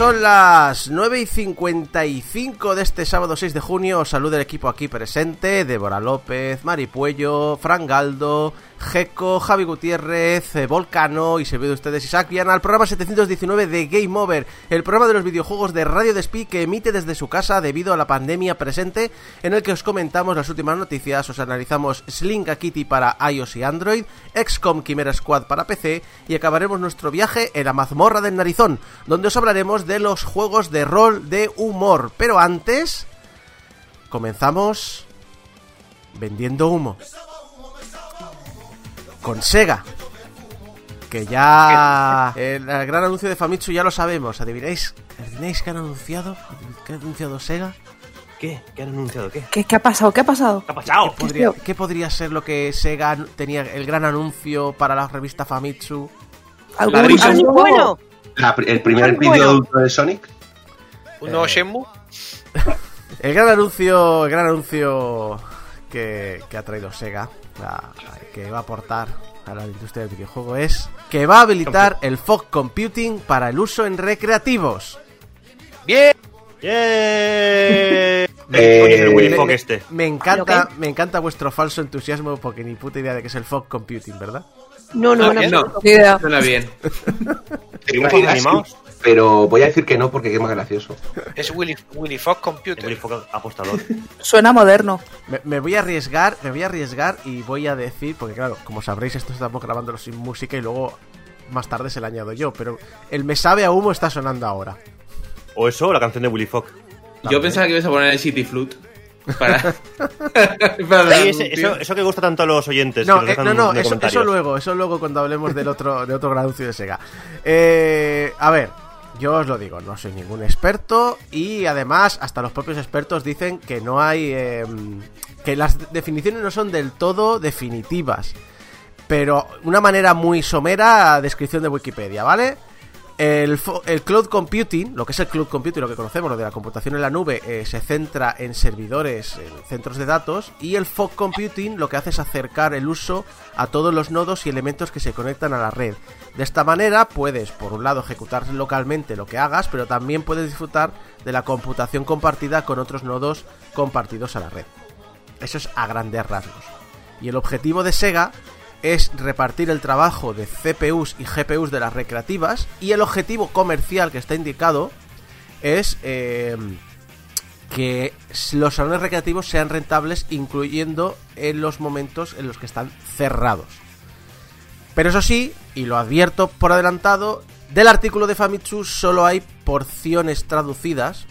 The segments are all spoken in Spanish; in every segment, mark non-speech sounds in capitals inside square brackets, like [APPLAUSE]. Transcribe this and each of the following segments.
Son las 9 y 55 de este sábado 6 de junio, os saluda el equipo aquí presente, Débora López, Mari Puello, Fran Galdo, Geco, Javi Gutiérrez, eh, Volcano y se ve de ustedes Isaac Viana al programa 719 de Game Over, el programa de los videojuegos de Radio Despí que emite desde su casa debido a la pandemia presente, en el que os comentamos las últimas noticias, os analizamos Slink a Kitty para iOS y Android, XCOM Chimera Squad para PC y acabaremos nuestro viaje en la mazmorra del narizón, donde os hablaremos de los juegos de rol de humor. Pero antes, comenzamos vendiendo humo con Sega. Que ya [LAUGHS] el, el gran anuncio de Famitsu ya lo sabemos. ¿Adivináis? ¿Adivináis qué han anunciado? ¿Qué ha anunciado Sega? ¿Qué? ¿Qué han anunciado? ¿Qué? ¿Qué, qué ha pasado? ¿Qué ha pasado? ¿Qué ha pasado? ¿Qué podría, qué podría ser lo que Sega tenía el gran anuncio para la revista Famitsu? ¿Algún, algún- bueno. La- el primer vídeo bueno. adulto de Sonic. ¿Un nuevo Eh, Shenmue? [LAUGHS] El gran anuncio, el gran anuncio que, que ha traído Sega, que va a aportar a la industria del videojuego es que va a habilitar el fog computing para el uso en recreativos. ¡Bien! [LAUGHS] ¡Yeah! Eh, me- este. Me encanta, ¿Lo me encanta vuestro falso entusiasmo porque ni puta idea de que es el fog computing, ¿verdad? No, no, Ah, no. bien. no. Suena bien. ¿Te [LAUGHS] ¿Dibujos imaginas? animados? Pero voy a decir que no porque es más gracioso. Es Willy, Willy Fox Computer. Willy Fogg apostador. [LAUGHS] Suena moderno. Me, me voy a arriesgar, me voy a arriesgar y voy a decir, porque claro, como sabréis, esto estamos grabándolo sin música y luego más tarde se lo añado yo, pero el me sabe a humo está sonando ahora. O eso, o la canción de Willy Fogg. Yo pensaba que ibas a poner el City Flute. Para. [LAUGHS] para Sí, el ese- eso, eso que gusta tanto a los oyentes. No, eh, no, no, eso, luego, eso luego cuando hablemos del otro, de otro gran anuncio de Sega. Eh, a ver, yo os lo digo, no soy ningún experto y además hasta los propios expertos dicen que no hay, eh, que las definiciones no son del todo definitivas. Pero una manera muy somera, descripción de Wikipedia, ¿vale? El, cloud computing, lo que es el cloud computing, lo que conocemos, lo de la computación en la nube, eh, se centra en servidores, en centros de datos, y el fog computing lo que hace es acercar el uso a todos los nodos y elementos que se conectan a la red. De esta manera puedes, por un lado, ejecutar localmente lo que hagas, pero también puedes disfrutar de la computación compartida con otros nodos compartidos a la red. Eso es a grandes rasgos. Y el objetivo de Sega es repartir el trabajo de CPUs y GPUs de las recreativas y el objetivo comercial que está indicado es eh, que los salones recreativos sean rentables incluyendo en los momentos en los que están cerrados. Pero eso sí, y lo advierto por adelantado, del artículo de Famitsu solo hay porciones traducidas.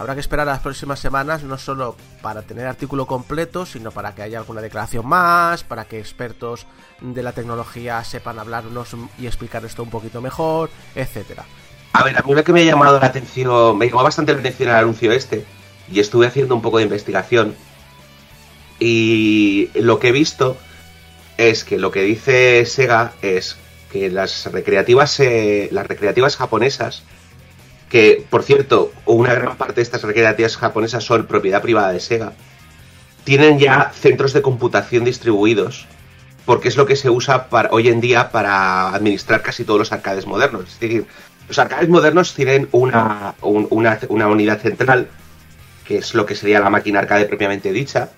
Habrá que esperar a las próximas semanas, no solo para tener artículo completo, sino para que haya alguna declaración más, para que expertos de la tecnología sepan hablarnos y explicar esto un poquito mejor, etcétera. A ver, a mí lo que me ha llamado la atención, me llamó bastante la atención el anuncio este, y estuve haciendo un poco de investigación. Y lo que he visto es que lo que dice Sega es que las recreativas, eh, las recreativas japonesas, que por cierto, una gran parte de estas recreativas japonesas son propiedad privada de Sega, tienen ya centros de computación distribuidos, porque es lo que se usa para, hoy en día para administrar casi todos los arcades modernos. Es decir, los arcades modernos tienen una, un- una, una unidad central, que es lo que sería la máquina arcade propiamente dicha,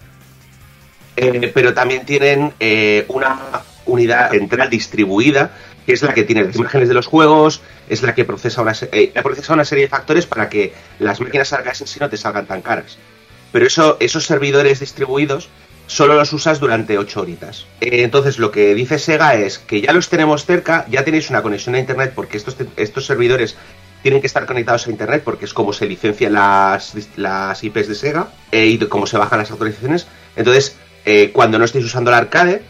eh, pero también tienen eh, una unidad central distribuida, que es la que tiene las imágenes de los juegos, es la que procesa una, eh, procesa una serie de factores para que las máquinas arcades en sí no te salgan tan caras. Pero eso, esos servidores distribuidos solo los usas durante 8 horitas. Eh, entonces lo que dice Sega es que ya los tenemos cerca, ya tenéis una conexión a Internet porque estos, estos servidores tienen que estar conectados a Internet porque es como se licencian las, las IPs de Sega eh, y de cómo se bajan las actualizaciones. Entonces eh, cuando no estéis usando el arcade,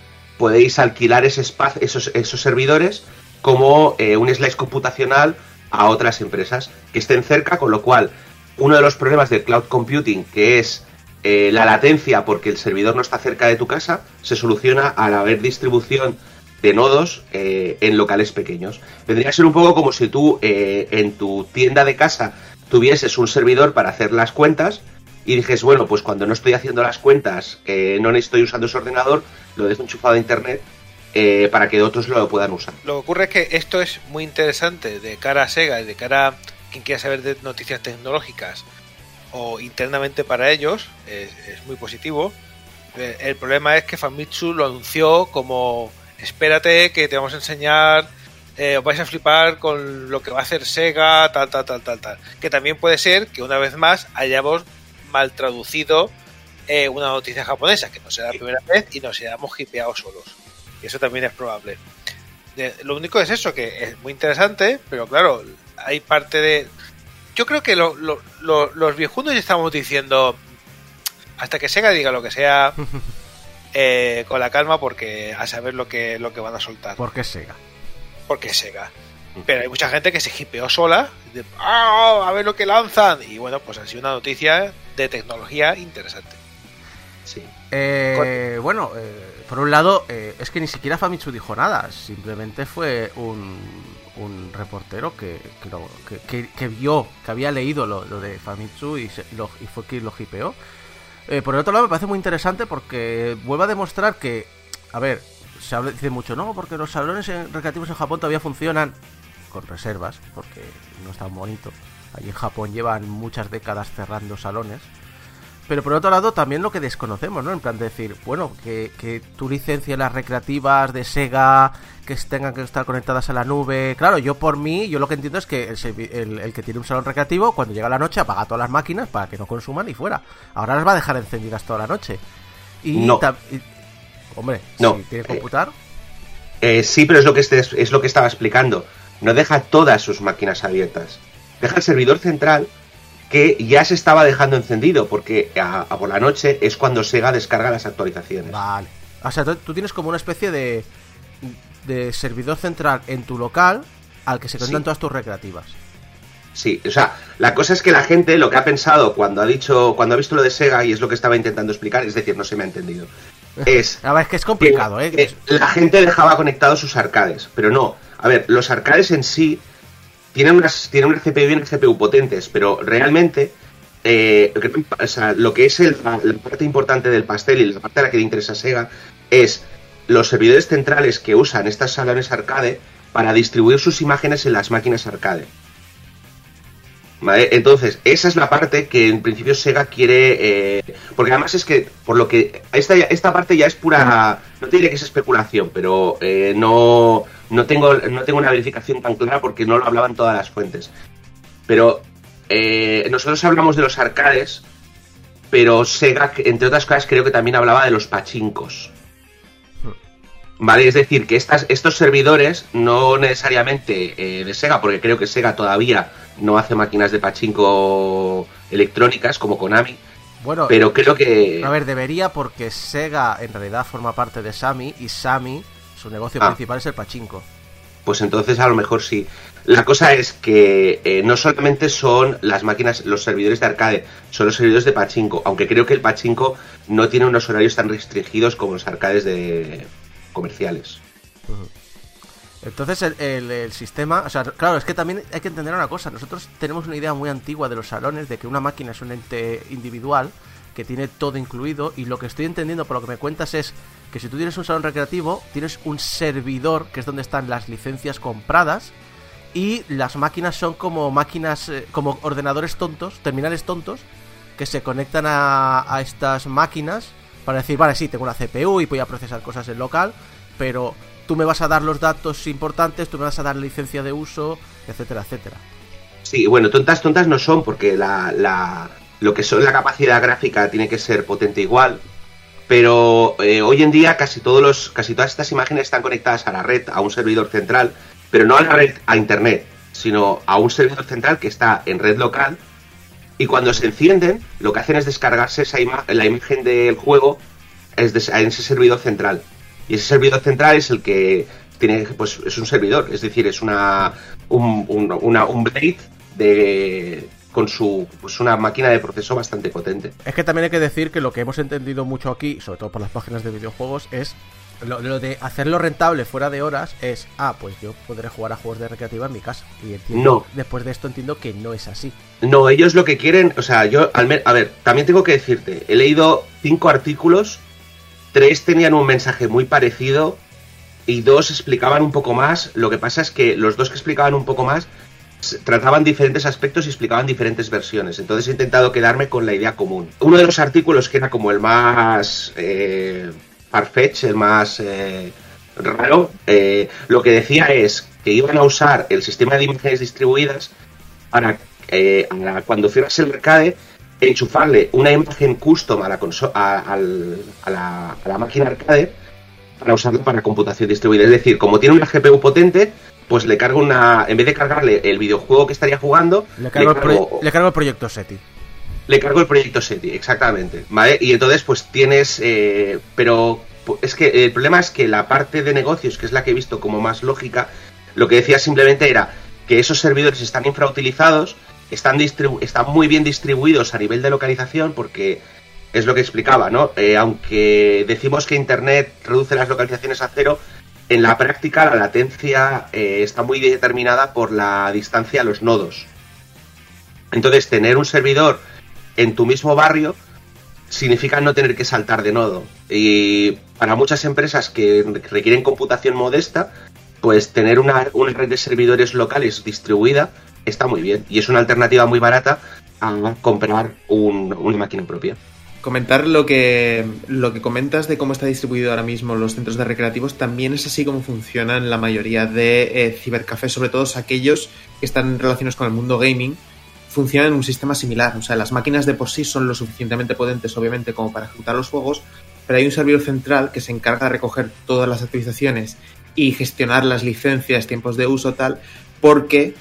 podéis alquilar ese espacio, esos, esos servidores como eh, un slice computacional a otras empresas que estén cerca, con lo cual uno de los problemas del cloud computing, que es eh, la latencia porque el servidor no está cerca de tu casa, se soluciona al haber distribución de nodos eh, en locales pequeños. Vendría a ser un poco como si tú en tu tienda de casa tuvieses un servidor para hacer las cuentas y dijes, bueno, pues cuando no estoy haciendo las cuentas, eh, no estoy usando ese ordenador, lo dejo enchufado a internet eh, para que otros lo puedan usar. Lo que ocurre es que esto es muy interesante de cara a Sega y de cara a quien quiera saber de noticias tecnológicas o internamente para ellos, es, muy positivo. Eh, El problema es que Famitsu lo anunció como espérate que te vamos a enseñar, eh, os vais a flipar con lo que va a hacer Sega, tal, tal, tal, tal, tal. Que también puede ser que una vez más hayamos mal traducido eh, una noticia japonesa, que no será la primera vez y nos hayamos hipeado solos. Y eso también es probable. De- lo único es eso, que es muy interesante, pero claro, hay parte de... Yo creo que lo- lo- lo- los viejunos ya estamos diciendo, hasta que Sega diga lo que sea, [LAUGHS] eh, con la calma, porque a saber lo que, lo que van a soltar. ¿Por qué Sega? Porque Sega. Pero hay mucha gente que se hipeó sola, de, "Ah, a ver lo que lanzan. Y bueno, pues ha sido una noticia de tecnología interesante. Sí. Eh, bueno, eh, por un lado, eh, es que ni siquiera Famitsu dijo nada, simplemente fue un, un reportero que, que, lo- que- que- que vio, que había leído lo, lo de Famitsu y, se- lo- y fue quien lo hipeó. Eh, por el otro lado, me parece muy interesante porque vuelve a demostrar que, a ver, se habla, dice mucho, no, porque los salones recreativos en Japón todavía funcionan con reservas, porque no es tan bonito. Allí en Japón llevan muchas décadas cerrando salones. Pero por otro lado, también lo que desconocemos, ¿no? En plan de decir, bueno, que, que tú licencias las recreativas de Sega, que tengan que estar conectadas a la nube. Claro, yo por mí, yo lo que entiendo es que el, el- el que tiene un salón recreativo, cuando llega la noche, apaga todas las máquinas para que no consuman y fuera. Ahora las va a dejar encendidas toda la noche. Y, No. y- hombre, No, si tiene eh, computar, Eh, sí, pero es lo que este- es lo que estaba explicando. No deja todas sus máquinas abiertas. Deja el servidor central que ya se estaba dejando encendido porque a, a por la noche es cuando Sega descarga las actualizaciones. Vale. O sea, tú, tienes como una especie de, de servidor central en tu local al que se conectan Sí. todas tus recreativas. Sí, o sea, la cosa es que la gente lo que ha pensado cuando ha dicho, cuando ha visto lo de Sega y es lo que estaba intentando explicar, es decir, no se me ha entendido. [LAUGHS] Es A ver, es que es complicado, ¿eh? Eh, la gente dejaba conectados sus arcades, pero no. A ver, los arcades en sí tienen unas tienen una CPU y una GPU potentes, pero realmente eh, o sea, lo que es el- la parte importante del pastel y la parte a la que le interesa a Sega es los servidores centrales que usan estas salones arcade para distribuir sus imágenes en las máquinas arcade. ¿Vale? Entonces, esa es la parte que en principio Sega quiere. eh, porque además es que, por lo que. Esta, esta parte ya es pura. No te diré que es especulación, pero eh, no, no, tengo, no tengo una verificación tan clara porque no lo hablaban todas las fuentes. Pero eh, nosotros hablamos de los arcades, pero Sega, entre otras cosas, creo que también hablaba de los pachincos. Vale, es decir, que estas, estos servidores, no necesariamente eh, de Sega, porque creo que Sega todavía no hace máquinas de pachinko electrónicas como Konami, Bueno, pero creo que... a ver, debería porque Sega en realidad forma parte de Sami y Sami, su negocio Ah. principal es el pachinko. Pues entonces a lo mejor sí. La cosa es que eh, no solamente son las máquinas, los servidores de arcade, son los servidores de pachinko, aunque creo que el pachinko no tiene unos horarios tan restringidos como los arcades de comerciales. Entonces el, el- sistema, o sea, claro, es que también hay que entender una cosa. Nosotros tenemos una idea muy antigua de los salones de que una máquina es un ente individual que tiene todo incluido y lo que estoy entendiendo por lo que me cuentas es que si tú tienes un salón recreativo, tienes un servidor que es donde están las licencias compradas y las máquinas son como máquinas, eh, como ordenadores tontos, terminales tontos, que se conectan a, a estas máquinas para decir, vale, sí, tengo una CPU y voy a procesar cosas en local, pero tú me vas a dar los datos importantes, tú me vas a dar licencia de uso, etcétera, etcétera. Sí, bueno, tontas, tontas no son porque la, la- lo que son la capacidad gráfica tiene que ser potente igual. Pero eh, hoy en día casi todos los, casi todas estas imágenes están conectadas a la red, a un servidor central, pero no a la red a internet, sino a un servidor central que está en red local. Y cuando se encienden, lo que hacen es descargarse esa la imagen del juego en ese servidor central. Y ese servidor central es el que tiene, pues es un servidor, es decir, es una un, un- una- un blade de con su pues una máquina de proceso bastante potente. Es que también hay que decir que lo que hemos entendido mucho aquí, sobre todo por las páginas de videojuegos, es lo, lo de hacerlo rentable fuera de horas es, ah, pues yo podré jugar a juegos de recreativa en mi casa. Y entiendo, No. después de esto entiendo que no es así. No, ellos lo que quieren, o sea, yo, al a ver, también tengo que decirte, he leído cinco artículos, tres tenían un mensaje muy parecido y dos explicaban un poco más. Lo que pasa es que los dos que explicaban un poco más trataban diferentes aspectos y explicaban diferentes versiones. Entonces he intentado quedarme con la idea común. Uno de los artículos que era como el más eh, farfetch, el más eh, raro, eh, lo que decía es que iban a usar el sistema de imágenes distribuidas para eh, cuando cierras el arcade enchufarle una imagen custom a la, a, a la, máquina arcade para usarla para computación distribuida. Es decir, como tiene una GPU potente, pues le cargo una. En vez de cargarle el videojuego que estaría jugando, Le cargo, le cargo el proyecto SETI. le cargo el proyecto SETI, exactamente, ¿vale? Y entonces pues tienes, eh, pero es que el problema es que la parte de negocios, que es la que he visto como más lógica, lo que decía simplemente era que esos servidores están infrautilizados, están, están muy bien distribuidos a nivel de localización, porque es lo que explicaba, ¿no? Eh, aunque decimos que Internet reduce las localizaciones a cero, en la práctica la latencia eh, está muy determinada por la distancia a los nodos. Entonces, tener un servidor en tu mismo barrio significa no tener que saltar de nodo. Y para muchas empresas que requieren computación modesta, pues tener una, una red de servidores locales distribuida está muy bien. Y es una alternativa muy barata a comprar un- una máquina propia. Comentar lo que, lo que comentas de cómo está distribuido ahora mismo los centros de recreativos también es así como funcionan la mayoría de eh, cibercafés, sobre todo aquellos que están relacionados con el mundo gaming, funcionan en un sistema similar. O sea, las máquinas de por sí son lo suficientemente potentes, obviamente, como para ejecutar los juegos, pero hay un servidor central que se encarga de recoger todas las actualizaciones y gestionar las licencias, tiempos de uso, tal, porque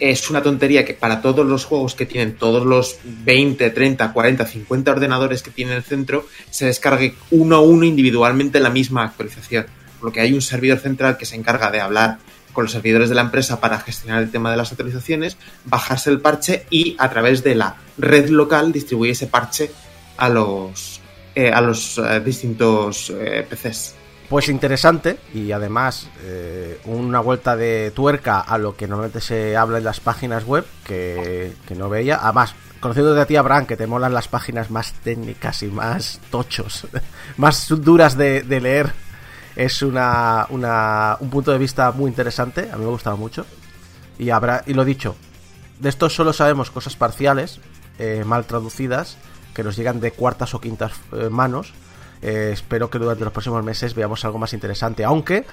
es una tontería que para todos los juegos que tienen todos los 20, 30, 40, 50 ordenadores que tiene el centro, se descargue uno a uno individualmente la misma actualización. Por lo que hay un servidor central que se encarga de hablar con los servidores de la empresa para gestionar el tema de las actualizaciones, bajarse el parche y a través de la red local distribuir ese parche a los, eh, a los eh, distintos eh, PCs. Pues interesante y además eh, una vuelta de tuerca a lo que normalmente se habla en las páginas web que, que no veía. Además, conociendo de ti, Abraham, que te molan las páginas más técnicas y más tochos, [LAUGHS] más duras de, leer, es una, una- un punto de vista muy interesante. A mí me ha gustado mucho. Y, habrá, y lo dicho, de esto solo sabemos cosas parciales, eh, mal traducidas, que nos llegan de cuartas o quintas eh, manos. Eh, espero que durante los próximos meses veamos algo más interesante. Aunque,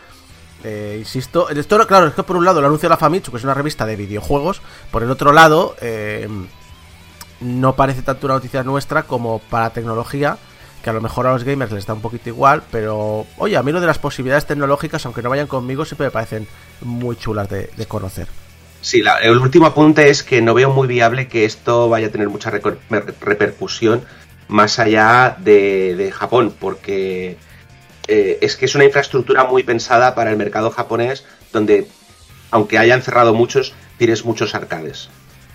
eh, insisto, esto, claro, es que por un lado lo anuncia la Famitsu, que es una revista de videojuegos. Por el otro lado, eh, no parece tanto una noticia nuestra como para tecnología, que a lo mejor a los gamers les da un poquito igual. Pero, oye, a mí lo de las posibilidades tecnológicas, aunque no vayan conmigo, siempre me parecen muy chulas de, de conocer. Sí, la- el último apunte es que no veo muy viable que esto vaya a tener mucha repercusión más allá de, de Japón, porque eh, es que es una infraestructura muy pensada para el mercado japonés, donde, aunque hayan cerrado muchos, tienes muchos arcades.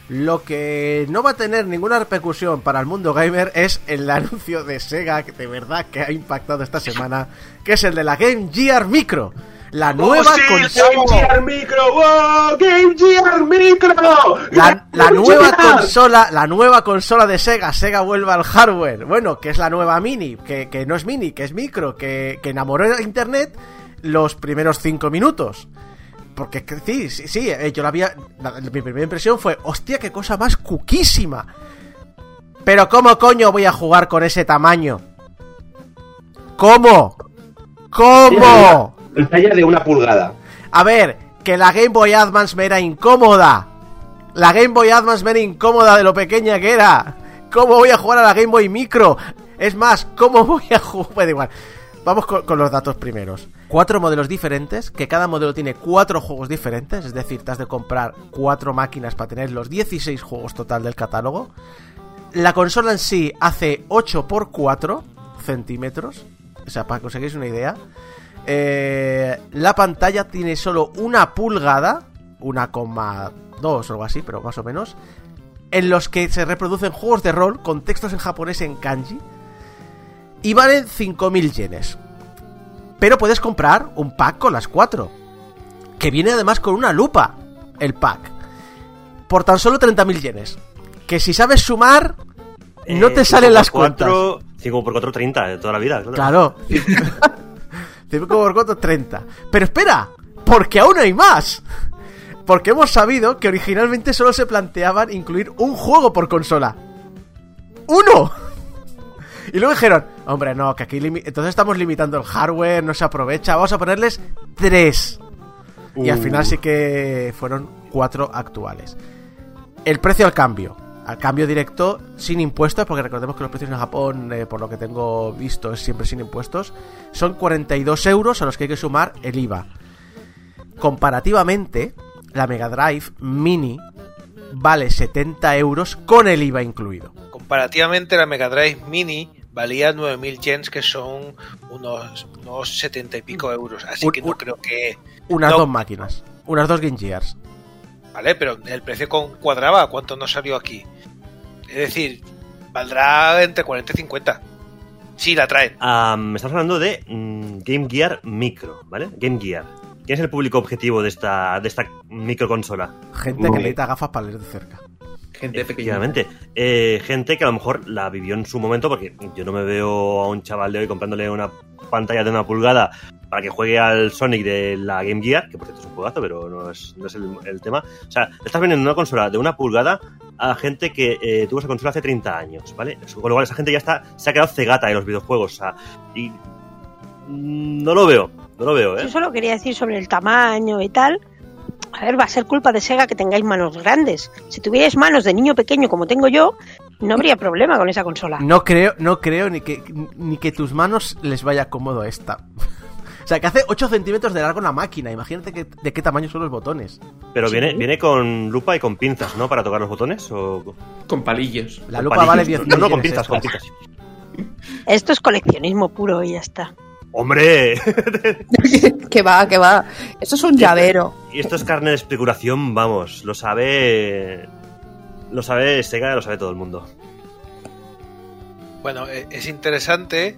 Lo que no va a tener ninguna repercusión para el mundo gamer es el anuncio de Sega, que de verdad que ha impactado esta semana, que es el de la Game Gear Micro. La nueva ¡Oh, sí, consola. Game Gear Micro! ¡Wow! ¡Game Gear Micro! La, la ¡Game nueva Gear! consola, la nueva consola de Sega, Sega vuelve al hardware. Bueno, que es la nueva mini, que, que no es mini, que es micro, que, que enamoró a internet los primeros cinco minutos. Porque que- sí, sí, sí, eh, yo la había. la- mi primera impresión fue, hostia, qué cosa más cuquísima. Pero ¿cómo coño voy a jugar con ese tamaño? ¿Cómo? ¿Cómo? Pantalla de una pulgada. A ver, que la Game Boy Advance me era incómoda. La Game Boy Advance me era incómoda de lo pequeña que era. ¿Cómo voy a jugar a la Game Boy Micro? Es más, ¿cómo voy a jugar? Bueno, igual. Vamos con, los datos primeros. Cuatro modelos diferentes, que cada modelo tiene cuatro juegos diferentes, es decir, te has de comprar cuatro máquinas para tener los 16 juegos total del catálogo. La consola en sí hace 8 por 4 centímetros, o sea, para que os hagáis una idea, eh, la pantalla tiene solo una pulgada, 1,2 o algo así, pero más o menos, en los que se reproducen juegos de rol con textos en japonés en kanji y valen 5.000 yenes. Pero puedes comprar un pack con las cuatro, que viene además con una lupa, el pack, por tan solo 30.000 yenes. Que si sabes sumar, no Eh, te salen las 4, 5 por 4, 30 de toda la vida. Claro. 5 [LAUGHS] 4, 30. Pero espera, porque aún hay más. Porque hemos sabido que originalmente solo se planteaban incluir un juego por consola. ¡Uno! Y luego dijeron, hombre, no, que aquí entonces estamos limitando el hardware, no se aprovecha, vamos a ponerles tres. Y al final sí que fueron cuatro actuales. El precio al cambio. Al cambio directo sin impuestos, porque recordemos que los precios en Japón, eh, por lo que tengo visto, es siempre sin impuestos. Son 42 euros a los que hay que sumar el IVA. Comparativamente, la Mega Drive Mini vale 70 euros con el IVA incluido. Comparativamente, la Mega Drive Mini valía 9.000 yens, que son unos, unos 70 y pico euros. Así Un- que no un- creo que. Unas No. dos máquinas. Unas dos Game Gears. Vale, pero el precio con- cuadraba. ¿Cuánto nos salió aquí? Es decir, valdrá entre 40 y 50. Sí, la traen. Me estamos hablando de mm, Game Gear Micro, ¿vale? Game Gear. ¿Quién es el público objetivo de esta, de esta microconsola? Gente que necesita gafas para leer de cerca. Gente pequeña. Eh, gente que a lo mejor la vivió en su momento, porque yo no me veo a un chaval de hoy comprándole una pantalla de una pulgada para que juegue al Sonic de la Game Gear, que por cierto es un juegazo, pero no es, no es el, el tema. O sea, estás vendiendo una consola de una pulgada a gente que eh, tuvo esa consola hace 30 años, ¿vale? Con lo cual esa gente ya está, se ha quedado cegata de los videojuegos, o sea, y no lo veo, no lo veo, ¿eh? Yo solo quería decir sobre el tamaño y tal. A ver, va a ser culpa de Sega que tengáis manos grandes. Si tuvierais manos de niño pequeño como tengo yo, no habría problema con esa consola. No creo, no creo ni que, ni que tus manos les vaya cómodo esta. O sea, que hace 8 centímetros de largo la máquina. Imagínate que- de qué tamaño son los botones. Pero viene, viene con lupa y con pinzas, ¿no? Para tocar los botones o... Con palillos. La con lupa palillos? vale 10 No, no, con pinzas, con extras. pinzas. Esto es coleccionismo puro y ya está. ¡Hombre! [LAUGHS] que va, que va. Eso es un llavero. Y esto es carne de especulación, vamos, lo sabe. Lo sabe Sega, lo sabe todo el mundo. Bueno, e- es interesante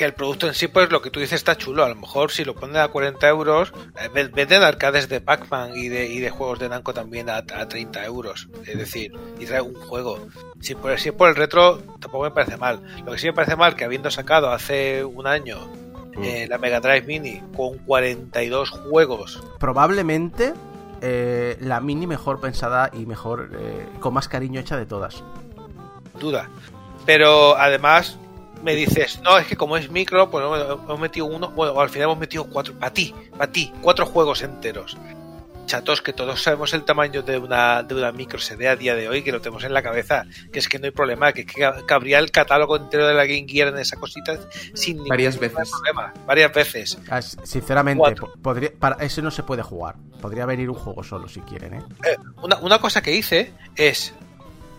que el producto en sí, pues lo que tú dices está chulo. A lo mejor si lo ponen a 40 euros, eh, ven- venden arcades de Pac-Man y de, y de juegos de Namco también a, a 30 euros. Es decir, y trae un juego. Si por, si por el retro, tampoco me parece mal. Lo que sí me parece mal, que habiendo sacado hace un año Mm. eh, la Mega Drive Mini con 42 juegos, Probablemente eh, la mini mejor pensada y mejor, eh, con más cariño hecha de todas. duda. Pero además me dices, no, es que como es micro, pues hemos- metido uno, bueno, al final hemos metido cuatro, para ti, para ti, cuatro juegos enteros. Chatos, que todos sabemos el tamaño de una, de una micro CD a día de hoy, que lo tenemos en la cabeza, que es que no hay problema, que, que cabría el catálogo entero de la Game Gear en esa cosita sin ningún Varias veces. problema, varias veces. Ah, Sinceramente, podría, para eso no se puede jugar. Podría venir un juego solo si quieren, ¿eh? Eh, una, una cosa que hice es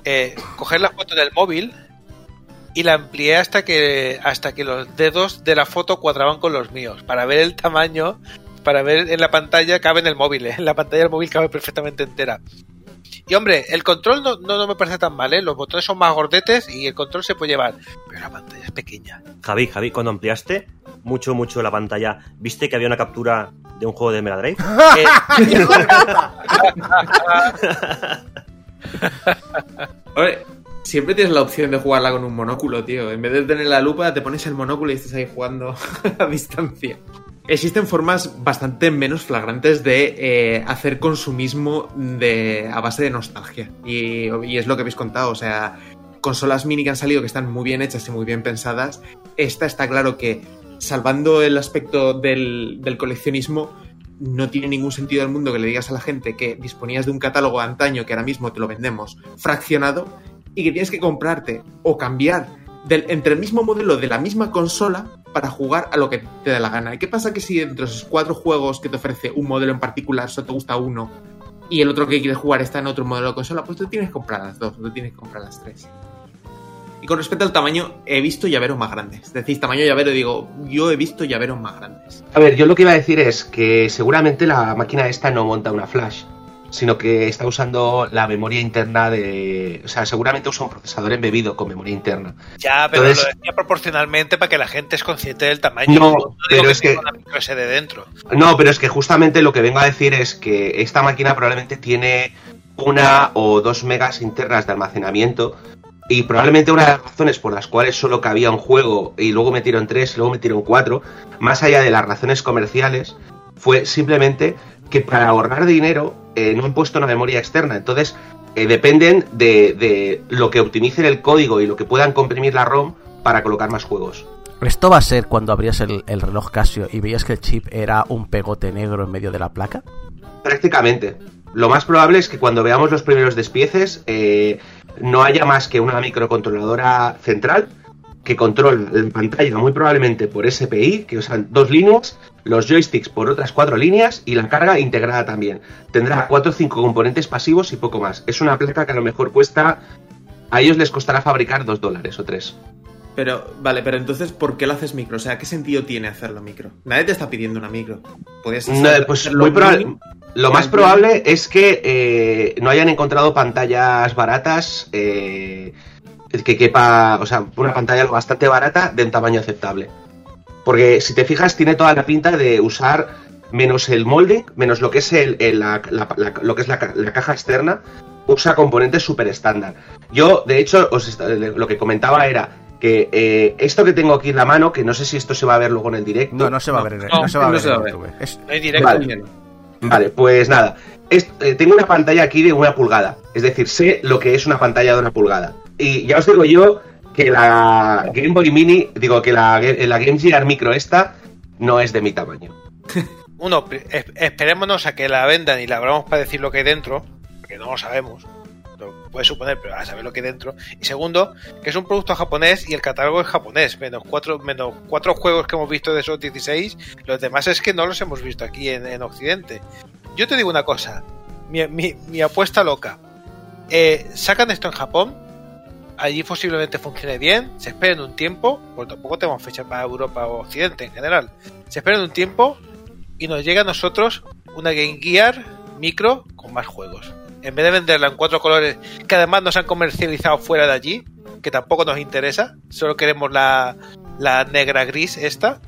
eh, coger la foto del móvil y la amplié hasta que hasta que los dedos de la foto cuadraban con los míos para ver el tamaño para ver en la pantalla cabe en el móvil ¿eh? en [LAUGHS] la pantalla del móvil cabe perfectamente entera y hombre el control no, no, no me parece tan mal ¿eh? los botones son más gordetes y el control se puede llevar pero la pantalla es pequeña Javi, Javi, cuando ampliaste mucho, mucho la pantalla, ¿viste que había una captura de un juego de Mega Drive? [LAUGHS] Eh, [LAUGHS] Oye, siempre tienes la opción de jugarla con un monóculo, tío. En vez de tener la lupa, te pones el monóculo y estás ahí jugando [LAUGHS] a distancia. Existen formas bastante menos flagrantes de eh, hacer consumismo de, a base de nostalgia. Y, es lo que habéis contado. O sea, consolas mini que han salido que están muy bien hechas y muy bien pensadas. Esta está claro que, salvando el aspecto del, del coleccionismo, no tiene ningún sentido del mundo que le digas a la gente que disponías de un catálogo de antaño que ahora mismo te lo vendemos fraccionado y que tienes que comprarte o cambiar entre el mismo modelo de la misma consola para jugar a lo que te dé la gana. ¿Y qué pasa que si entre esos cuatro juegos que te ofrece un modelo en particular solo te gusta uno y el otro que quieres jugar está en otro modelo de consola? Pues tú tienes que comprar las dos, tú tienes que comprar las tres. Y con respecto al tamaño, he visto llaveros más grandes. Decís tamaño llavero, digo, yo he visto llaveros más grandes. A ver, yo lo que iba a decir es que seguramente la máquina esta no monta una flash, sino que está usando la memoria interna de... O sea, seguramente usa un procesador embebido con memoria interna. Ya, pero Entonces- lo decía proporcionalmente para que la gente es consciente del tamaño. No, digo pero es que- una micro SD dentro. No, pero es que justamente lo que vengo a decir es que esta máquina probablemente tiene una o dos megas internas de almacenamiento y probablemente una de las razones por las cuales solo cabía un juego y luego metieron tres y luego metieron cuatro, más allá de las razones comerciales, fue simplemente que para ahorrar dinero eh, no han puesto una memoria externa. Entonces, eh, dependen de, de lo que optimicen el código y lo que puedan comprimir la ROM para colocar más juegos. ¿Esto va a ser cuando abrías el, el reloj Casio y veías que el chip era un pegote negro en medio de la placa? Prácticamente. Lo más probable es que cuando veamos los primeros despieces eh, no haya más que una microcontroladora central que controla la pantalla muy probablemente por SPI, que usan dos líneas, los joysticks por otras cuatro líneas y la carga integrada también. Tendrá cuatro o cinco componentes pasivos y poco más. Es una placa que a lo mejor cuesta... A ellos les costará fabricar dos dólares o tres. Pero, vale, pero entonces, ¿por qué lo haces micro? O sea, ¿qué sentido tiene hacerlo micro? Nadie te está pidiendo una micro. Podrías No, pues muy probable. Lo más probable es que eh, no hayan encontrado pantallas baratas eh, que quepa, o sea, una pantalla lo bastante barata de un tamaño aceptable. Porque si te fijas, tiene toda la pinta de usar menos el molding, menos lo que es el, el- la, la- la- lo que es la, ca- la caja externa, usa componentes súper estándar. Yo, de hecho, os lo que comentaba era que eh, esto que tengo aquí en la mano, que no sé si esto se va a ver luego en el directo. No, no se va a ver en, no, no se va a no ver se en va a ver. YouTube. Es- No hay directo. Vale. Vale, pues nada. Es- eh, tengo una pantalla aquí de una pulgada. Es decir, sé lo que es una pantalla de una pulgada. Y ya os digo yo que la Game Boy Mini, digo que la, la Game Gear Micro esta no es de mi tamaño. [LAUGHS] Uno, esperémonos a que la vendan y la abramos para decir lo que hay dentro, porque no lo sabemos. Lo puedes suponer, pero a saber lo que hay dentro. Y segundo, que es un producto japonés y el catálogo es japonés. Menos cuatro, menos cuatro juegos que hemos visto de esos 16. Los demás es que no los hemos visto aquí en, en Occidente. Yo te digo una cosa. Mi, mi- mi apuesta loca. Eh, sacan esto en Japón. Allí posiblemente funcione bien. Se esperen un tiempo. Porque tampoco tenemos fecha para Europa o Occidente en general. Se esperen un tiempo y nos llega a nosotros una Game Gear micro con más juegos. En vez de venderla en cuatro colores que además nos han comercializado fuera de allí, que tampoco nos interesa, solo queremos la, la negra gris esta,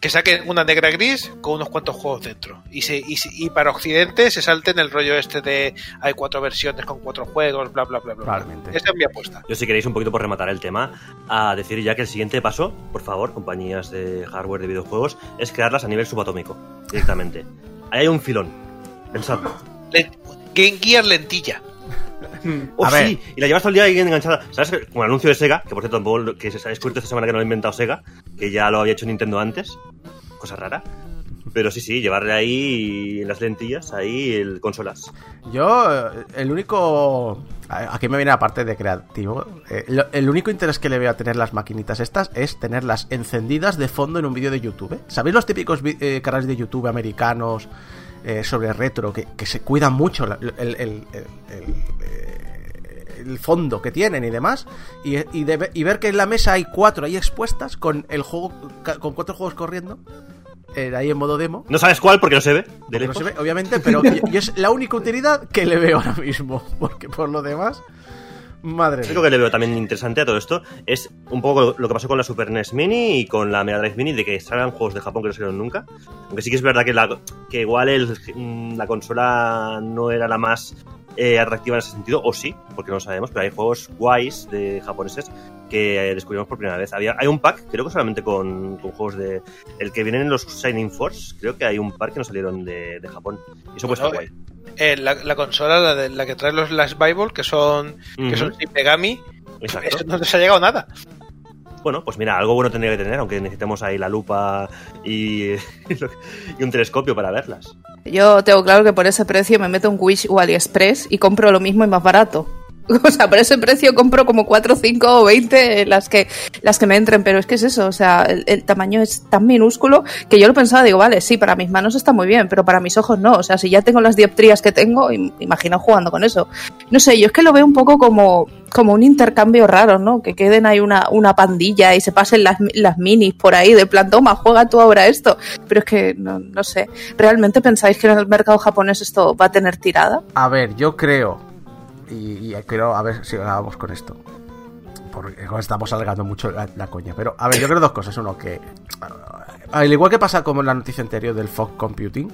que saquen una negra gris con unos cuantos juegos dentro. Y, se, y, se- y para Occidente se salten el rollo este de hay cuatro versiones con cuatro juegos, bla, bla, bla, bla. Probablemente. Esta es mi apuesta. Yo si queréis un poquito por rematar el tema, a decir ya que el siguiente paso, por favor, compañías de hardware de videojuegos, es crearlas a nivel subatómico, directamente. Ahí hay un filón. Pensadlo. Le- Game Gear lentilla. Oh, A ver. sí, y la llevas todo el día ahí enganchada. ¿Sabes? Como el anuncio de Sega, que por cierto, tampoco que se ha descubierto esta semana que no lo ha inventado Sega, que ya lo había hecho Nintendo antes. Cosa rara. Pero sí, sí, llevarle ahí en las lentillas, ahí el consolas. Yo, eh, el único. Aquí me viene aparte de creativo. eh, el único interés que le veo a tener las maquinitas estas es tenerlas encendidas de fondo en un vídeo de YouTube. ¿eh? ¿Sabéis los típicos eh, canales de YouTube americanos eh, sobre retro que, que se cuidan mucho la- el, el- el- el- eh, el fondo que tienen y demás? Y, y de y ver que en la mesa hay cuatro ahí expuestas con el juego con cuatro juegos corriendo. eh, ahí en modo demo. No sabes cuál porque no se ve. De Porque no lejos. se ve, obviamente, pero yo, yo es la única utilidad que le veo ahora mismo. [LAUGHS] Porque por lo demás, madre Lo mía. que le veo también interesante a todo esto es un poco lo que pasó con la Super NES Mini y con la Mega Drive Mini, de que salgan juegos de Japón que no salieron nunca. Aunque sí que es verdad que, la, que igual el- mm, la consola no era la más eh, atractiva en ese sentido, o sí, porque no lo sabemos, pero hay juegos guays de japoneses que eh, descubrimos por primera vez. Había, hay un pack, creo que solamente con, con juegos de... El que vienen en los Shining Force, creo que hay un par que no salieron de, de Japón. Y eso puede estar Bueno, guay. Eh, la, la consola, la, de, la que trae los Last Bible, que son, que Ujú. Shin Megami, Exacto. eso no les ha llegado nada. Bueno, pues mira, algo bueno tendría que tener, aunque necesitemos ahí la lupa y, [LAUGHS] y un telescopio para verlas. Yo tengo claro que por ese precio me meto en Wish o AliExpress y compro lo mismo y más barato. [LAUGHS] O sea, por ese precio compro como 4, 5 o 20 las que, las que me entren, pero es que es eso, o sea, el, tamaño es tan minúsculo que yo lo pensaba, digo, vale, sí, para mis manos está muy bien, pero para mis ojos no. O sea, si ya tengo las dioptrías que tengo, im- imagino jugando con eso. No sé, yo es que lo veo un poco como, como un intercambio raro, ¿no? Que queden ahí una, una pandilla y se pasen las, las minis por ahí, de plan, toma, juega tú ahora esto. Pero es que, no, no sé, ¿realmente pensáis que en el mercado japonés esto va a tener tirada? A ver, yo creo. Y, y creo, a ver si acabamos con esto. Porque estamos alargando mucho la, coña. Pero, a ver, yo creo dos cosas. Uno, que. Al igual que pasa como en la noticia anterior del fog computing.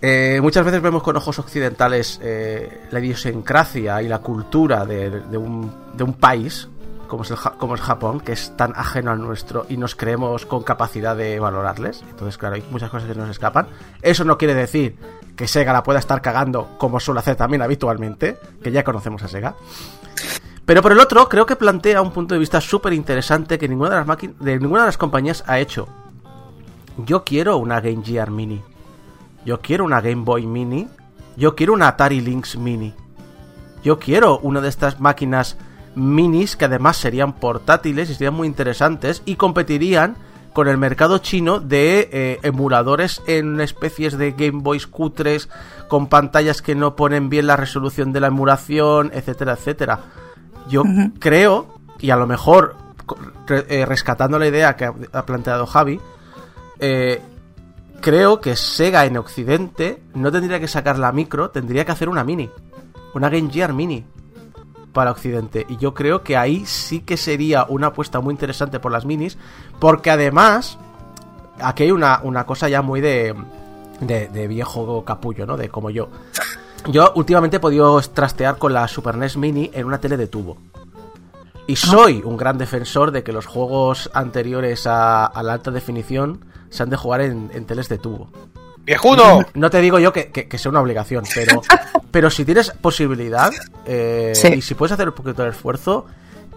eh, muchas veces vemos con ojos occidentales eh, la idiosincrasia y la cultura de un país como es, el, Japón, que es tan ajeno al nuestro y nos creemos con capacidad de valorarles. Entonces, claro, hay muchas cosas que nos escapan. Eso no quiere decir que Sega la pueda estar cagando como suele hacer también habitualmente, que ya conocemos a Sega. Pero por el otro, creo que plantea un punto de vista súper interesante que ninguna de las de ninguna de las compañías ha hecho. Yo quiero una Game Gear Mini. Yo quiero una Game Boy Mini. Yo quiero una Atari Lynx Mini. Yo quiero una de estas máquinas minis que además serían portátiles y serían muy interesantes y competirían con el mercado chino de eh, emuladores en especies de Game Boys cutres con pantallas que no ponen bien la resolución de la emulación, etcétera, etcétera. Yo creo, y a lo mejor eh, rescatando la idea que ha, ha planteado Javi, eh, creo que Sega en Occidente no tendría que sacar la micro, tendría que hacer una mini. Una Game Gear mini para Occidente. Y yo creo que ahí sí que sería una apuesta muy interesante por las minis. Porque además, aquí hay una, una cosa ya muy de, de, de viejo capullo, ¿no? De como yo. Yo últimamente he podido trastear con la Super NES Mini en una tele de tubo. Y soy un gran defensor de que los juegos anteriores a, a la alta definición se han de jugar en, en teles de tubo. ¡Viejuno! No te digo yo que, que- que sea una obligación, pero, [LAUGHS] pero si tienes posibilidad eh, Sí. y si puedes hacer un poquito de esfuerzo,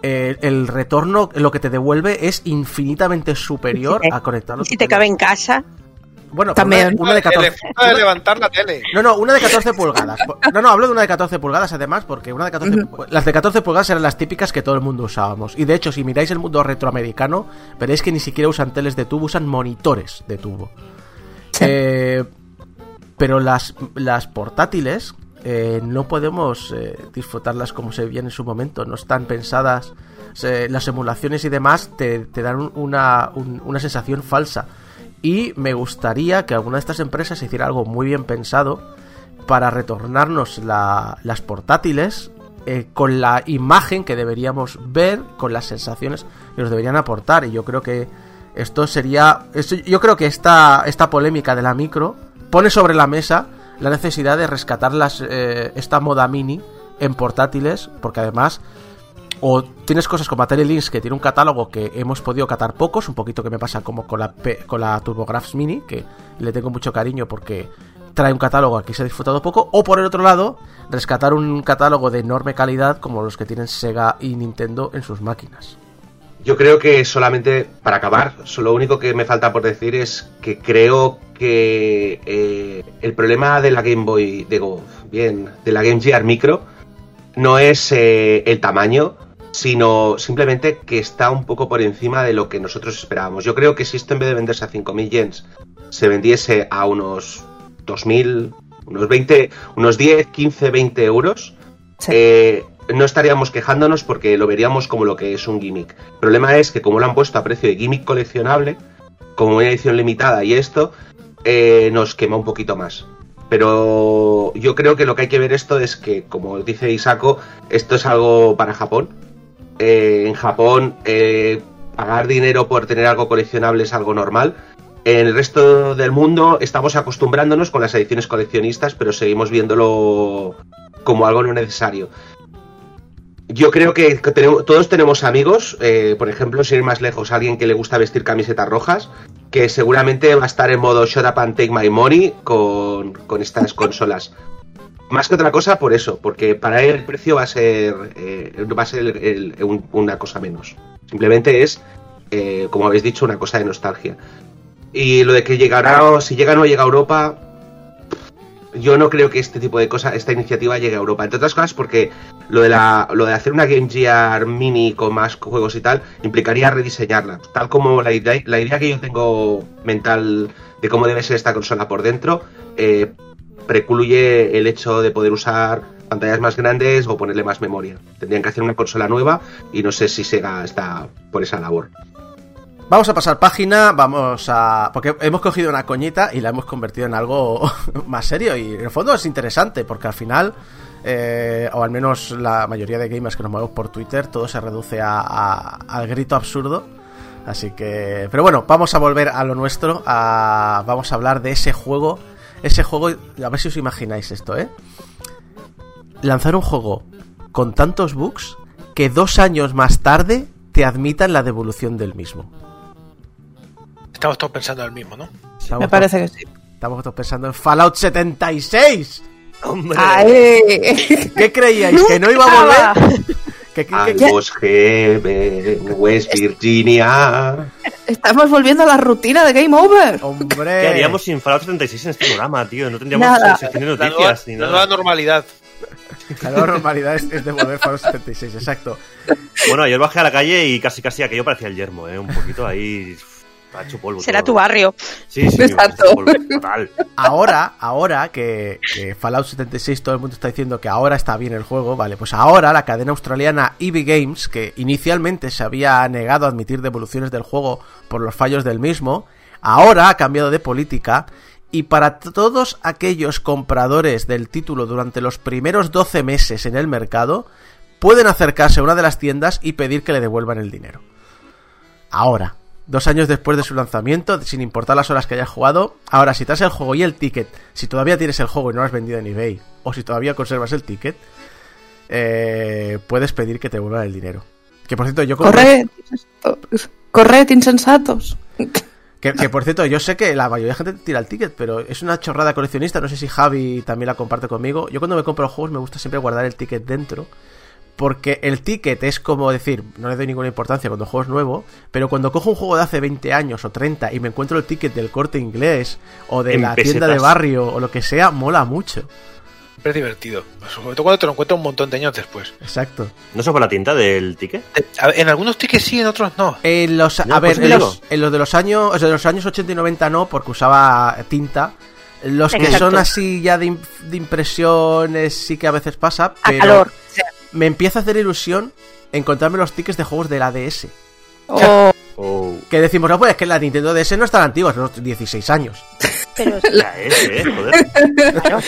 eh, el retorno, lo que te devuelve es infinitamente superior Sí. a conectarlo. Y si te cabe en casa, Bueno, pero También. Una, una de 14. de levantar la tele. No, no, una de 14 pulgadas. No, no, hablo de una de 14 pulgadas además, porque una de 14 pu- las de 14 pulgadas eran las típicas que todo el mundo usábamos. Y de hecho, si miráis el mundo retroamericano, veréis que ni siquiera usan teles de tubo, usan monitores de tubo. Eh, pero las, las portátiles eh, no podemos eh, disfrutarlas como se veían en su momento. No están pensadas. las emulaciones y demás te, te dan un- una, un- una sensación falsa. Y me gustaría que alguna de estas empresas hiciera algo muy bien pensado para retornarnos la- las portátiles eh, con la imagen que deberíamos ver, con las sensaciones que nos deberían aportar. Y yo creo que esto sería. yo creo que esta, esta polémica de la micro pone sobre la mesa la necesidad de rescatar las, eh, esta moda mini en portátiles, porque además. O tienes cosas como Atari Lynx que tiene un catálogo que hemos podido catar pocos, un poquito que me pasa como con la, con la TurboGrafx Mini, que le tengo mucho cariño porque trae un catálogo que se ha disfrutado poco, o por el otro lado, rescatar un catálogo de enorme calidad como los que tienen Sega y Nintendo en sus máquinas. Yo creo que solamente, para acabar, lo único que me falta por decir es que creo que eh, el problema de la Game Boy, digo, bien, de la Game Gear Micro, no es eh, el tamaño, sino simplemente que está un poco por encima de lo que nosotros esperábamos. Yo creo que si esto en vez de venderse a 5.000 yens, se vendiese a unos 2.000, unos 20, unos 10, 15, 20 euros, Sí. eh, no estaríamos quejándonos porque lo veríamos como lo que es un gimmick. El problema es que como lo han puesto a precio de gimmick coleccionable, como una edición limitada y esto, eh, nos quema un poquito más. Pero yo creo que lo que hay que ver esto es que, como dice Isako, esto es algo para Japón. Eh, en Japón, eh, pagar dinero por tener algo coleccionable es algo normal. En el resto del mundo estamos acostumbrándonos con las ediciones coleccionistas, pero seguimos viéndolo como algo no necesario. Yo creo que tenemos- todos tenemos amigos, eh, por ejemplo, sin ir más lejos, alguien que le gusta vestir camisetas rojas, que seguramente va a estar en modo Shut Up and Take My Money con, con estas [LAUGHS] consolas. Más que otra cosa, por eso, porque para él el precio va a ser, eh, va a ser el- el- un- una cosa menos. Simplemente es, eh, como habéis dicho, una cosa de nostalgia. Y lo de que llegará, si llega o no llega a Europa, yo no creo que este tipo de cosas, esta iniciativa llegue a Europa. Entre otras cosas porque lo de, la, lo de hacer una Game Gear mini con más juegos y tal implicaría rediseñarla. Tal como la idea, la idea que yo tengo mental de cómo debe ser esta consola por dentro, eh, precluye el hecho de poder usar pantallas más grandes o ponerle más memoria. Tendrían que hacer una consola nueva y no sé si Sega está por esa labor. Vamos a pasar página, vamos a... Porque hemos cogido una coñita y la hemos convertido en algo [LAUGHS] más serio y en el fondo es interesante porque al final, eh, o al menos la mayoría de gamers que nos movemos por Twitter, todo se reduce a, a- al grito absurdo. Así que... Pero bueno, vamos a volver a lo nuestro, a, vamos a hablar de ese juego, ese juego, a ver si os imagináis esto, ¿eh? Lanzar un juego con tantos bugs que dos años más tarde te admitan la devolución del mismo. Estamos todos pensando en el mismo, ¿no? Estamos Me parece que sí. Estamos todos pensando en Fallout 76. ¡Hombre! ¡Ay! ¿Qué creíais? ¿Que no iba a volver? ¿Que, que- que- Ambos Heaven, West Virginia. Estamos volviendo a la rutina de Game Over. Hombre. ¿Qué haríamos sin Fallout 76 en este programa, tío? No tendríamos Nada. sección de La nueva, noticias ni la nada. nueva normalidad. La nueva normalidad es, es devolver Fallout 76, exacto. Bueno, ayer bajé a la calle y casi casi aquello parecía el yermo, ¿eh? Un poquito ahí... Ha hecho polvo Será todo. tu barrio. Sí, sí, Exacto. polvo, total. Ahora, ahora que, que Fallout 76 todo el mundo está diciendo que ahora está bien el juego, vale, pues ahora la cadena australiana EV Games, que inicialmente se había negado a admitir devoluciones del juego por los fallos del mismo, ahora ha cambiado de política y para todos aquellos compradores del título durante los primeros 12 meses en el mercado, pueden acercarse a una de las tiendas y pedir que le devuelvan el dinero. Ahora, dos años después de su lanzamiento, sin importar las horas que hayas jugado, ahora si te el juego y el ticket, si todavía tienes el juego y no lo has vendido en eBay, o si todavía conservas el ticket, eh, puedes pedir que te devuelvan el dinero. Que por cierto, yo compré- Corred, insensatos. Corred, insensatos. que, que, por cierto, yo sé que la mayoría de gente tira el ticket, pero es una chorrada coleccionista. No sé si Javi también la comparte conmigo. Yo cuando me compro juegos me gusta siempre guardar el ticket dentro. Porque el ticket es como decir, no le doy ninguna importancia cuando el juego es nuevo, pero cuando cojo un juego de hace 20 años o 30 y me encuentro el ticket del corte inglés o de En la tienda de barrio o lo que sea, mola mucho. Pero es divertido. Sobre todo cuando te lo encuentras un montón de años después. Exacto. ¿No se fue la tinta del ticket? Eh, a ver, En algunos tickets sí, en otros no. En los, No, a ver, pues en los, en los de los años, o sea, de los años 80 y 90 no, porque usaba tinta. Los que Exacto. son así ya de, im- de impresiones sí que a veces pasa, A pero calor. O sea, me empieza a hacer ilusión encontrarme los tickets de juegos de la DS. Oh, Oh, Que decimos, no, pues es que la Nintendo DS no es tan antigua, son unos 16 años. pero [LAUGHS] la S, ¿eh? Joder. [LAUGHS]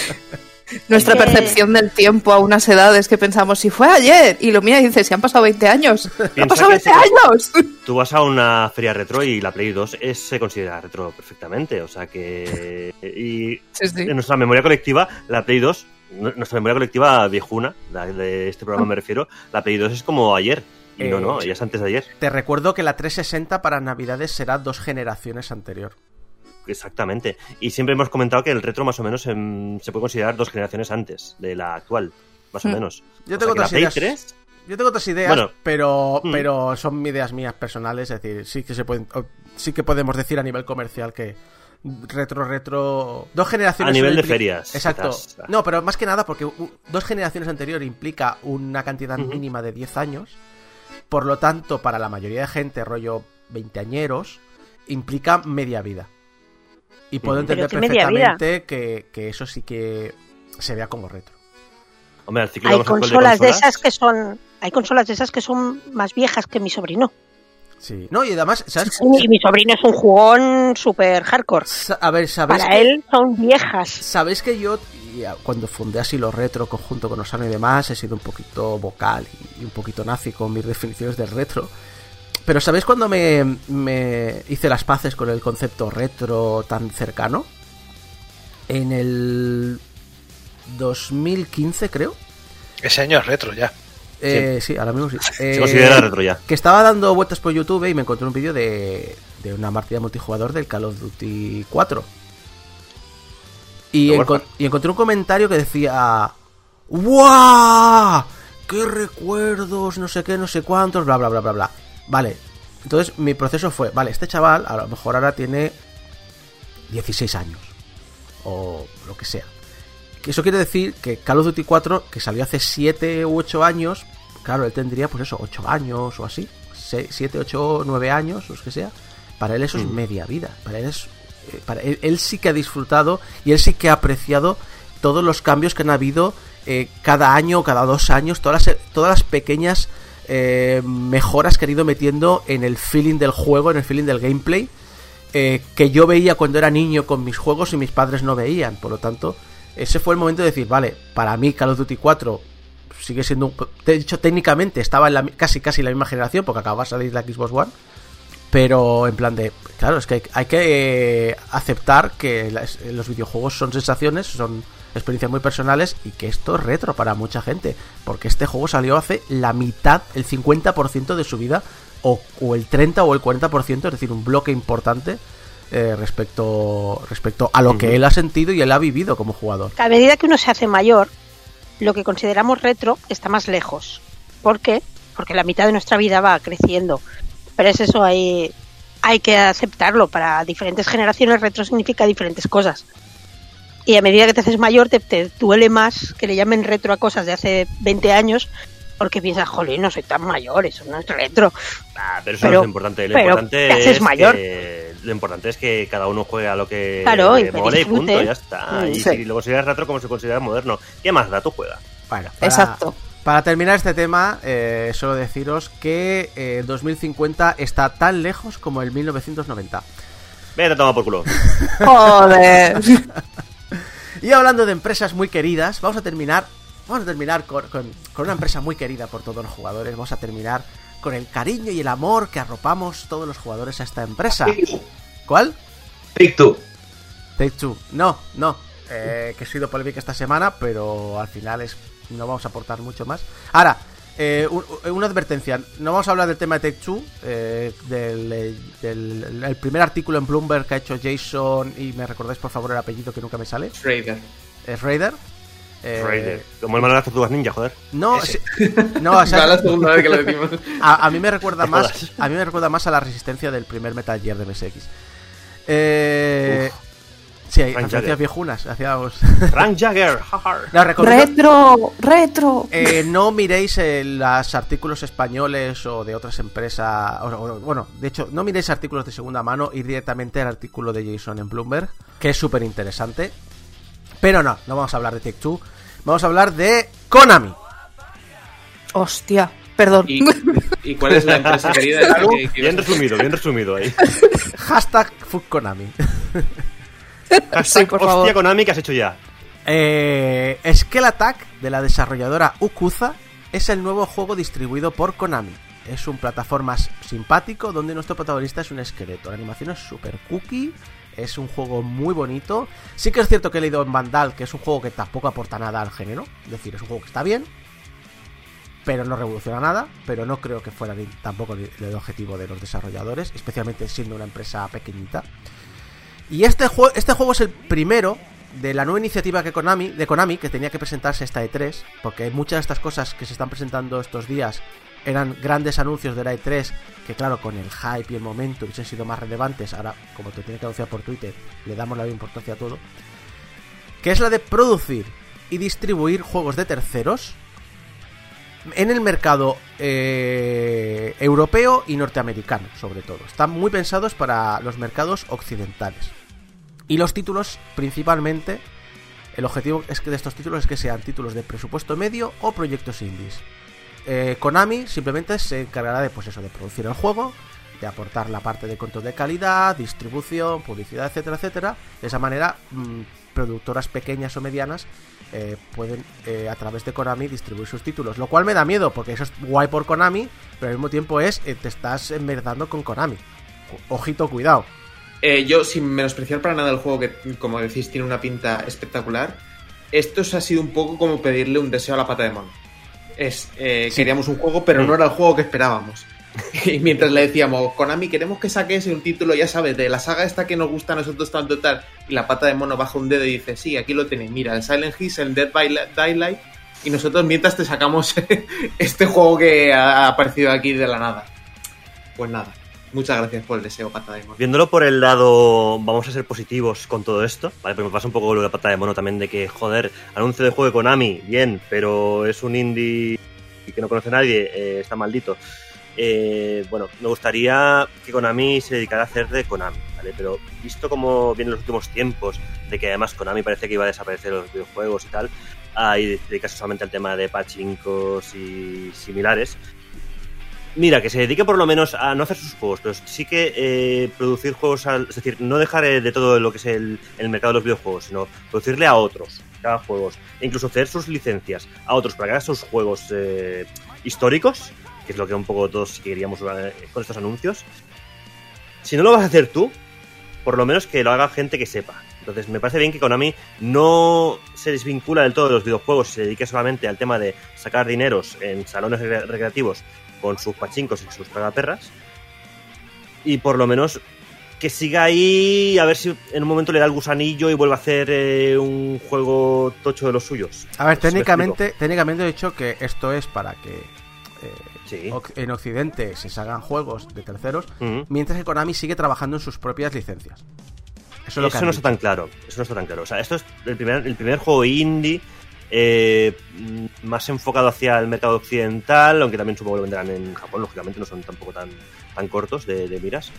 nuestra percepción del tiempo a unas edades que pensamos, si fue ayer, y lo mía dice, si han pasado 20 años. [LAUGHS] ¡Han pasado que 20 sí. años! Tú vas a una feria retro y la Play 2 es- se considera retro perfectamente. O sea que. Y Sí, sí. en nuestra memoria colectiva, la Play 2, nu- nuestra memoria colectiva viejuna, la de este programa me refiero, la Play 2 es como ayer. Y no, Eh, no, ya es antes de ayer. Te recuerdo que la 360 para Navidades será dos generaciones anterior. Exactamente. Y siempre hemos comentado que el retro más o menos em, se puede considerar dos generaciones antes de la actual. Más o Hmm. menos. Yo O tengo otras ideas. 3 Yo tengo otras ideas, Bueno. pero, Mm. pero son ideas mías personales, es decir, sí que se pueden, sí que podemos decir a nivel comercial que retro, retro, dos generaciones. A nivel de ferias, Exacto. quizás. No, pero más que nada porque dos generaciones anterior implica una cantidad mínima de 10 años, por lo tanto, para la mayoría de gente, rollo veinteañeros, implica media vida. Y puedo entender perfectamente que, que eso sí que se vea como retro. Hombre, el ciclo de hay consolas de consolas- esas que son. Hay consolas de esas que son más viejas que mi sobrino. Sí. No, y además, ¿sabes? Y mi sobrino es un jugón super hardcore. Sa- A ver, ¿sabéis Para que- él son viejas. Sabéis que yo, y a- cuando fundé así los retro conjunto con Osano y demás, he sido un poquito vocal y, y un poquito nazi con mis [LAUGHS] definiciones del retro. Pero ¿sabéis cuando me, me hice las paces con el concepto retro tan cercano? En el 2015, creo. Ese año es retro ya. Eh, sí. ahora mismo sí. [LAUGHS] Se Eh, considera retro ya. que estaba dando vueltas por YouTube y me encontré un vídeo de, de una partida multijugador del Call of Duty 4. Y, y encontré un comentario que decía: ¡Guau! ¡Qué recuerdos! No sé qué, no sé cuántos, bla, bla, bla, bla, bla. Vale, entonces mi proceso fue: Vale, este chaval a lo mejor ahora tiene 16 años. O lo que sea. Que eso quiere decir que Call of Duty 4, que salió hace 7 u 8 años, claro, él tendría pues eso, 8 años o así, 7, 8, 9 años, o lo que sea. Para él eso es media vida. Para él es. eh, Para él, él sí que ha disfrutado y él sí que ha apreciado todos los cambios que han habido eh, cada año o cada dos años, todas las, todas las pequeñas eh, mejoras que han ido metiendo en el feeling del juego, en el feeling del gameplay, eh, que yo veía cuando era niño con mis juegos y mis padres no veían. Por lo tanto, ese fue el momento de decir, vale, para mí Call of Duty 4 sigue siendo un... De hecho, técnicamente estaba en la, casi casi la misma generación, porque acababa de salir la Xbox One. Pero en plan de, claro, es que hay, que aceptar que los videojuegos son sensaciones, son experiencias muy personales y que esto es retro para mucha gente. Porque este juego salió hace la mitad, el 50% de su vida, o, o el 30 o el 40%, es decir, un bloque importante eh, respecto, respecto a lo que él ha sentido y él ha vivido como jugador. A medida que uno se hace mayor, lo que consideramos retro está más lejos. ¿Por qué? Porque la mitad de nuestra vida va creciendo. Pero es eso, hay, hay que aceptarlo. Para diferentes generaciones, retro significa diferentes cosas. Y a medida que te haces mayor, te, te duele más que le llamen retro a cosas de hace 20 años, porque piensas, jolín, no soy tan mayor, eso no es retro. Ah, pero eso Pero- no es lo importante. Lo pero importante te haces es mayor. que- lo importante es que cada uno juegue a lo que Claro, y mole y punto, ya está. Mm, y si lo consideras retro, como se considera moderno. ¿Qué más da? Tú juega. Bueno, para- Exacto. Para terminar este tema, eh, solo deciros que eh, el 2050 está tan lejos como el 1990. Vete a tomar por culo. [LAUGHS] Joder. [LAUGHS] Y hablando de empresas muy queridas, vamos a terminar, vamos a terminar con, con- con una empresa muy querida por todos los jugadores. Vamos a terminar con el cariño y el amor que arropamos todos los jugadores a esta empresa. ¿Cuál? Take Two. Take Two. No, no. Eh, que he sido polémica esta semana, pero al final es no vamos a aportar mucho más. Ahora, eh, un- una advertencia. No vamos a hablar del tema de Take Two, eh, del, eh, del- el primer artículo en Bloomberg que ha hecho Jason, y me recordáis por favor el apellido que nunca me sale. Raider. Es Raider. Eh, Raider. Como el manual de las tortugas ninja, joder. No, sí- no, o sea, la segunda vez que lo decimos. a, a mí me recuerda más a mí me recuerda más a la resistencia del primer Metal Gear de MSX. Eh, sí, hay referencias viejunas. Hacíamos. Frank Jagger. [LAUGHS] No, retro, retro. eh, no miréis eh, los artículos españoles o de otras empresas. o- o- bueno, de hecho, no miréis artículos de segunda mano, ir directamente al artículo de Jason en Bloomberg, que es súper interesante. Pero no, no vamos a hablar de Take Two. Vamos a hablar de Konami. Hostia, perdón. ¿Y, y cuál es la empresa [LAUGHS] querida? que- que- Bien resumido, bien resumido ahí. [LAUGHS] Hashtag Fuck Konami. [LAUGHS] Hashtag, por hostia favor. Konami, ¿qué has hecho ya? Eh, Skull Attack de la desarrolladora Ukuza es el nuevo juego distribuido por Konami. Es un plataformas simpático donde nuestro protagonista es un esqueleto. La animación es super cookie, es un juego muy bonito. Sí que es cierto que he leído en Vandal que es un juego que tampoco aporta nada al género. Es decir, es un juego que está bien, pero no revoluciona nada. Pero no creo que fuera tampoco el el objetivo de los desarrolladores, especialmente siendo una empresa pequeñita. Y este, juego este juego es el primero de la nueva iniciativa que Konami, de Konami que tenía que presentarse esta E3, porque muchas de estas cosas que se están presentando estos días eran grandes anuncios de la E3 que claro, con el hype y el momento hubiesen sido más relevantes. Ahora, como te tiene que anunciar por Twitter, le damos la importancia a todo. Que es la de producir y distribuir juegos de terceros en el mercado eh, europeo y norteamericano, sobre todo. Están muy pensados para los mercados occidentales. Y los títulos, principalmente, el objetivo es que de estos títulos es que sean títulos de presupuesto medio o proyectos indies. Eh, Konami simplemente se encargará de, pues eso, de producir el juego, de aportar la parte de control de calidad, distribución, publicidad, etcétera, etcétera. De esa manera, mm, productoras pequeñas o medianas eh, pueden eh, a través de Konami distribuir sus títulos. Lo cual me da miedo, porque eso es guay por Konami, pero al mismo tiempo es eh, te estás enmerdando con Konami. Ojito, cuidado. Yo, sin menospreciar para nada el juego, que como decís tiene una pinta espectacular, esto ha sido un poco como pedirle un deseo a la pata de mono. Es, eh, Queríamos un juego, pero no era el juego que esperábamos. [LAUGHS] Y mientras le decíamos, Konami, queremos que saques un título, ya sabes, de la saga esta que nos gusta a nosotros tanto tal, y la pata de mono baja un dedo y dice, sí, aquí lo tenéis, mira, el Silent Hill, el Dead by Daylight, y nosotros mientras te sacamos [LAUGHS] este juego que ha aparecido aquí de la nada. Pues nada. Muchas gracias por el deseo, pata de mono. Viéndolo por el lado, vamos a ser positivos con todo esto, ¿vale? Pero me pasa un poco lo de pata de mono también de que, joder, anuncio de juego de Konami, bien, pero es un indie que no conoce a nadie, eh, está maldito. Eh, bueno, me gustaría que Konami se dedicara a hacer de Konami, ¿vale? Pero visto como vienen los últimos tiempos, de que además Konami parece que iba a desaparecer los videojuegos y tal, ah, y dedicarse solamente al tema de pachincos y similares, Mira, que se dedique por lo menos a no hacer sus juegos, pero sí que eh, producir juegos, al- es decir, no dejar eh, de todo lo que es el, mercado de los videojuegos, sino producirle a otros, hagan juegos, e incluso ceder sus licencias a otros para que hagan sus juegos eh, históricos, que es lo que un poco todos queríamos con estos anuncios. Si no lo vas a hacer tú, por lo menos que lo haga gente que sepa. Entonces me parece bien que Konami no se desvincula del todo de los videojuegos y se dedique solamente al tema de sacar dineros en salones recre- recreativos con sus pachincos y sus tragaperras. Y por lo menos que siga ahí, a ver si en un momento le da el gusanillo y vuelve a hacer eh, un juego tocho de los suyos. A ver, técnicamente, técnicamente he dicho que esto es para que eh, Sí. en Occidente se salgan juegos de terceros, mientras que Konami sigue trabajando en sus propias licencias. Eso es lo que Eso han no dicho. está tan claro. Eso no está tan claro. O sea, esto es el primer, el primer juego indie eh, más enfocado hacia el mercado occidental, aunque también supongo que lo venderán en Japón, lógicamente no son tampoco tan, tan cortos de, de miras.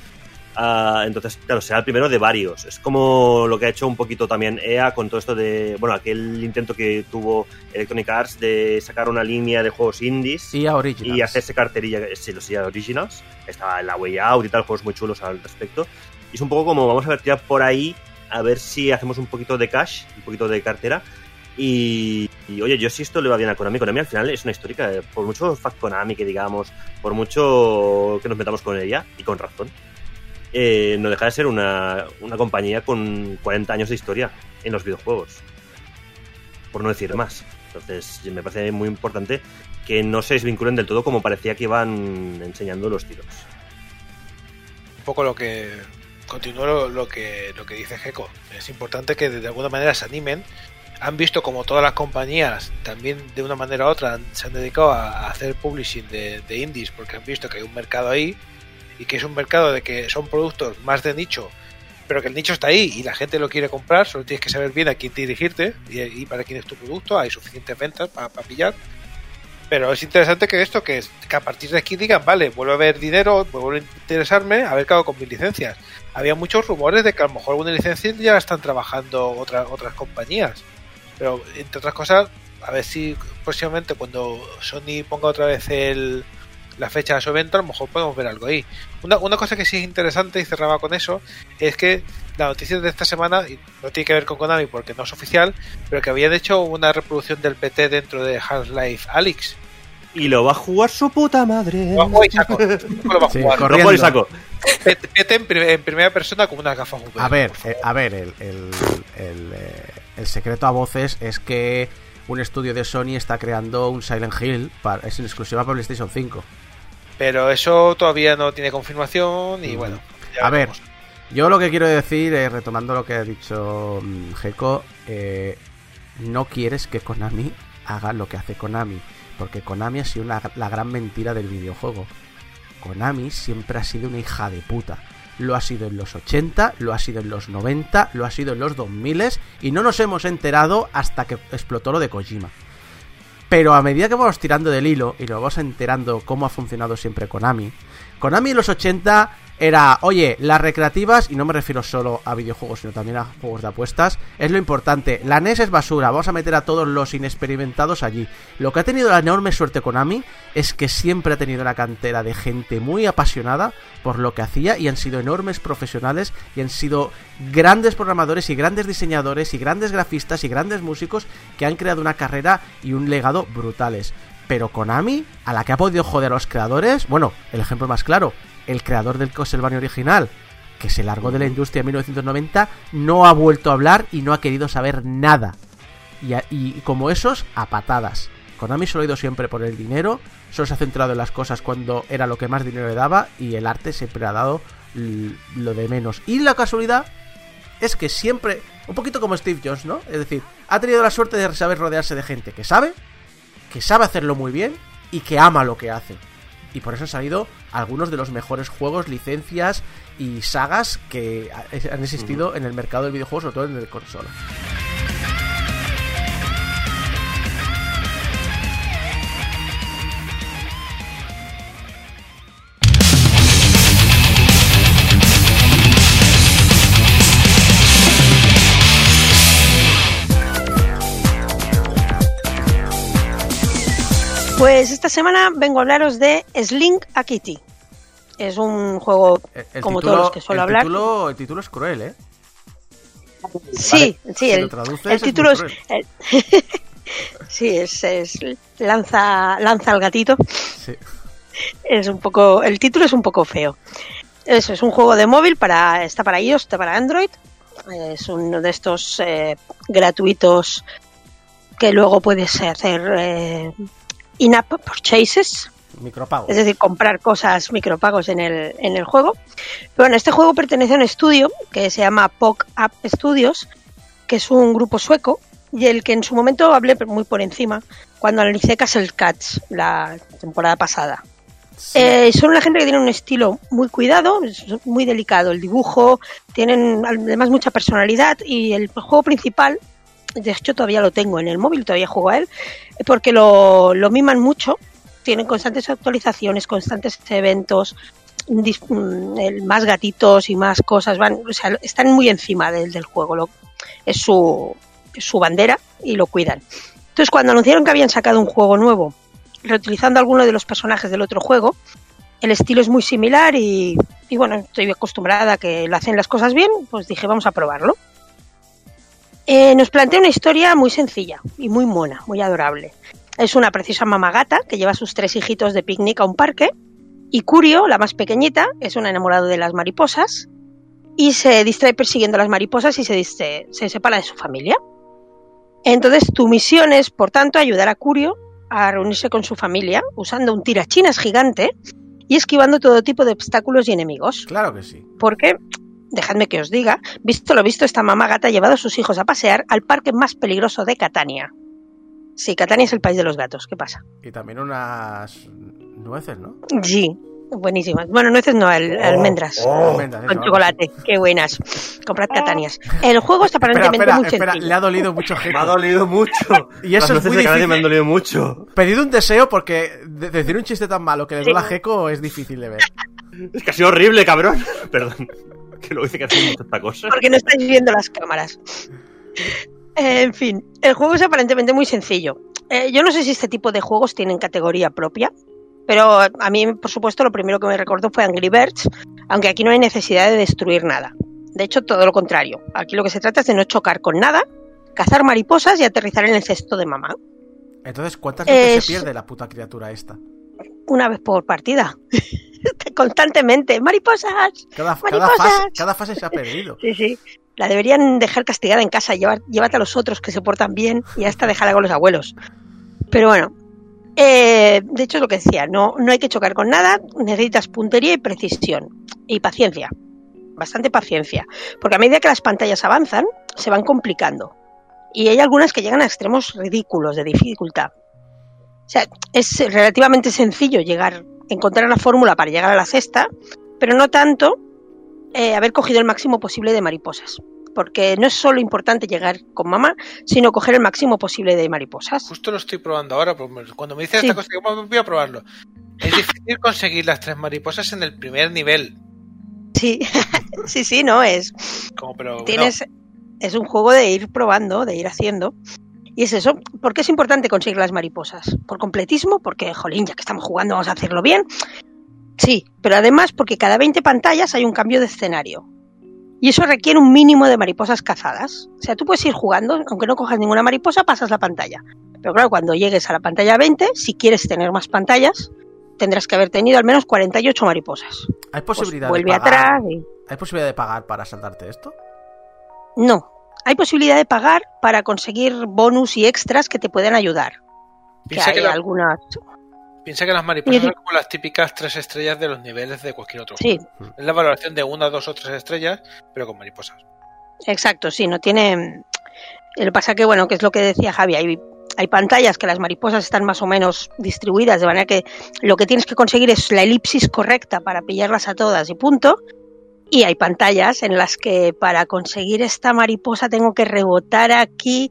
Ah, entonces, claro, será el primero de varios. Es como lo que ha hecho un poquito también EA con todo esto de, bueno, aquel intento que tuvo Electronic Arts de sacar una línea de juegos indies Y y hacerse carterilla, sí, los EA Originals. Estaba la Way Out y tal, juegos muy chulos al respecto. Y es un poco como vamos a ver tirar por ahí, a ver si hacemos un poquito de cash, un poquito de cartera. Y, y, oye, yo si esto le va bien a Konami, Konami al final es una histórica, eh, por mucho Fact Konami que digamos, por mucho que nos metamos con ella, y con razón, eh, no deja de ser una, una compañía con 40 años de historia en los videojuegos. Por no decir más. Entonces, me parece muy importante que no se desvinculen del todo como parecía que iban enseñando los tiros. un poco lo que continúo lo, lo que lo que dice Gecko. Es importante que de alguna manera se animen. Han visto como todas las compañías también de una manera u otra se han dedicado a, hacer publishing de, de indies porque han visto que hay un mercado ahí y que es un mercado de que son productos más de nicho, pero que el nicho está ahí y la gente lo quiere comprar, solo tienes que saber bien a quién dirigirte y, para quién es tu producto, hay suficientes ventas para, pillar. Pero es interesante que esto, que, que a partir de aquí digan, vale, vuelve a haber dinero, vuelve a interesarme, a ver qué con mis licencias. Había muchos rumores de que a lo mejor alguna licencia ya la están trabajando otras otras compañías. Pero, entre otras cosas, a ver si próximamente cuando Sony ponga otra vez el, la fecha de su evento, a lo mejor podemos ver algo ahí. Una, una cosa que sí es interesante y cerraba con eso, es que la noticia de esta semana, y no tiene que ver con Konami porque no es oficial, pero que habían hecho una reproducción del PT dentro de Half-Life Alyx. Y lo va a jugar su puta madre. Lo va a jugar y saco. [LAUGHS] Lo va a jugar. saco. PT en, prim- en primera persona con unas gafas. A ver, eh, a ver, el, el, el, eh, el secreto a voces es que un estudio de Sony está creando un Silent Hill, para, es en exclusiva para PlayStation 5. Pero eso todavía no tiene confirmación y Mm. bueno. ya A ver, yo lo que quiero decir, eh, retomando lo que ha dicho mm, Gecko, eh, no quieres que Konami haga lo que hace Konami, porque Konami ha sido una- la gran mentira del videojuego. Konami siempre ha sido una hija de puta. Lo ha sido en los 80, lo ha sido en los 90, lo ha sido en los 2000 y no nos hemos enterado hasta que explotó lo de Kojima. Pero a medida que vamos tirando del hilo y nos vamos enterando cómo ha funcionado siempre Konami, Konami en los 80 era, oye, las recreativas, y no me refiero solo a videojuegos, sino también a juegos de apuestas, es lo importante. La NES es basura, vamos a meter a todos los inexperimentados allí. Lo que ha tenido la enorme suerte Konami es que siempre ha tenido una cantera de gente muy apasionada por lo que hacía y han sido enormes profesionales y han sido grandes programadores y grandes diseñadores y grandes grafistas y grandes músicos que han creado una carrera y un legado brutales. Pero Konami, a la que ha podido joder a los creadores, bueno, el ejemplo más claro, el creador del Castlevania original, que se largó de la industria en 1990, no ha vuelto a hablar y no ha querido saber nada. Y, a- y como esos, a patadas. Konami solo ha ido siempre por el dinero, solo se ha centrado en las cosas cuando era lo que más dinero le daba y el arte siempre ha dado lo de menos. Y la casualidad es que siempre, un poquito como Steve Jobs, ¿no? Es decir, ha tenido la suerte de saber rodearse de gente que sabe, que sabe hacerlo muy bien y que ama lo que hace. Y por eso han salido algunos de los mejores juegos, licencias y sagas que ha- han existido en el mercado del videojuego, sobre todo en el consola. Pues esta semana vengo a hablaros de Slink a Kitty. Es un juego El, el como título, todos los que suelo el hablar. Título, el título es cruel, ¿eh? Sí, sí, Si el, traduces, el título es. [LAUGHS] sí, es, es lanza, lanza al gatito. Sí. Es un poco. El título es un poco feo. Eso es un juego de móvil para. está para iOS, está para Android. Es uno de estos eh, gratuitos que luego puedes hacer eh, in-app purchases. Micropago. es decir, comprar cosas micropagos en el, en el juego. Pero bueno, este juego pertenece a un estudio que se llama POC App Studios, que es un grupo sueco y el que en su momento hablé muy por encima cuando analicé Castle Cats la temporada pasada. Sí. Eh, son una gente que tiene un estilo muy cuidado, es muy delicado el dibujo, tienen además mucha personalidad y el juego principal, de hecho todavía lo tengo en el móvil, todavía juego a él, porque lo, lo miman mucho, tienen constantes actualizaciones, constantes eventos, mm, más gatitos y más cosas, van, o sea, están muy encima del, del juego, es su, su bandera y lo cuidan. Entonces cuando anunciaron que habían sacado un juego nuevo, reutilizando alguno de los personajes del otro juego, el estilo es muy similar y, y bueno, estoy acostumbrada a que lo hacen las cosas bien, pues dije vamos a probarlo. Eh, nos plantea una historia muy sencilla y muy mona, muy adorable. Es una preciosa mamagata que lleva a sus tres hijitos de picnic a un parque y Curio, la más pequeñita, es un enamorado de las mariposas y se distrae persiguiendo las mariposas y se, se separa de su familia. Entonces tu misión es, por tanto, ayudar a Curio a reunirse con su familia usando un tirachinas gigante y esquivando todo tipo de obstáculos y enemigos. Claro que sí. Porque, dejadme que os diga, visto lo visto, esta mamá gata ha llevado a sus hijos a pasear al parque más peligroso de Catania. Sí, Catania es el país de los gatos. ¿Qué pasa? Y también unas nueces, ¿no? Sí, buenísimas. Bueno, nueces no, al- almendras. Almendras, eso, Con chocolate, qué buenas. Comprad catanias. El juego está Espera, aparentemente espera, muy espera, sencillo. le ha dolido mucho Me ha dolido mucho. [LAUGHS] Y eso Las es muy de difícil. me han dolido mucho. Pedid un deseo porque de- decir un chiste tan malo que le Sí. duele a Gecko es difícil de ver. Es que ha sido horrible, cabrón. [LAUGHS] Perdón. [LAUGHS] Que luego dice que hacemos esta cosa. porque no estáis viendo las cámaras. En fin, el juego es aparentemente muy sencillo. Eh, yo no sé si este tipo de juegos tienen categoría propia, pero a mí, por supuesto, lo primero que me recordó fue Angry Birds, aunque aquí no hay necesidad de destruir nada. De hecho, todo lo contrario. Aquí lo que se trata es de no chocar con nada, cazar mariposas y aterrizar en el cesto de mamá. Entonces, ¿cuántas veces Es- se pierde la puta criatura esta? Una vez por partida. [LAUGHS] Constantemente. ¡Mariposas! Cada, cada, ¡Mariposas! fase, cada fase se ha perdido. Sí, sí. La deberían dejar castigada en casa, llevar, llévate a los otros que se portan bien y hasta dejarla con los abuelos. Pero bueno, eh, de hecho es lo que decía, no, no hay que chocar con nada, necesitas puntería y precisión y paciencia, bastante paciencia, porque a medida que las pantallas avanzan, se van complicando y hay algunas que llegan a extremos ridículos de dificultad. O sea, es relativamente sencillo llegar, encontrar la fórmula para llegar a la cesta, pero no tanto eh, haber cogido el máximo posible de mariposas. Porque no es solo importante llegar con mamá, sino coger el máximo posible de mariposas. Justo lo estoy probando ahora, pues, cuando me dices Sí. esta cosa, "Bueno, voy a probarlo. Es difícil conseguir las tres mariposas en el primer nivel. Sí, [LAUGHS] sí, sí, no es. Como, pero Tienes, es un juego de ir probando, de ir haciendo. Y es eso. ¿Por qué es importante conseguir las mariposas? ¿Por completismo? Porque, jolín, ya que estamos jugando, vamos a hacerlo bien. Sí, pero además porque cada 20 pantallas hay un cambio de escenario. Y eso requiere un mínimo de mariposas cazadas. O sea, tú puedes ir jugando, aunque no cojas ninguna mariposa, pasas la pantalla. Pero claro, cuando llegues a la pantalla 20, si quieres tener más pantallas, tendrás que haber tenido al menos 48 mariposas. ¿Hay Pues posibilidad vuelve pagar? atrás y... ¿Hay posibilidad de pagar para saltarte esto? No. Hay posibilidad de pagar para conseguir bonus y extras que te pueden ayudar. Que piensa, hay que la- algunas. piensa que las mariposas son como las típicas tres estrellas de los niveles de cualquier otro Sí, juego. Es la valoración de una, dos o tres estrellas, pero con mariposas. exacto, sí, no tiene. Lo que pasa que, bueno, que es lo que decía Javi, hay, hay pantallas que las mariposas están más o menos distribuidas, de manera que lo que tienes que conseguir es la elipsis correcta para pillarlas a todas y punto. Y hay pantallas en las que para conseguir esta mariposa tengo que rebotar aquí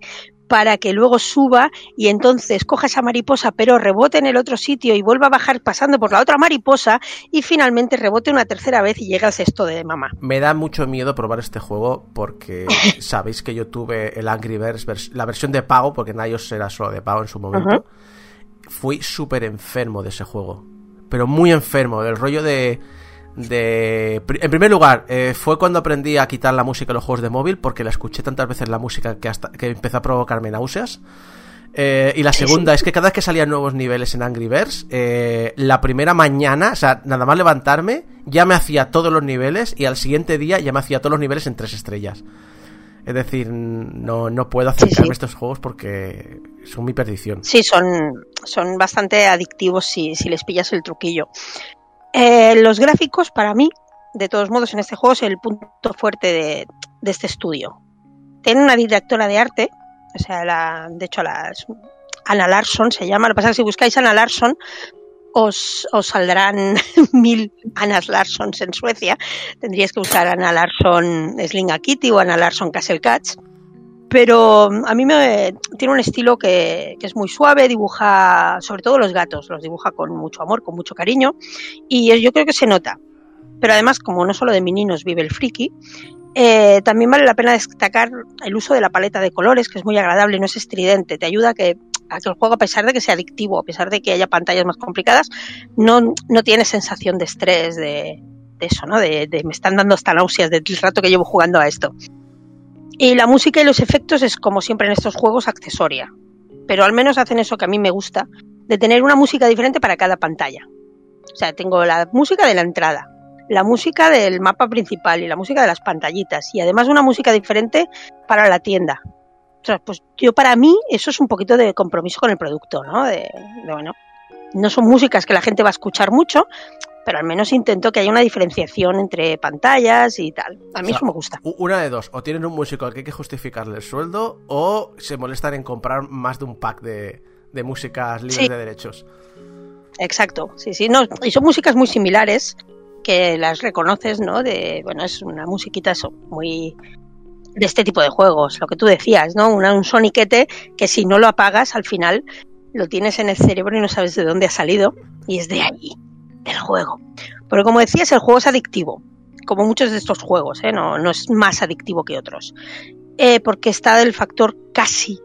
para que luego suba y entonces coja esa mariposa pero rebote en el otro sitio y vuelva a bajar pasando por la otra mariposa y finalmente rebote una tercera vez y llega al cesto de mamá. Me da mucho miedo probar este juego porque [LAUGHS] sabéis que yo tuve el Angry Birds, la versión de pago, porque en iOS era solo de pago en su momento. Fui súper enfermo de ese juego. Pero muy enfermo, del rollo de... de en primer lugar, eh, fue cuando aprendí a quitar la música en los juegos de móvil porque la escuché tantas veces la música que, hasta, que empezó a provocarme náuseas. Eh, y la segunda es que cada vez que salían nuevos niveles en Angry Birds, eh, la primera mañana, o sea, nada más levantarme, ya me hacía todos los niveles y al siguiente día ya me hacía todos los niveles en tres estrellas. Es decir, no, no puedo acercarme sí. a estos juegos porque son mi perdición. Sí, son, son bastante adictivos si, si les pillas el truquillo. Eh, los gráficos, para mí, de todos modos, en este juego es el punto fuerte de, este estudio. Tiene una directora de arte, o sea, la, de hecho, la, es Anna Larsson se llama. Lo que pasa es que si buscáis Anna Larsson, os, os saldrán [LAUGHS] mil Annas Larssons en Suecia. Tendríais que buscar Anna Larsson Slinga Kitty o Anna Larsson Castle Cats pero a mí me tiene un estilo que, que, es muy suave, dibuja sobre todo los gatos, los dibuja con mucho amor, con mucho cariño y yo creo que se nota. Pero además, como no solo de meninos vive el friki, eh, también vale la pena destacar el uso de la paleta de colores, que es muy agradable, no es estridente, te ayuda a que, a que el juego, a pesar de que sea adictivo, a pesar de que haya pantallas más complicadas, no, no tiene sensación de estrés, de, de eso, ¿no? De, de me están dando hasta náuseas del rato que llevo jugando a esto. Y la música y los efectos es, como siempre en estos juegos, accesoria. Pero al menos hacen eso que a mí me gusta, de tener una música diferente para cada pantalla. O sea, tengo la música de la entrada, la música del mapa principal y la música de las pantallitas. Y además una música diferente para la tienda. O sea, pues yo para mí eso es un poquito de compromiso con el producto, ¿no? De, de bueno, no son músicas que la gente va a escuchar mucho, pero al menos intento que haya una diferenciación entre pantallas y tal. A mí O sea, eso me gusta. Una de dos, o tienen un músico al que hay que justificarle el sueldo, o se molestan en comprar más de un pack de, de músicas libres Sí. de derechos. Exacto, sí, sí, no, y son músicas muy similares que las reconoces, ¿no? De, bueno, es una musiquita eso, muy de este tipo de juegos, lo que tú decías, ¿no? Una, un soniquete que si no lo apagas al final lo tienes en el cerebro y no sabes de dónde ha salido y es de allí, del juego. Pero como decías, el juego es adictivo, como muchos de estos juegos, ¿eh? No, es más adictivo que otros. Eh, porque está del factor casi,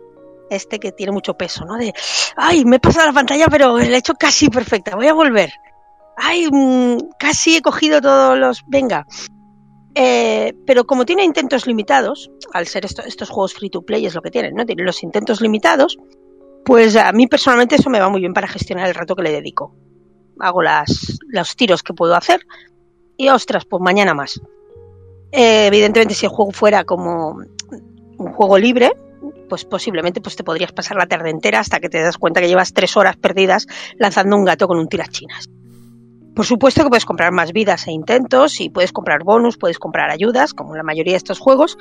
este que tiene mucho peso, ¿no? De, ay, me he pasado la pantalla, pero la he hecho casi perfecta, voy a volver. Ay, mm, casi he cogido todos los... Venga. Eh, pero como tiene intentos limitados, al ser esto- estos juegos free to play es lo que tienen, ¿no? Tienen los intentos limitados, pues a mí personalmente eso me va muy bien para gestionar el rato que le dedico. Hago las, los tiros que puedo hacer y ostras, pues mañana más. Eh, evidentemente si el juego fuera como un juego libre, pues posiblemente pues te podrías pasar la tarde entera hasta que te das cuenta que llevas tres horas perdidas lanzando un gato con un tirachinas. Por supuesto que puedes comprar más vidas e intentos y puedes comprar bonus, puedes comprar ayudas, como en la mayoría de estos juegos,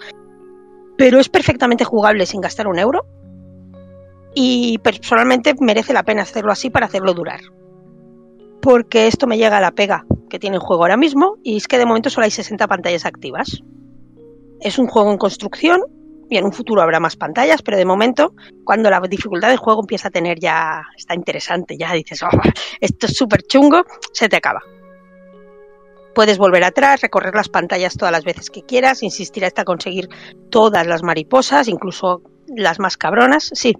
pero es perfectamente jugable sin gastar un euro y personalmente merece la pena hacerlo así para hacerlo durar. Porque esto me llega a la pega que tiene el juego ahora mismo y es que de momento solo hay 60 pantallas activas. Es un juego en construcción y en un futuro habrá más pantallas, pero de momento, cuando la dificultad del juego empieza a tener ya, está interesante, ya dices, "Oh, esto es súper chungo, se te acaba. Puedes volver atrás, recorrer las pantallas todas las veces que quieras, insistir hasta conseguir todas las mariposas, incluso las más cabronas, sí.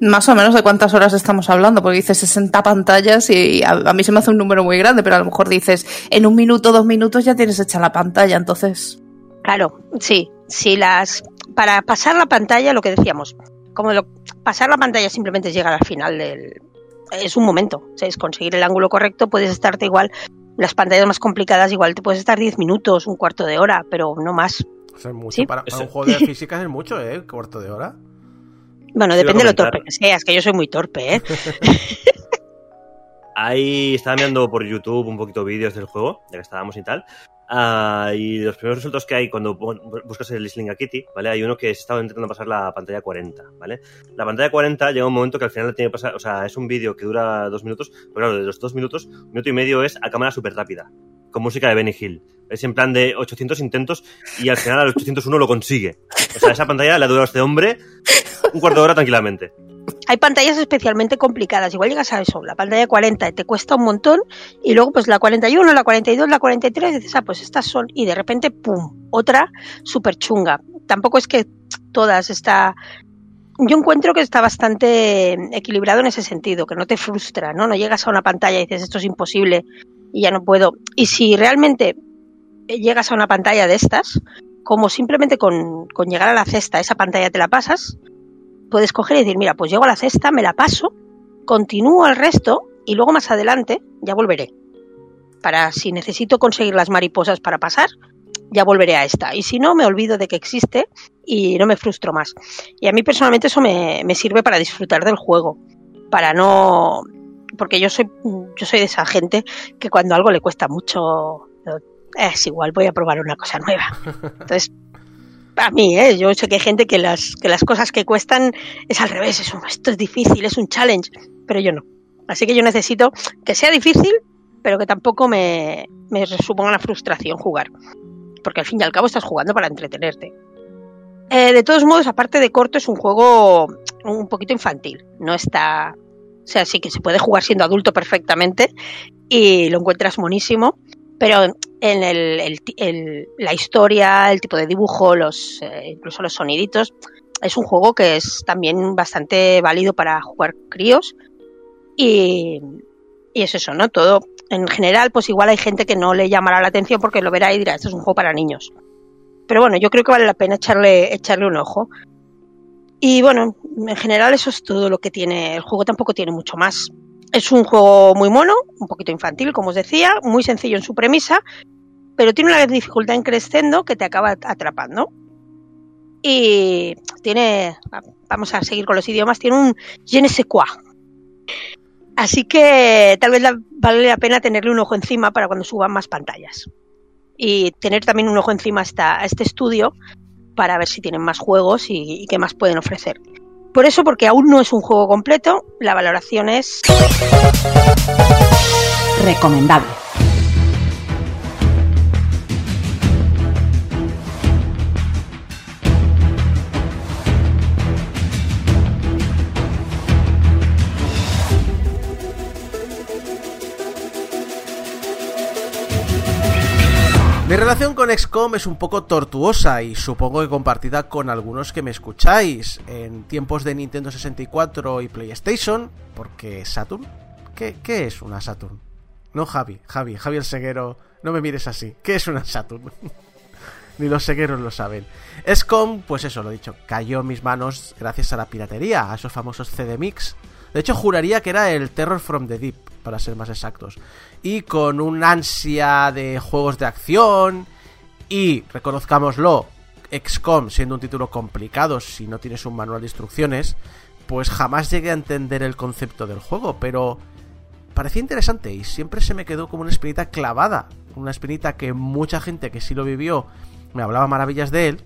Más o menos de cuántas horas estamos hablando, porque dices 60 pantallas y a, a mí se me hace un número muy grande, pero a lo mejor dices en un minuto, dos minutos ya tienes hecha la pantalla, entonces. Claro, sí, sí las para pasar la pantalla, lo que decíamos, como lo- pasar la pantalla simplemente es llegar al final del es un momento, o sea, es conseguir el ángulo correcto, puedes estarte igual las pantallas más complicadas igual te puedes estar 10 minutos, un cuarto de hora, pero no más. Es mucho. Sí. Para, un juego de [LAUGHS] físicas es mucho, ¿eh? Cuarto de hora. Bueno, depende de lo torpe que seas, que yo soy muy torpe, ¿eh? [LAUGHS] Ahí estaba mirando por YouTube un poquito vídeos del juego, ya que estábamos y tal. Ah, y los primeros resultados que hay cuando bu- buscas el Sling a Kitty, ¿vale? Hay uno que estaba intentando pasar la pantalla 40, ¿vale? La pantalla 40 llega un momento que al final la tiene que pasar, o sea, es un vídeo que dura dos minutos, pero claro, de los dos minutos, un minuto y medio es a cámara súper rápida, con música de Benny Hill. Es en plan de 800 intentos y al final al 801 lo consigue. O sea, esa pantalla le ha durado este hombre un cuarto de hora tranquilamente. Hay pantallas especialmente complicadas. Igual llegas a eso, la pantalla 40 te cuesta un montón y luego pues la 41, la 42, la 43 dices, ah, pues estas son y de repente, ¡pum! Otra súper chunga. Tampoco es que todas está... Yo encuentro que está bastante equilibrado en ese sentido, que no te frustra, ¿no? No llegas a una pantalla y dices, esto es imposible y ya no puedo. Y si realmente llegas a una pantalla de estas, como simplemente con, con llegar a la cesta, esa pantalla te la pasas, puedes coger y decir, mira, pues llego a la cesta, me la paso, continúo el resto y luego más adelante ya volveré. Para si necesito conseguir las mariposas para pasar, ya volveré a esta. Y si no, me olvido de que existe y no me frustro más. Y a mí personalmente eso me, me sirve para disfrutar del juego. Para no. Porque yo soy, yo soy de esa gente que cuando algo le cuesta mucho. Es igual, voy a probar una cosa nueva. Entonces, a mí, ¿eh? yo sé que hay gente que las, que las cosas que cuestan es al revés, es un- esto es difícil, es un challenge, pero yo no. Así que yo necesito que sea difícil, pero que tampoco me, me suponga una frustración jugar. Porque al fin y al cabo estás jugando para entretenerte. Eh, de todos modos, aparte de corto, es un juego un poquito infantil. No está. O sea, sí que se puede jugar siendo adulto perfectamente y lo encuentras monísimo. Pero en el, el- el- la historia, el tipo de dibujo, los, eh, incluso los soniditos, es un juego que es también bastante válido para jugar críos. Y, y es eso, ¿no? Todo, en general, pues igual hay gente que no le llamará la atención porque lo verá y dirá, esto es un juego para niños. Pero bueno, yo creo que vale la pena echarle, echarle un ojo. Y bueno, en general eso es todo lo que tiene. El juego tampoco tiene mucho más. Es un juego muy mono, un poquito infantil, como os decía, muy sencillo en su premisa, pero tiene una dificultad en crescendo que te acaba atrapando. Y tiene, vamos a seguir con los idiomas, tiene un je ne sais quoi. Así que tal vez vale la pena tenerle un ojo encima para cuando suban más pantallas. Y tener también un ojo encima a, esta- a este estudio para ver si tienen más juegos y, qué más pueden ofrecer. Por eso, porque aún no es un juego completo, la valoración es Recomendable. Mi relación con XCOM es un poco tortuosa y supongo que compartida con algunos que me escucháis. En tiempos de Nintendo 64 y PlayStation, porque Saturn. ¿Qué, qué es una Saturn? No, Javi, Javi, Javi el Seguero, no me mires así. ¿Qué es una Saturn? [LAUGHS] Ni los segueros lo saben. XCOM, pues eso, lo dicho, cayó en mis manos gracias a la piratería, a esos famosos CD Mix. De hecho, juraría que era el Terror from the Deep, para ser más exactos. Y con un ansia de juegos de acción y, reconozcámoslo, XCOM siendo un título complicado si no tienes un manual de instrucciones, pues jamás llegué a entender el concepto del juego, pero parecía interesante y siempre se me quedó como una espinita clavada. Una espinita que mucha gente que sí lo vivió me hablaba maravillas de él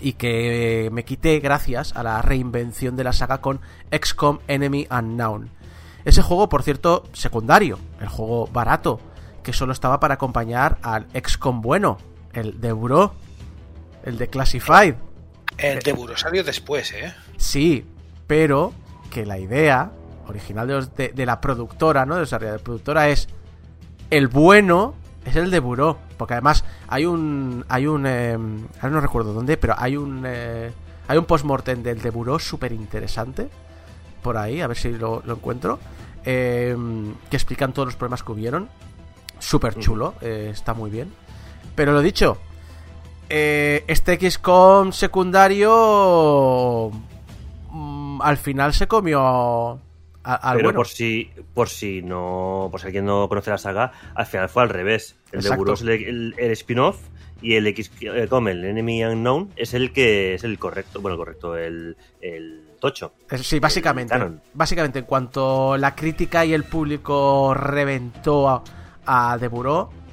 y que me quité gracias a la reinvención de la saga con XCOM Enemy Unknown. Ese juego, por cierto, secundario, el juego barato, que solo estaba para acompañar al XCOM bueno, el de Bureau, el de Classified. El de Buro salió después, ¿eh? Sí, pero que la idea original de, los- de- de la productora, ¿no? De esa la productora es el bueno es el de Buró, porque además hay un hay un eh, ahora no recuerdo dónde, pero hay un eh, hay un postmortem del de Buró súper interesante por ahí, a ver si lo, lo encuentro, eh, que explican todos los problemas que hubieron, súper chulo, eh, está muy bien. Pero lo dicho, eh, este XCOM secundario mm, al final se comió a- al Pero bueno. por si, por si no, por si alguien no conoce la saga, al final fue al revés. El de Exacto. Es el, el- el spin-off y el XCOM, el Enemy Unknown, es el que es el correcto, bueno, el correcto, el, el tocho. Eh, Sí, básicamente. el. Básicamente, en cuanto la crítica y el público reventó a, a The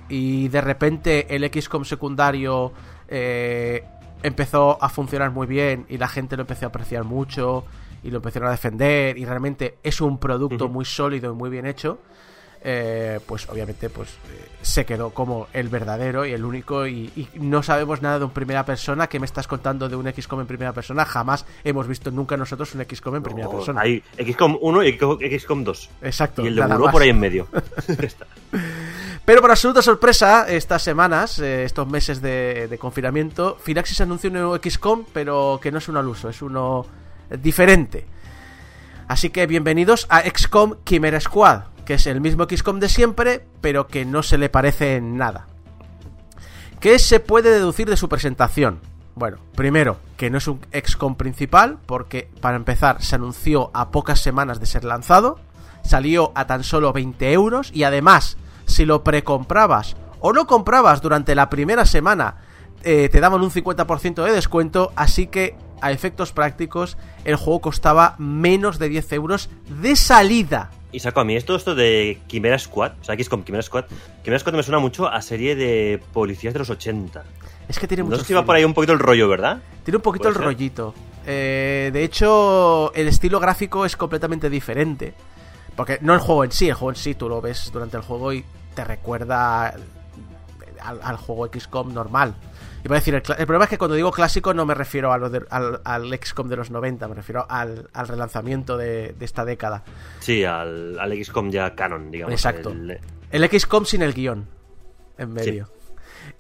y de repente el XCOM secundario eh, empezó a funcionar muy bien y la gente lo empezó a apreciar mucho y lo empezaron a defender y realmente es un producto muy sólido y muy bien hecho, eh, pues obviamente pues eh, se quedó como el verdadero y el único y, y no sabemos nada de un primera persona. Que me estás contando de un XCOM en primera persona jamás hemos visto nunca nosotros un XCOM en primera No, persona. Hay XCOM 1 y XCOM 2. exacto Y el de por ahí en medio. [LAUGHS] Pero por absoluta sorpresa estas semanas eh, estos meses de, de confinamiento Firaxis anunció un nuevo XCOM pero que no es uno al uso es uno diferente Así que bienvenidos a XCOM Chimera Squad, que es el mismo XCOM de siempre, pero que no se le parece en nada. ¿Qué se puede deducir de su presentación? Bueno, primero, que no es un XCOM principal, porque para empezar se anunció a pocas semanas de ser lanzado, salió a tan solo 20 euros y además, si lo precomprabas o no comprabas durante la primera semana, eh, te daban un 50% de descuento, así que a efectos prácticos el juego costaba menos de 10 euros de salida. Y saco a mí esto, esto de Chimera Squad, o sea, XCOM Chimera Squad. Chimera Squad me suena mucho a serie de policías de los 80. Es que tiene No mucho sé si va por ahí un poquito el rollo, ¿verdad? Tiene un poquito el rollito. Eh, de hecho, el estilo gráfico es completamente diferente. Porque no el juego en sí, el juego en sí tú lo ves durante el juego y te recuerda al, al juego XCOM normal. Iba a decir, el, problema es que cuando digo clásico no me refiero a lo de- al, al XCOM de los 90, me refiero al, al relanzamiento de, de esta década. Sí, al, al XCOM ya canon, digamos. Exacto. el- El XCOM sin el guion en medio.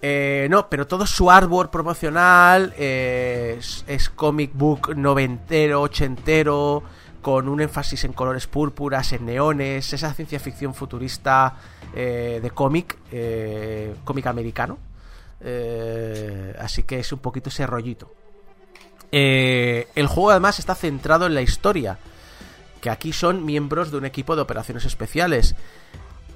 Eh, no, pero todo su artwork promocional eh, es, es comic book noventero, ochentero, con un énfasis en colores púrpuras, en neones, esa ciencia ficción futurista eh, de cómic, eh, cómic americano. Eh, así que es un poquito ese rollito. Eh, el juego además está centrado en la historia, que aquí son miembros de un equipo de operaciones especiales.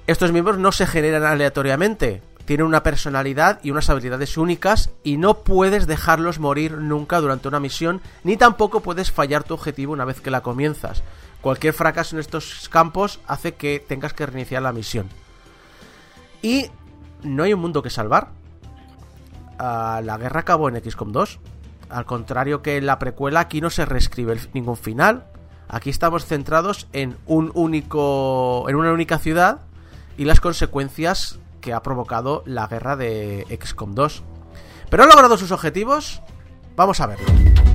Estos miembros no se generan aleatoriamente, tienen una personalidad y unas habilidades únicas y no puedes dejarlos morir nunca durante una misión, ni tampoco puedes fallar tu objetivo una vez que la comienzas. Cualquier fracaso en estos campos hace que tengas que reiniciar la misión. Y no hay un mundo que salvar. La guerra acabó en XCOM 2. Al contrario que en la precuela, aquí no se reescribe ningún final. Aquí estamos centrados en un único. en una única ciudad y las consecuencias que ha provocado la guerra de XCOM 2. ¿Pero ha logrado sus objetivos? Vamos a verlo.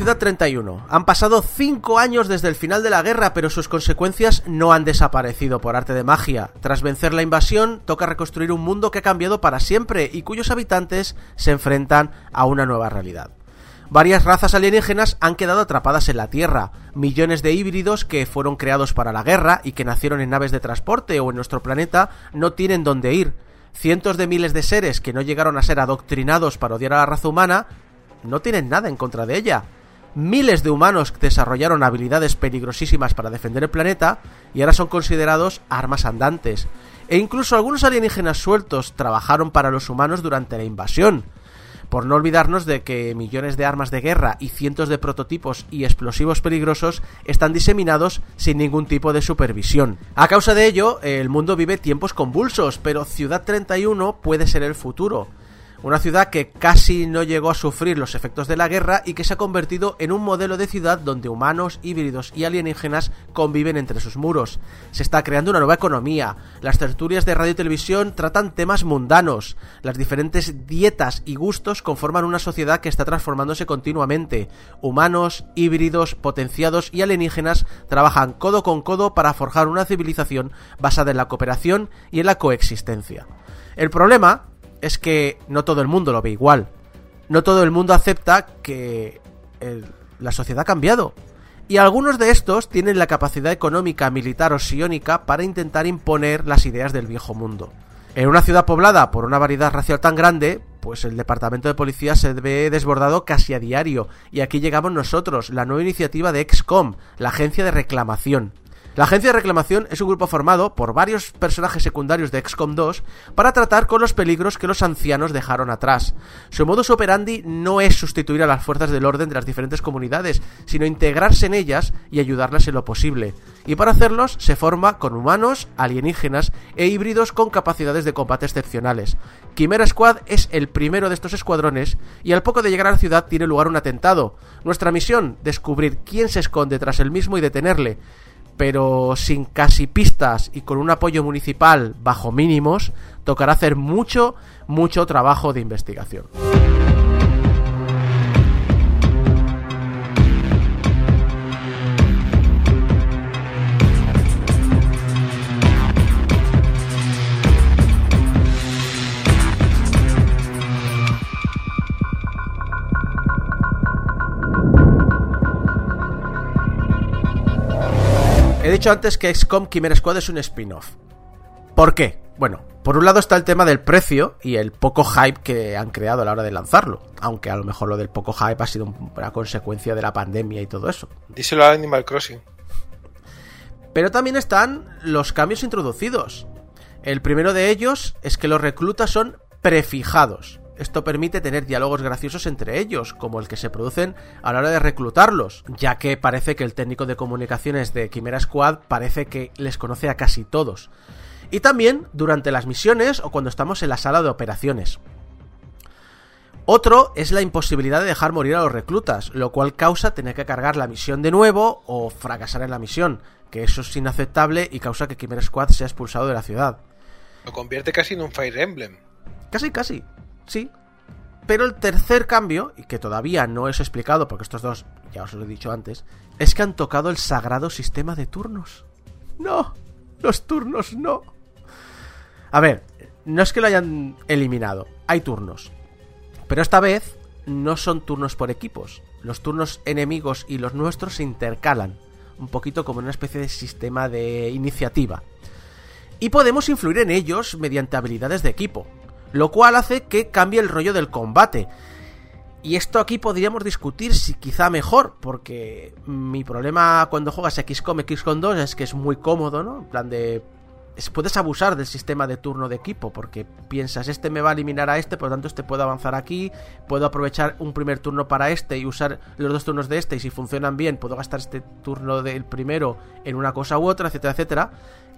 Ciudad 31. Han pasado 5 años desde el final de la guerra, pero sus consecuencias no han desaparecido por arte de magia. Tras vencer la invasión, toca reconstruir un mundo que ha cambiado para siempre y cuyos habitantes se enfrentan a una nueva realidad. Varias razas alienígenas han quedado atrapadas en la Tierra, millones de híbridos que fueron creados para la guerra y que nacieron en naves de transporte o en nuestro planeta no tienen dónde ir. Cientos de miles de seres que no llegaron a ser adoctrinados para odiar a la raza humana no tienen nada en contra de ella. Miles de humanos desarrollaron habilidades peligrosísimas para defender el planeta y ahora son considerados armas andantes. E incluso algunos alienígenas sueltos trabajaron para los humanos durante la invasión. Por no olvidarnos de que millones de armas de guerra y cientos de prototipos y explosivos peligrosos están diseminados sin ningún tipo de supervisión. A causa de ello, el mundo vive tiempos convulsos, pero Ciudad 31 puede ser el futuro. Una ciudad que casi no llegó a sufrir los efectos de la guerra y que se ha convertido en un modelo de ciudad donde humanos, híbridos y alienígenas conviven entre sus muros. Se está creando una nueva economía. Las tertulias de radio y televisión tratan temas mundanos. Las diferentes dietas y gustos conforman una sociedad que está transformándose continuamente. Humanos, híbridos, potenciados y alienígenas trabajan codo con codo para forjar una civilización basada en la cooperación y en la coexistencia. El problema es que no todo el mundo lo ve igual. No todo el mundo acepta que el- la sociedad ha cambiado. Y algunos de estos tienen la capacidad económica, militar o psiónica para intentar imponer las ideas del viejo mundo. En una ciudad poblada por una variedad racial tan grande, pues el departamento de policía se ve desbordado casi a diario. Y aquí llegamos nosotros, la nueva iniciativa de XCOM, la agencia de reclamación. La agencia de reclamación es un grupo formado por varios personajes secundarios de XCOM 2 para tratar con los peligros que los ancianos dejaron atrás. Su modus operandi no es sustituir a las fuerzas del orden de las diferentes comunidades, sino integrarse en ellas y ayudarlas en lo posible. Y para hacerlos se forma con humanos, alienígenas e híbridos con capacidades de combate excepcionales. Quimera Squad es el primero de estos escuadrones y al poco de llegar a la ciudad tiene lugar un atentado. Nuestra misión, descubrir quién se esconde tras el mismo y detenerle pero sin casi pistas y con un apoyo municipal bajo mínimos, tocará hacer mucho, mucho trabajo de investigación. He dicho antes que XCOM Chimera Squad es un spin-off. ¿Por qué? Bueno, por un lado está el tema del precio y el poco hype que han creado a la hora de lanzarlo. Aunque a lo mejor lo del poco hype ha sido una consecuencia de la pandemia y todo eso. Díselo a Animal Crossing. Pero también están los cambios introducidos. El primero de ellos es que los reclutas son prefijados. Esto permite tener diálogos graciosos entre ellos, como el que se producen a la hora de reclutarlos, ya que parece que el técnico de comunicaciones de Quimera Squad parece que les conoce a casi todos. Y también durante las misiones o cuando estamos en la sala de operaciones. Otro es la imposibilidad de dejar morir a los reclutas, lo cual causa tener que cargar la misión de nuevo o fracasar en la misión, que eso es inaceptable y causa que Quimera Squad sea expulsado de la ciudad. Lo convierte casi en un Fire Emblem. Casi, casi sí. Pero el tercer cambio, y que todavía no es explicado porque estos dos ya os lo he dicho antes, es que han tocado el sagrado sistema de turnos. No, los turnos no. A ver, no es que lo hayan eliminado, hay turnos. Pero esta vez no son turnos por equipos. Los turnos enemigos y los nuestros se intercalan, un poquito como una especie de sistema de iniciativa. Y podemos influir en ellos mediante habilidades de equipo lo cual hace que cambie el rollo del combate. Y esto aquí podríamos discutir si quizá mejor, porque mi problema cuando juegas XCOM XCOM 2 es que es muy cómodo, ¿no? En plan de... Puedes abusar del sistema de turno de equipo, porque piensas, este me va a eliminar a este, por lo tanto este puedo avanzar aquí, puedo aprovechar un primer turno para este y usar los dos turnos de este, y si funcionan bien, puedo gastar este turno del primero en una cosa u otra, etcétera, etcétera.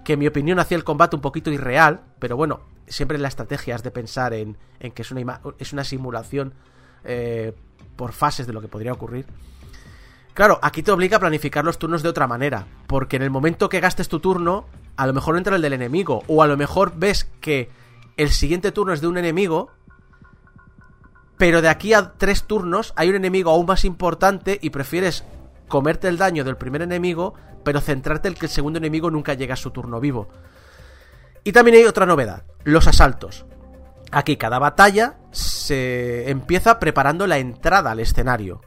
Que en mi opinión hacía el combate un poquito irreal, pero bueno, siempre la estrategia es de pensar en, que es una, es una simulación eh, por fases de lo que podría ocurrir. Claro, aquí te obliga a planificar los turnos de otra manera, porque en el momento que gastes tu turno, a lo mejor entra el del enemigo, o a lo mejor ves que el siguiente turno es de un enemigo, pero de aquí a tres turnos hay un enemigo aún más importante y prefieres comerte el daño del primer enemigo, pero centrarte en que el segundo enemigo nunca llega a su turno vivo. Y también hay otra novedad, los asaltos. Aquí cada batalla se empieza preparando la entrada al escenario.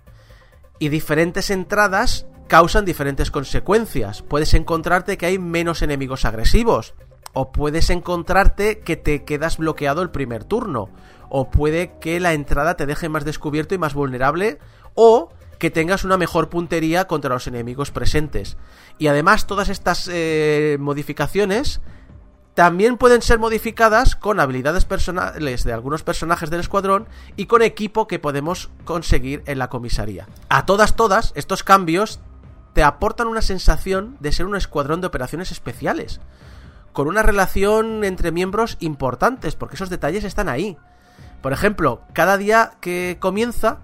Y diferentes entradas causan diferentes consecuencias. Puedes encontrarte que hay menos enemigos agresivos. O puedes encontrarte que te quedas bloqueado el primer turno. O puede que la entrada te deje más descubierto y más vulnerable. O que tengas una mejor puntería contra los enemigos presentes. Y además todas estas eh, modificaciones también pueden ser modificadas con habilidades personales de algunos personajes del escuadrón y con equipo que podemos conseguir en la comisaría. A todas, todas, estos cambios te aportan una sensación de ser un escuadrón de operaciones especiales, con una relación entre miembros importantes, porque esos detalles están ahí. Por ejemplo, cada día que comienza,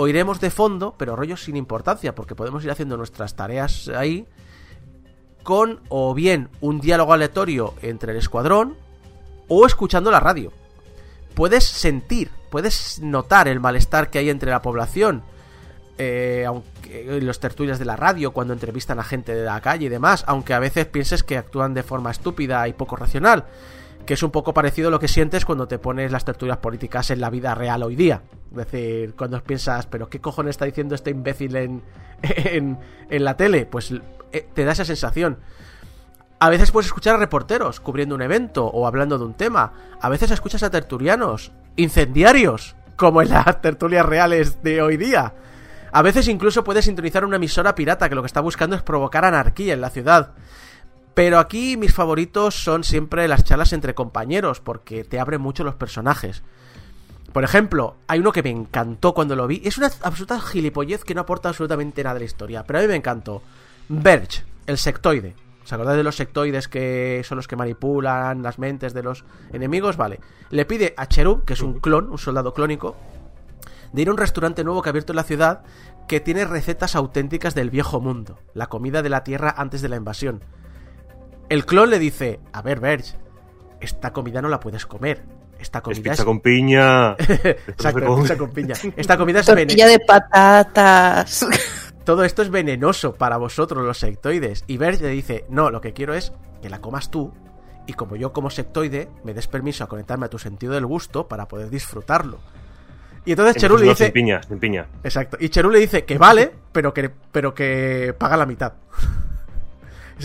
oiremos de fondo, pero rollos sin importancia, porque podemos ir haciendo nuestras tareas ahí, con o bien un diálogo aleatorio entre el escuadrón o escuchando la radio. Puedes sentir, puedes notar el malestar que hay entre la población. Eh, aunque los tertulias de la radio cuando entrevistan a gente de la calle y demás, aunque a veces pienses que actúan de forma estúpida y poco racional, que es un poco parecido a lo que sientes cuando te pones las tertulias políticas en la vida real hoy día. Es decir, cuando piensas, pero ¿qué cojones está diciendo este imbécil en, [LAUGHS] en, la tele? Pues eh, te da esa sensación. A veces puedes escuchar a reporteros cubriendo un evento o hablando de un tema. A veces escuchas a tertulianos incendiarios, como en las [LAUGHS] tertulias reales de hoy día. A veces incluso puedes sintonizar una emisora pirata que lo que está buscando es provocar anarquía en la ciudad. Pero aquí mis favoritos son siempre las charlas entre compañeros, porque te abren mucho los personajes. Por ejemplo, hay uno que me encantó cuando lo vi. Es una absoluta gilipollez que no aporta absolutamente nada a la historia, pero a mí me encantó. Verge, el sectoide. ¿Os acordáis de los sectoides que son los que manipulan las mentes de los enemigos? Vale. Le pide a Cherub, que es un clon, un soldado clónico, de ir a un restaurante nuevo que ha abierto en la ciudad que tiene recetas auténticas del viejo mundo, la comida de la tierra antes de la invasión. El clon le dice, a ver, Verge, esta comida no la puedes comer. Esta Es comida pizza es... con piña. [LAUGHS] Exacto, pizza con piña. Esta comida es Tortilla venenosa. de patatas. [LAUGHS] Todo esto es venenoso para vosotros, los sectoides. Y Verge le dice, no, lo que quiero es que la comas tú. Y como yo como sectoide, me des permiso a conectarme a tu sentido del gusto para poder disfrutarlo. Y entonces Cherú le No, dice... sin piña, sin piña. Exacto. Y Cherú le dice que vale, pero que, pero que paga la mitad.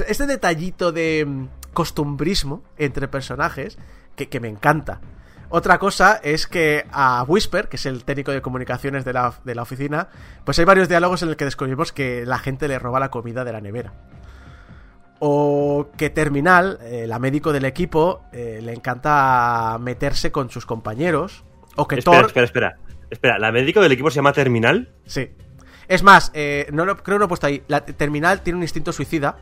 Este detallito de mm, costumbrismo entre personajes que, que me encanta. Otra cosa es que a Whisper, que es el técnico de comunicaciones de la, de la oficina, pues hay varios diálogos en los que descubrimos que la gente le roba la comida de la nevera. O que Terminal, eh, la médico del equipo, eh, le encanta meterse con sus compañeros. O que Espera, Thor... espera, espera. Espera, ¿la médico del equipo se llama Terminal? Sí. Es más, eh, no lo, creo que no he puesto ahí. La Terminal tiene un instinto suicida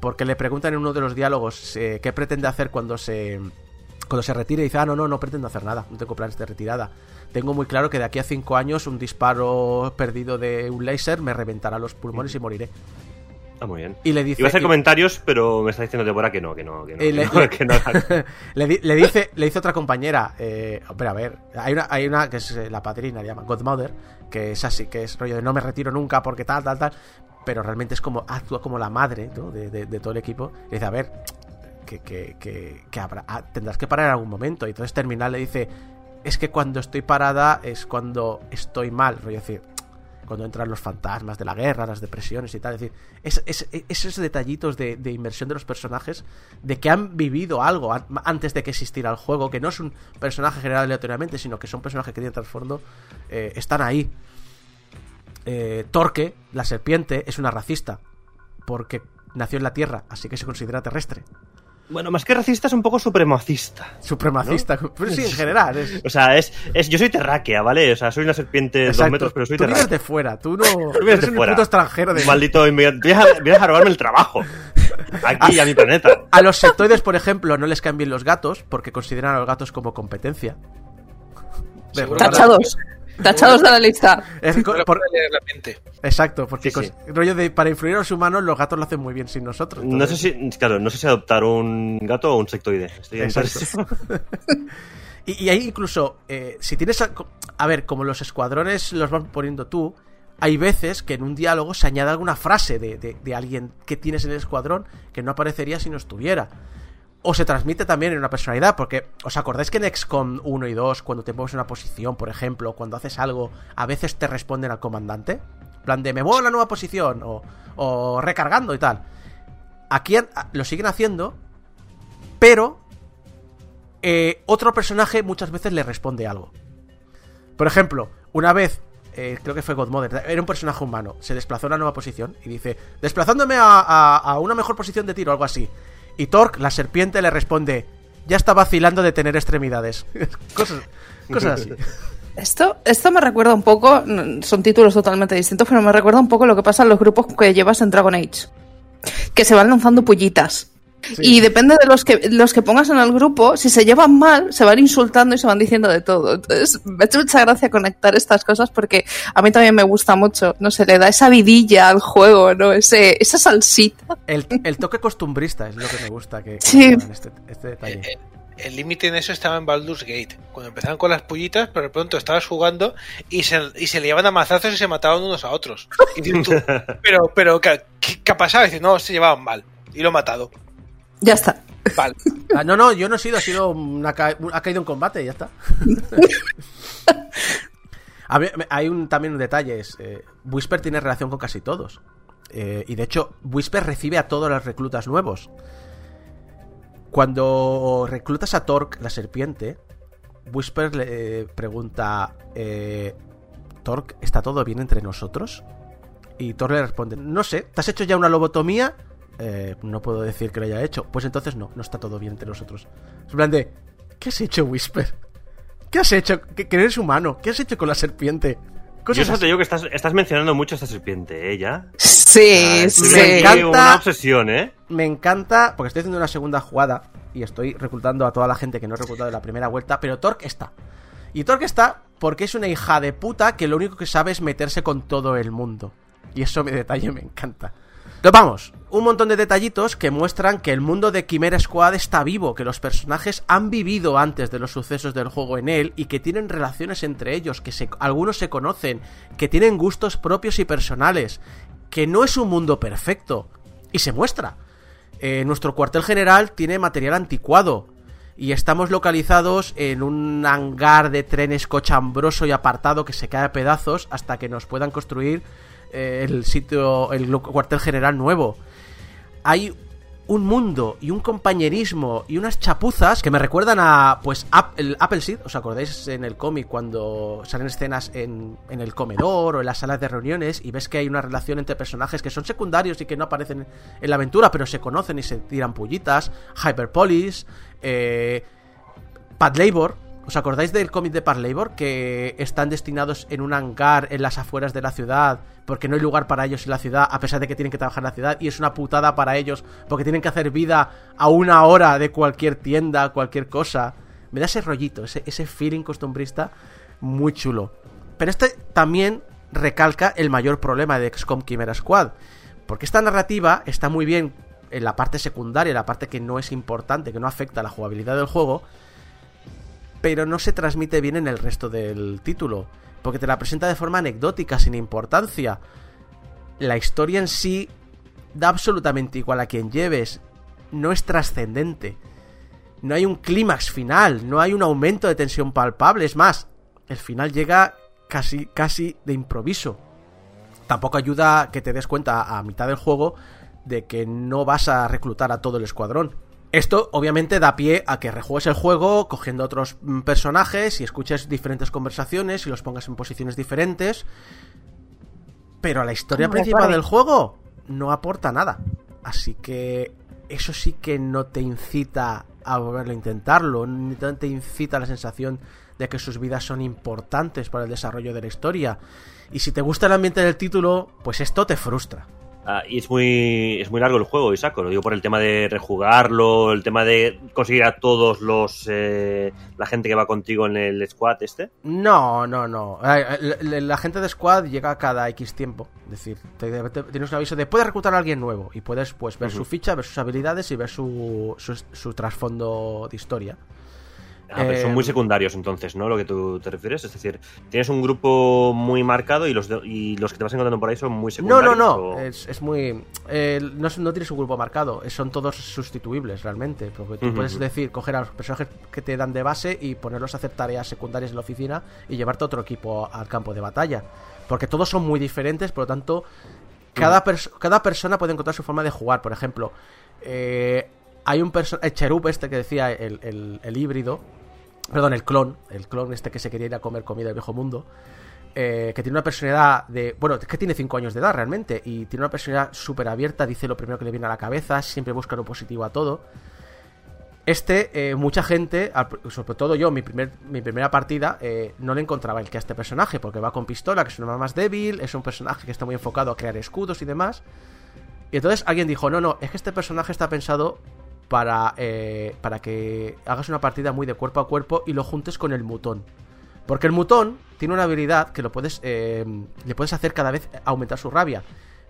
porque le preguntan en uno de los diálogos eh, qué pretende hacer cuando se cuando se retire y dice, ah, no, no, no pretendo hacer nada, no tengo planes de retirada. Tengo muy claro que de aquí a cinco años un disparo perdido de un láser me reventará los pulmones y moriré. Está muy bien. Y le dice Iba a hacer comentarios, pero me está diciendo Débora que no, que no, que no. Que le, no, le- que no. [LAUGHS] le dice le dice otra compañera eh, pero a ver hay una, hay una que es eh, la padrina le llaman Godmother que es así que es rollo de no me retiro nunca porque tal tal tal pero realmente es como actúa como la madre de, de- todo el equipo y dice a ver que, que, que, que habrá, ah, tendrás que parar en algún momento y entonces Terminal le dice es que cuando estoy parada es cuando estoy mal rollo decir cuando entran los fantasmas de la guerra, las depresiones y tal. Es decir, es, es- esos detallitos de, de inmersión de los personajes, de que han vivido algo an- antes de que existiera el juego, que no es un personaje generado aleatoriamente, sino que son personajes que tienen trasfondo, eh, están ahí. Eh, Torque, la serpiente, es una racista, porque nació en la Tierra, así que se considera terrestre. Bueno, más que racista es un poco supremacista. Supremacista, [LAUGHS] pero sí, en general. Es, O sea, es, es yo soy terráquea, ¿vale? O sea, soy una serpiente de dos metros, pero soy Tú vienes terráquea. de fuera, tú no [LAUGHS] Tú vienes eres de un fuera. puto extranjero de... Maldito inmigrante. Vienes a, a robarme el trabajo. Aquí, a mi planeta. A los sectoides, por ejemplo, no les caen bien los gatos porque consideran a los gatos como competencia. Tachados. Tachados de la lista. Es por-. Exacto, porque Sí, sí. cos- rollo de para influir a los humanos los gatos lo hacen muy bien sin nosotros. No sé si, claro, no sé si adoptar un gato o un sectoide. Estoy [LAUGHS] y, y ahí incluso, eh, si tienes... A, a ver, como los escuadrones los vas poniendo tú, hay veces que en un diálogo se añade alguna frase de, de- de alguien que tienes en el escuadrón que no aparecería si no estuviera. O se transmite también en una personalidad, porque ¿os acordáis que en XCOM 1 y 2, cuando te mueves una posición, por ejemplo, cuando haces algo, a veces te responden al comandante? Plan de me muevo a la nueva posición, o, o recargando y tal. Aquí lo siguen haciendo, pero eh, otro personaje muchas veces le responde algo. Por ejemplo, una vez, eh, creo que fue Godmother, era un personaje humano, se desplazó a una nueva posición y dice, desplazándome a, a- a una mejor posición de tiro, algo así. Y Torque, la serpiente, le responde, ya está vacilando de tener extremidades. [LAUGHS] cosas, cosas así. Esto, esto me recuerda un poco, son títulos totalmente distintos, pero me recuerda un poco lo que pasa en los grupos que llevas en Dragon Age. Que se van lanzando pullitas. Y depende de los que, los que pongas en el grupo, si se llevan mal, se van insultando y se van diciendo de todo. Entonces, me ha hecho mucha gracia conectar estas cosas porque a mí también me gusta mucho. No sé, le da esa vidilla al juego, ¿no? Ese, esa salsita. El, el toque costumbrista es lo que me gusta que, Sí. este, este detalle. Eh, El límite en eso estaba en Baldur's Gate. Cuando empezaban con las pullitas, pero de pronto estabas jugando y se, y se liaban a mazazos y se mataban unos a otros. Y dices tú, [LAUGHS] pero, pero, ¿qué, qué ha pasado? Y dices, no, se llevaban mal. Y lo he matado. Ya está. Vale. Ah, no, no, yo no he sido, ha sido una ca- ha caído en combate y ya está. [LAUGHS] A ver, hay un, también un detalle, es, eh, Whisper tiene relación con casi todos. Eh, y de hecho, Whisper recibe a todos los reclutas nuevos. Cuando reclutas a Torque, la serpiente, Whisper le eh, pregunta, eh, Torque, ¿está todo bien entre nosotros? Y Thor le responde, no sé, ¿te has hecho ya una lobotomía? Eh, no puedo decir que lo haya hecho. Pues entonces no, no está todo bien entre nosotros. Es en plan de, ¿qué has hecho, Whisper? ¿Qué has hecho? Que, que eres humano. ¿Qué has hecho con la serpiente? Yo Cosas solo te digo que estás, estás mencionando mucho a esta serpiente, ¿eh? Ya. Sí, Ah, sí. Me encanta. Una obsesión, ¿eh? Me encanta, porque estoy haciendo una segunda jugada y estoy reclutando a toda la gente que no he reclutado en la primera vuelta, pero Torque está. Y Torque está porque es una hija de puta que lo único que sabe es meterse con todo el mundo. Y eso mi detalle me encanta. Entonces vamos, un montón de detallitos que muestran que el mundo de Chimera Squad está vivo, que los personajes han vivido antes de los sucesos del juego en él y que tienen relaciones entre ellos, que se- algunos se conocen, que tienen gustos propios y personales, que no es un mundo perfecto. Y se muestra. Eh, nuestro cuartel general tiene material anticuado. Y estamos localizados en un hangar de trenes cochambroso y apartado que se cae a pedazos hasta que nos puedan construir el sitio, el cuartel general nuevo. Hay un mundo y un compañerismo y unas chapuzas que me recuerdan a, pues, el Appleseed. ¿Os acordáis en el cómic cuando salen escenas en, en el comedor o en las salas de reuniones y ves que hay una relación entre personajes que son secundarios y que no aparecen en la aventura, pero se conocen y se tiran pullitas? Hyperpolis, eh, Pad Labor. ¿Os acordáis del cómic de Pad Labor? Que están destinados en un hangar en las afueras de la ciudad porque no hay lugar para ellos en la ciudad, a pesar de que tienen que trabajar en la ciudad, y es una putada para ellos porque tienen que hacer vida a una hora de cualquier tienda, cualquier cosa. Me da ese rollito, ese, ese feeling costumbrista muy chulo. Pero este también recalca el mayor problema de XCOM Chimera Squad. Porque esta narrativa está muy bien en la parte secundaria, la parte que no es importante, que no afecta a la jugabilidad del juego, pero no se transmite bien en el resto del título, porque te la presenta de forma anecdótica, sin importancia. La historia en sí da absolutamente igual a quien lleves, no es trascendente. No hay un clímax final, no hay un aumento de tensión palpable, es más, el final llega casi casi de improviso. Tampoco ayuda que te des cuenta a mitad del juego de que no vas a reclutar a todo el escuadrón. Esto obviamente da pie a que rejuegues el juego cogiendo otros mm, personajes y escuches diferentes conversaciones y los pongas en posiciones diferentes. Pero a la historia Hombre, principal vale. del juego no aporta nada. Así que eso sí que no te incita a volverlo a intentarlo, ni te incita a la sensación de que sus vidas son importantes para el desarrollo de la historia. Y si te gusta el ambiente del título, pues esto te frustra. Ah, y es muy, es muy largo el juego, Isaco. Lo digo por el tema de rejugarlo, el tema de conseguir a todos los. eh, la gente que va contigo en el squad este. No, no, no. La, la gente de Squad llega cada X tiempo. Es decir, te- te- tienes un aviso de puedes reclutar a alguien nuevo y puedes pues ver su ficha, ver sus habilidades y ver su, su, su trasfondo de historia. Ah, pero son Eh, muy secundarios entonces, ¿no? Lo que tú te refieres. Es decir, tienes un grupo muy marcado y los, de- y los que te vas encontrando por ahí son muy No, secundarios. no, no. o- Es, es muy. eh, no, no tienes un grupo marcado. eh, Son todos sustituibles realmente. Porque tú Ujú, puedes ujú. decir, coger a los personajes que te dan de base y ponerlos a hacer tareas secundarias en la oficina y llevarte a otro equipo al campo de batalla. Porque todos son muy diferentes, por lo tanto, cada, pers- cada persona puede encontrar su forma de jugar. Por ejemplo, eh, hay un personaje. Cherub este que decía el, el- el híbrido. Perdón, el clon. El clon este que se quería ir a comer comida del viejo mundo eh, que tiene una personalidad de. Bueno, es que tiene 5 años de edad realmente. Y tiene una personalidad súper abierta, dice lo primero que le viene a la cabeza, siempre busca lo positivo a todo. Este, eh, mucha gente, sobre todo yo, mi, primer, mi primera partida, eh, no le encontraba el que a este personaje, porque va con pistola, que es una más débil, es un personaje que está muy enfocado a crear escudos y demás. Y entonces alguien dijo, no, no, es que este personaje está pensado para, eh, para que hagas una partida muy de cuerpo a cuerpo y lo juntes con el mutón. Porque el mutón tiene una habilidad que lo puedes eh, le puedes hacer cada vez aumentar su rabia.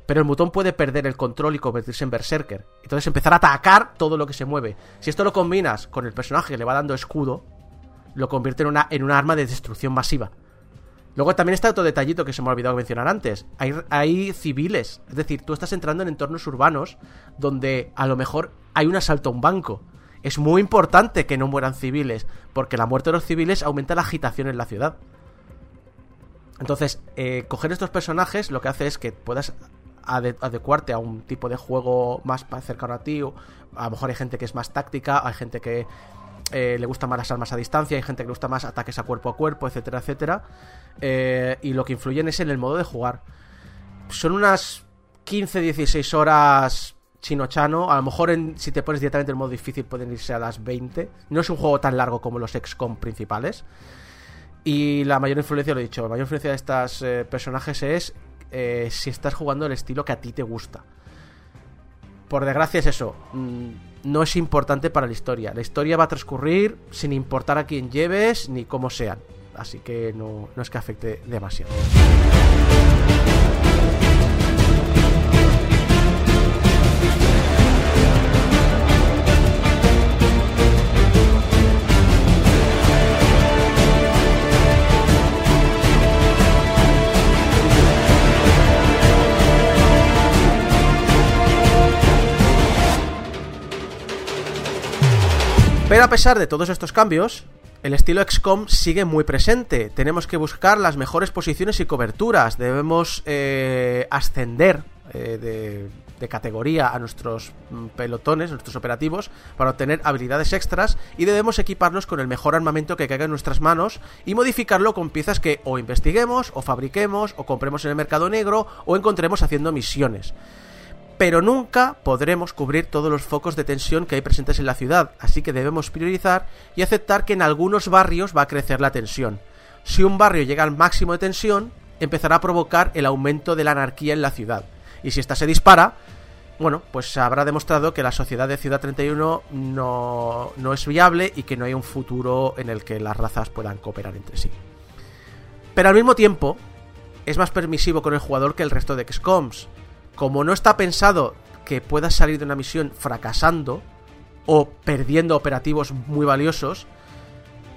Pero el mutón puede perder el control y convertirse en berserker. Entonces empezar a atacar todo lo que se mueve. Si esto lo combinas con el personaje que le va dando escudo, lo convierte en una, en una arma de destrucción masiva. Luego también está otro detallito que se me ha olvidado mencionar antes. Hay, hay civiles. Es decir, tú estás entrando en entornos urbanos donde a lo mejor hay un asalto a un banco. Es muy importante que no mueran civiles, porque la muerte de los civiles aumenta la agitación en la ciudad. Entonces, eh, coger estos personajes lo que hace es que puedas ade- adecuarte a un tipo de juego más cercano a ti. a lo mejor hay gente que es más táctica, hay gente que eh, le gustan más las armas a distancia, hay gente que le gusta más ataques a cuerpo a cuerpo, etcétera, etcétera. Eh, y lo que influyen es en el modo de jugar. Son unas 15-16 horas chino-chano. A lo mejor en- si te pones directamente en modo difícil pueden irse a las 20. No es un juego tan largo como los XCOM principales. Y la mayor influencia, lo he dicho, la mayor influencia de estos eh, personajes es si estás jugando el estilo que a ti te gusta. Por desgracia es eso, mm, no es importante para la historia. La historia va a transcurrir sin importar a quién lleves ni cómo sean. Así que no, no es que afecte demasiado. Pero a pesar de todos estos cambios, el estilo XCOM sigue muy presente. Tenemos que buscar las mejores posiciones y coberturas. Debemos eh, ascender eh, de, de categoría a nuestros mm, pelotones, nuestros operativos, para obtener habilidades extras. Y debemos equiparnos con el mejor armamento que caiga en nuestras manos y modificarlo con piezas que o investiguemos, o fabriquemos, o compremos en el mercado negro, o encontremos haciendo misiones pero nunca podremos cubrir todos los focos de tensión que hay presentes en la ciudad, así que debemos priorizar y aceptar que en algunos barrios va a crecer la tensión. Si un barrio llega al máximo de tensión, empezará a provocar el aumento de la anarquía en la ciudad. Y si ésta se dispara, bueno, pues habrá demostrado que la sociedad de Ciudad 31 no, no es viable y que no hay un futuro en el que las razas puedan cooperar entre sí. Pero al mismo tiempo, es más permisivo con el jugador que el resto de XCOMs. Como no está pensado que puedas salir de una misión fracasando o perdiendo operativos muy valiosos,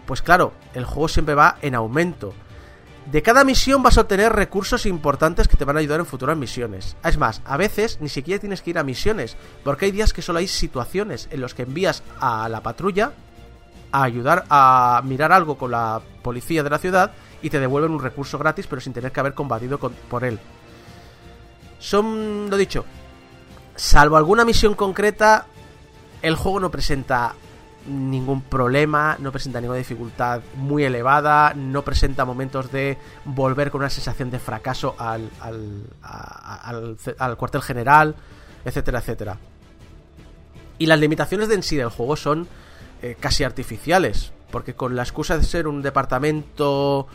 pues claro, el juego siempre va en aumento. De cada misión vas a obtener recursos importantes que te van a ayudar en futuras misiones. Es más, a veces ni siquiera tienes que ir a misiones, porque hay días que solo hay situaciones en los que envías a la patrulla a ayudar a mirar algo con la policía de la ciudad y te devuelven un recurso gratis pero sin tener que haber combatido por él. Son, lo dicho, salvo alguna misión concreta, el juego no presenta ningún problema, no presenta ninguna dificultad muy elevada, no presenta momentos de volver con una sensación de fracaso al, al, al, al cuartel general, etcétera, etcétera. Y las limitaciones de en sí del juego son eh, casi artificiales, porque con la excusa de ser un departamento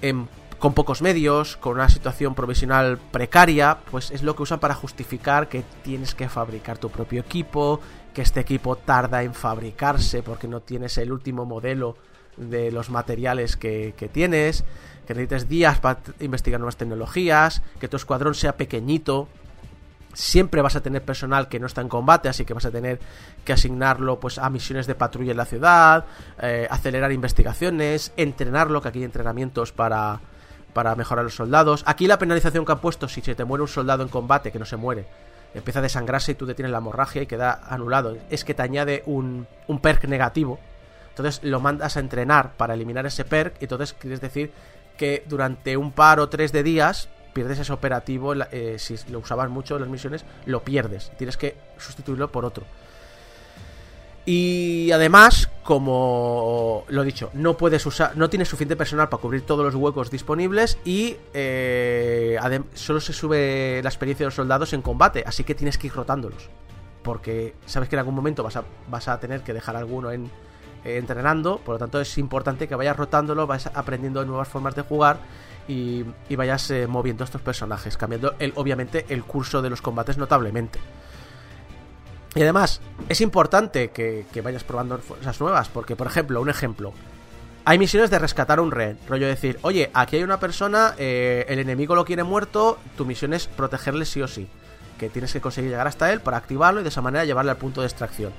em, con pocos medios, con una situación provisional precaria, pues es lo que usan para justificar que tienes que fabricar tu propio equipo, que este equipo tarda en fabricarse porque no tienes el último modelo de los materiales que, tienes, que necesites días para investigar nuevas tecnologías, que tu escuadrón sea pequeñito, siempre vas a tener personal que no está en combate, así que vas a tener que asignarlo pues a misiones de patrulla en la ciudad, eh, acelerar investigaciones, entrenarlo, que aquí hay entrenamientos para, para mejorar los soldados. Aquí la penalización que han puesto, si se te muere un soldado en combate, que no se muere, empieza a desangrarse y tú detienes la hemorragia y queda anulado, es que te añade un, un perk negativo. Entonces lo mandas a entrenar para eliminar ese perk y entonces quieres decir que durante un par o tres de días pierdes ese operativo, eh, si lo usabas mucho en las misiones, lo pierdes. Tienes que sustituirlo por otro. Y además, como lo dicho, no puedes usar, no tienes suficiente personal para cubrir todos los huecos disponibles y eh, solo se sube la experiencia de los soldados en combate, así que tienes que ir rotándolos. Porque sabes que en algún momento vas a, vas a tener que dejar alguno en, eh, entrenando, por lo tanto es importante que vayas rotándolo, vayas aprendiendo nuevas formas de jugar y, vayas eh, moviendo estos personajes, cambiando el, obviamente el curso de los combates notablemente. Y además, es importante que, que vayas probando cosas nuevas, porque, por ejemplo, un ejemplo. Hay misiones de rescatar a un rehén. Rollo decir, oye, aquí hay una persona, eh, el enemigo lo quiere muerto, tu misión es protegerle sí o sí. Que tienes que conseguir llegar hasta él para activarlo y de esa manera llevarle al punto de extracción.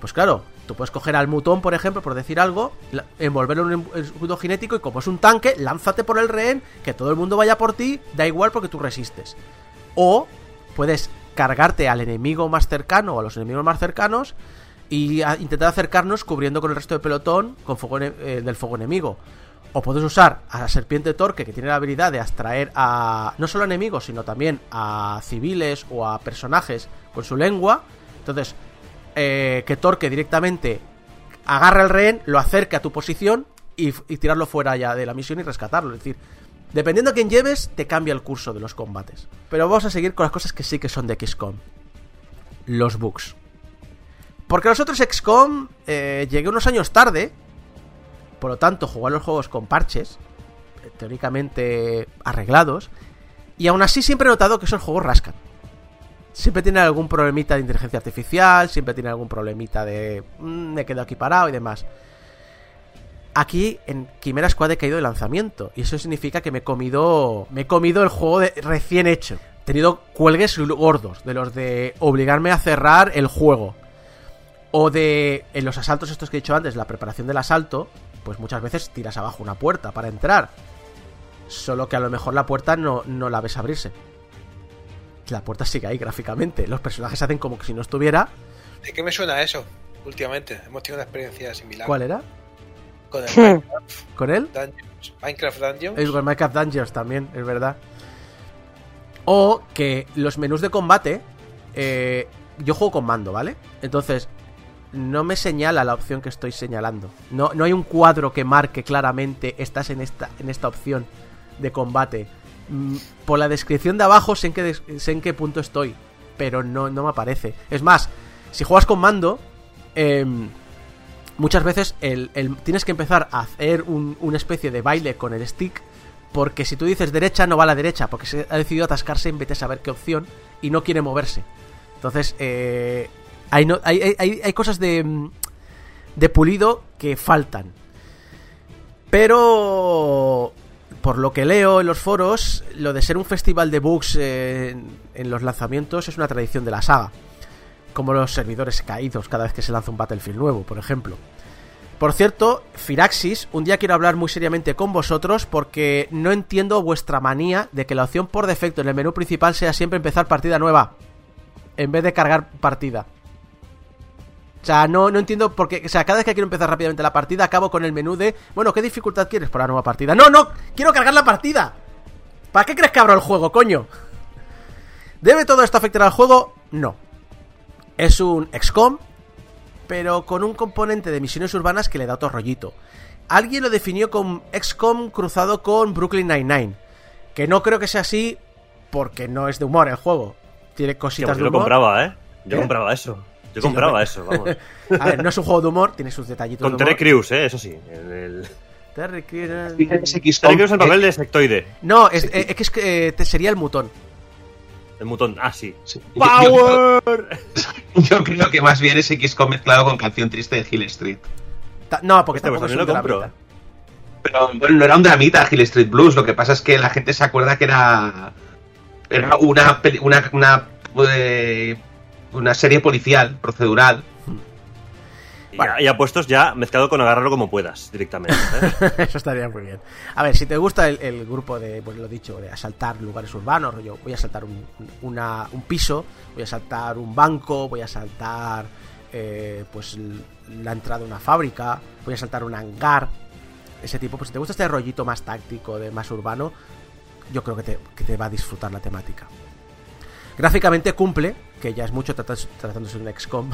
Pues claro, tú puedes coger al mutón, por ejemplo, por decir algo, envolverlo en un escudo cinético y como es un tanque, lánzate por el rehén, que todo el mundo vaya por ti, da igual porque tú resistes. O puedes cargarte al enemigo más cercano o a los enemigos más cercanos y intentar acercarnos cubriendo con el resto del pelotón con fuego eh, del fuego enemigo. O puedes usar a la serpiente torque que tiene la habilidad de abstraer a no solo a enemigos, sino también a civiles o a personajes con su lengua. Entonces, eh, que Torque directamente agarra el rehén, lo acerca a tu posición y, y tirarlo fuera ya de la misión y rescatarlo. Es decir, dependiendo a quién lleves, te cambia el curso de los combates. Pero vamos a seguir con las cosas que sí que son de XCOM. Los bugs. Porque los otros XCOM eh, llegué unos años tarde. Por lo tanto, jugar los juegos con parches. eh, Teóricamente arreglados. Y aún así siempre he notado que esos juegos rascan. Siempre tienen algún problemita de inteligencia artificial. Siempre tienen algún problemita de... "Mm, me quedo aquí parado y demás. Aquí en Quimera Squad he caído de lanzamiento. Y eso significa que me he comido. Me he comido el juego de recién hecho. He tenido cuelgues gordos. De los de obligarme a cerrar el juego. O de. En los asaltos estos que he dicho antes, la preparación del asalto. Pues muchas veces tiras abajo una puerta para entrar. Solo que a lo mejor la puerta no, no la ves abrirse. La puerta sigue ahí gráficamente. Los personajes hacen como que si no estuviera. ¿De qué me suena eso? Últimamente hemos tenido una experiencia similar. ¿Cuál era? Con el Hmm. Minecraft ¿Con él? Dungeons. Minecraft Dungeons. Es con Minecraft Dungeons también, es verdad. O que los menús de combate. eh, yo juego con mando, ¿vale? Entonces, no me señala la opción que estoy señalando. No, no hay un cuadro que marque claramente estás en esta, en esta opción de combate. Mm, Por la descripción de abajo sé en qué, sé en qué punto estoy, pero no, no me aparece. Es más, si juegas con mando, em, muchas veces el, el- tienes que empezar a hacer un- una especie de baile con el stick. Porque si tú dices derecha, no va a la derecha. Porque se ha decidido atascarse en vez de saber qué opción. Y no quiere moverse. Entonces, eh, hay, no- hay, hay- hay- cosas de, de pulido que faltan. Pero, por lo que leo en los foros, lo de ser un festival de bugs en los lanzamientos es una tradición de la saga. Como los servidores caídos cada vez que se lanza un Battlefield nuevo, por ejemplo. Por cierto, Firaxis, un día quiero hablar muy seriamente con vosotros porque no entiendo vuestra manía de que la opción por defecto en el menú principal sea siempre empezar partida nueva en vez de cargar partida. O sea, no, no entiendo por qué. O sea, cada vez que quiero empezar rápidamente la partida, acabo con el menú de. Bueno, ¿qué dificultad quieres por la nueva partida? ¡No, no! ¡Quiero cargar la partida! ¿Para qué crees que abro el juego, coño? ¿Debe todo esto afectar al juego? No. Es un XCOM, pero con un componente de misiones urbanas que le da otro rollito. Alguien lo definió con XCOM cruzado con Brooklyn Nine-Nine. Que no creo que sea así porque no es de humor el juego. Tiene cositas pues de yo lo humor. compraba, ¿eh? Yo ¿Eh? compraba eso. Yo Sí, compraba eso, vamos. [LAUGHS] A ver, no es un juego de humor, tiene sus detallitos Con de Terry. Crews, ¿eh? Eso sí. En el... Terry Crews- Terry Crews en papel de sectoide. No, es, eh, es que es que eh, sería el mutón. El mutón. Ah, sí. Sí. Yo, yo- [LAUGHS] yo creo que más bien es XCOM mezclado con canción triste de Hill Street. Ta- No, porque Hostia, pues es también un lo compro. dramita. Pero bueno, no era un dramita Hill Street Blues, lo que pasa es que la gente se acuerda que era. Era una, peli- una, una, eh, una serie policial, procedural. Y, Bueno. y apuestos ya mezclado con agarrarlo como puedas, directamente. ¿eh? [LAUGHS] Eso estaría muy bien. A ver, si te gusta el, el grupo de, pues lo dicho, de asaltar lugares urbanos, rollo, voy a asaltar un, una- un piso, voy a asaltar un banco, voy a asaltar eh, pues la entrada de una fábrica, voy a asaltar un hangar, ese tipo, pues si te gusta este rollito más táctico, de más urbano, yo creo que te, que te va a disfrutar la temática. Gráficamente cumple, que ya es mucho tratándose de un XCOM.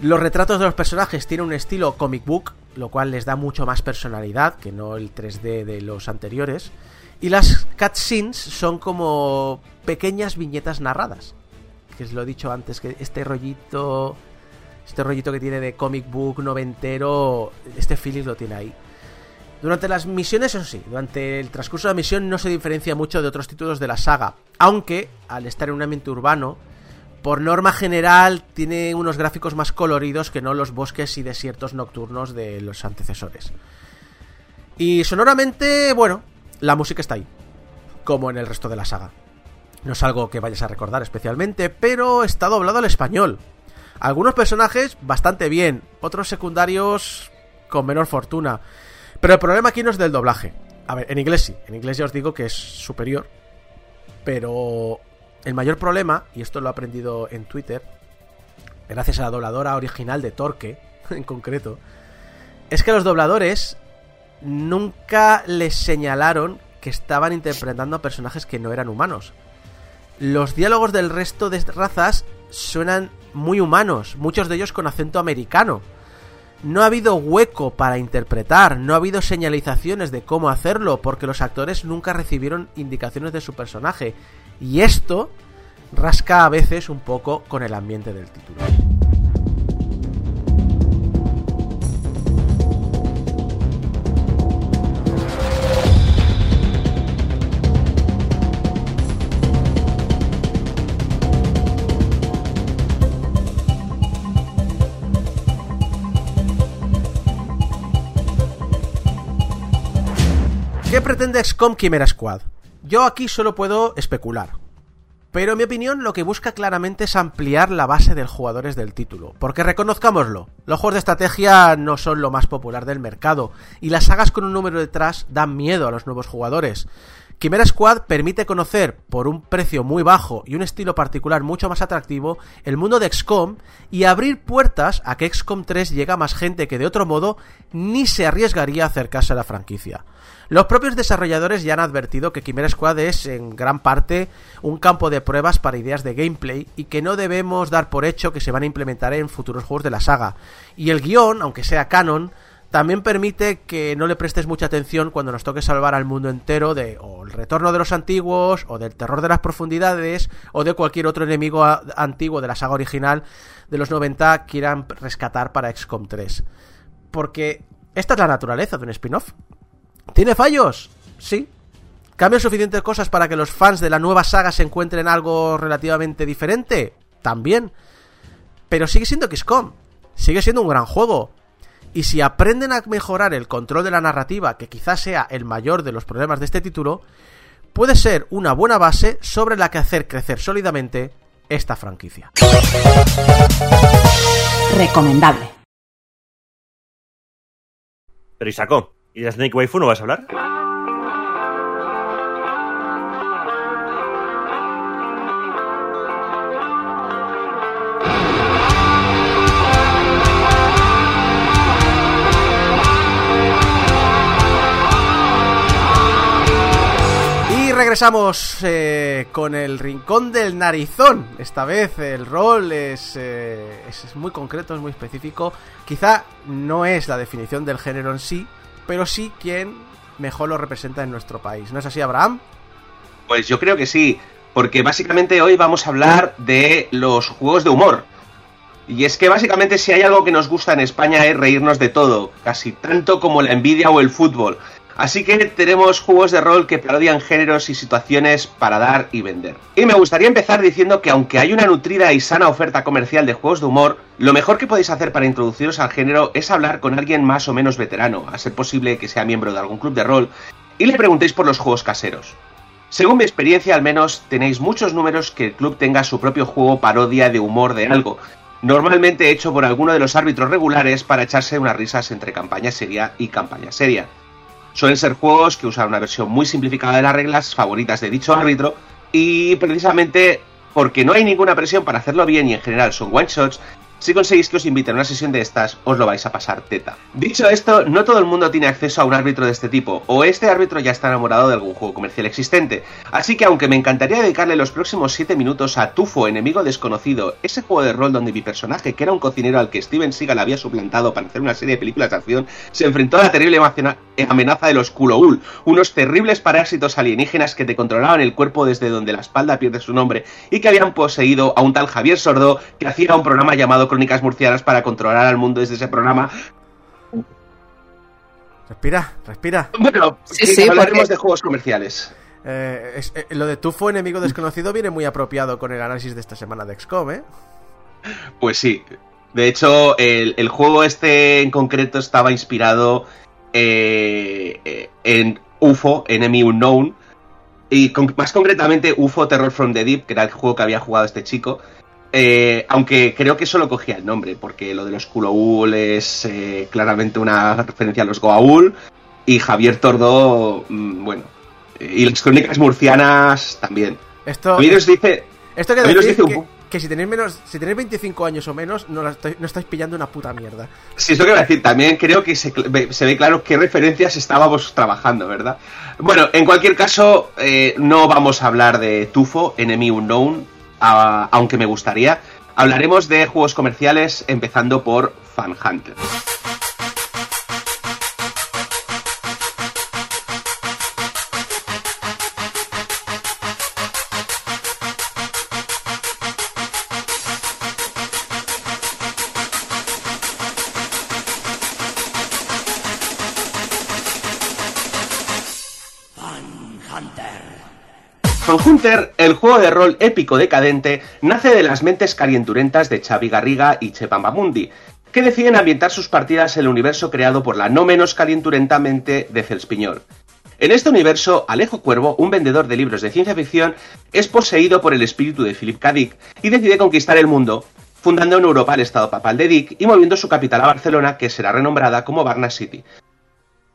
Los retratos de los personajes tienen un estilo comic book, lo cual les da mucho más personalidad que no el 3D de los anteriores. Y las cutscenes son como pequeñas viñetas narradas. Que os lo he dicho antes, que este rollito. Este rollito que tiene de comic book noventero. Este feeling lo tiene ahí. Durante las misiones, eso sí, durante el transcurso de la misión no se diferencia mucho de otros títulos de la saga. Aunque, al estar en un ambiente urbano, por norma general tiene unos gráficos más coloridos que no los bosques y desiertos nocturnos de los antecesores. Y sonoramente, bueno, la música está ahí, como en el resto de la saga. No es algo que vayas a recordar especialmente, pero está doblado al español. Algunos personajes bastante bien, otros secundarios con menor fortuna. Pero el problema aquí no es del doblaje. A ver, en inglés sí, en inglés ya os digo que es superior. Pero el mayor problema, y esto lo he aprendido en Twitter, gracias a la dobladora original de Torque, [LAUGHS] en concreto, es que los dobladores nunca les señalaron que estaban interpretando a personajes que no eran humanos. Los diálogos del resto de razas suenan muy humanos, muchos de ellos con acento americano. no ha habido hueco para interpretar, no ha habido señalizaciones de cómo hacerlo, porque los actores nunca recibieron indicaciones de su personaje. Y esto rasca a veces un poco con el ambiente del título. ¿Qué pretende XCOM Chimera Squad? Yo aquí solo puedo especular. Pero en mi opinión lo que busca claramente es ampliar la base de jugadores del título. Porque reconozcámoslo, los juegos de estrategia no son lo más popular del mercado. Y las sagas con un número detrás dan miedo a los nuevos jugadores. Chimera Squad permite conocer por un precio muy bajo y un estilo particular mucho más atractivo el mundo de XCOM y abrir puertas a que XCOM 3 llegue a más gente que de otro modo ni se arriesgaría a acercarse a la franquicia. Los propios desarrolladores ya han advertido que Chimera Squad es en gran parte un campo de pruebas para ideas de gameplay y que no debemos dar por hecho que se van a implementar en futuros juegos de la saga. Y el guion, aunque sea canon, también permite que no le prestes mucha atención cuando nos toque salvar al mundo entero de o el retorno de los antiguos, o del terror de las profundidades, o de cualquier otro enemigo antiguo de la saga original de los 90 quieran rescatar para XCOM 3. Porque esta es la naturaleza de un spin-off. ¿Tiene fallos? Sí. ¿Cambian suficientes cosas para que los fans de la nueva saga se encuentren algo relativamente diferente? También. Pero sigue siendo XCOM. Sigue siendo un gran juego. Y si aprenden a mejorar el control de la narrativa, que quizás sea el mayor de los problemas de este título, puede ser una buena base sobre la que hacer crecer sólidamente esta franquicia. Recomendable. Pero Isako, ¿y de Snake Waifu no vas a hablar? Regresamos eh, con el rincón del narizón. Esta vez el rol eh, es, es muy concreto, es muy específico. Quizá no es la definición del género en sí, pero sí quien mejor lo representa en nuestro país. ¿No es así, Abraham? Pues yo creo que sí, porque básicamente hoy vamos a hablar de los juegos de humor. Y es que básicamente si hay algo que nos gusta en España es reírnos de todo, casi tanto como la envidia o el fútbol. Así que tenemos juegos de rol que parodian géneros y situaciones para dar y vender. Y me gustaría empezar diciendo que aunque hay una nutrida y sana oferta comercial de juegos de humor, lo mejor que podéis hacer para introduciros al género es hablar con alguien más o menos veterano, a ser posible que sea miembro de algún club de rol, y le preguntéis por los juegos caseros. Según mi experiencia, al menos tenéis muchos números que el club tenga su propio juego parodia de humor de algo, normalmente hecho por alguno de los árbitros regulares para echarse unas risas entre campaña seria y campaña seria. Suelen ser juegos que usan una versión muy simplificada de las reglas favoritas de dicho árbitro y precisamente porque no hay ninguna presión para hacerlo bien y en general son one shots, si conseguís que os inviten a una sesión de estas, os lo vais a pasar teta. Dicho esto, no todo el mundo tiene acceso a un árbitro de este tipo, o este árbitro ya está enamorado de algún juego comercial existente. Así que aunque me encantaría dedicarle los próximos 7 minutos a Tufo, enemigo desconocido, ese juego de rol donde mi personaje, que era un cocinero al que Steven Seagal había suplantado para hacer una serie de películas de acción, se enfrentó a la terrible amenaza de los Kuloul, unos terribles parásitos alienígenas que te controlaban el cuerpo desde donde la espalda pierde su nombre y que habían poseído a un tal Javier Sordo que hacía un programa llamado Crónicas Murcianas para controlar al mundo desde ese programa. Respira, respira. Bueno, Sí, hablaremos porque- de juegos comerciales. Eh, es- eh, lo de Tufo, enemigo desconocido, viene muy apropiado con el análisis de esta semana de XCOM, ¿eh? Pues sí. De hecho, el, el juego este en concreto estaba inspirado eh, en UFO, Enemy Unknown. Y con- más concretamente UFO Terror from the Deep, que era el juego que había jugado este chico. Eh, aunque creo que solo cogía el nombre, porque lo de los Kuloul es eh, claramente una referencia a los Goa'uld. Y Javier Tordo, mm, bueno. eh, Y las crónicas murcianas también. Esto, A mí nos dice. esto un que, que si tenéis menos, si tenéis 25 años o menos, no, estoy- no estáis pillando una puta mierda. Sí, es lo que iba a decir. También creo que se, cl- ve- se ve claro qué referencias estábamos trabajando, ¿verdad? Bueno, en cualquier caso, eh, no vamos a hablar de Tufo, Enemy Unknown, aunque me gustaría. Hablaremos de juegos comerciales, empezando por Fan Hunter. El juego de rol épico decadente, nace de las mentes calienturentas de Xavi Garriga y Chepambamundi, que deciden ambientar sus partidas en el universo creado por la no menos calienturenta mente de Celspiñol. En este universo, Alejo Cuervo, un vendedor de libros de ciencia ficción, es poseído por el espíritu de Philip K. Dick y decide conquistar el mundo, fundando en Europa el estado papal de Dick y moviendo su capital a Barcelona, que será renombrada como Varna City.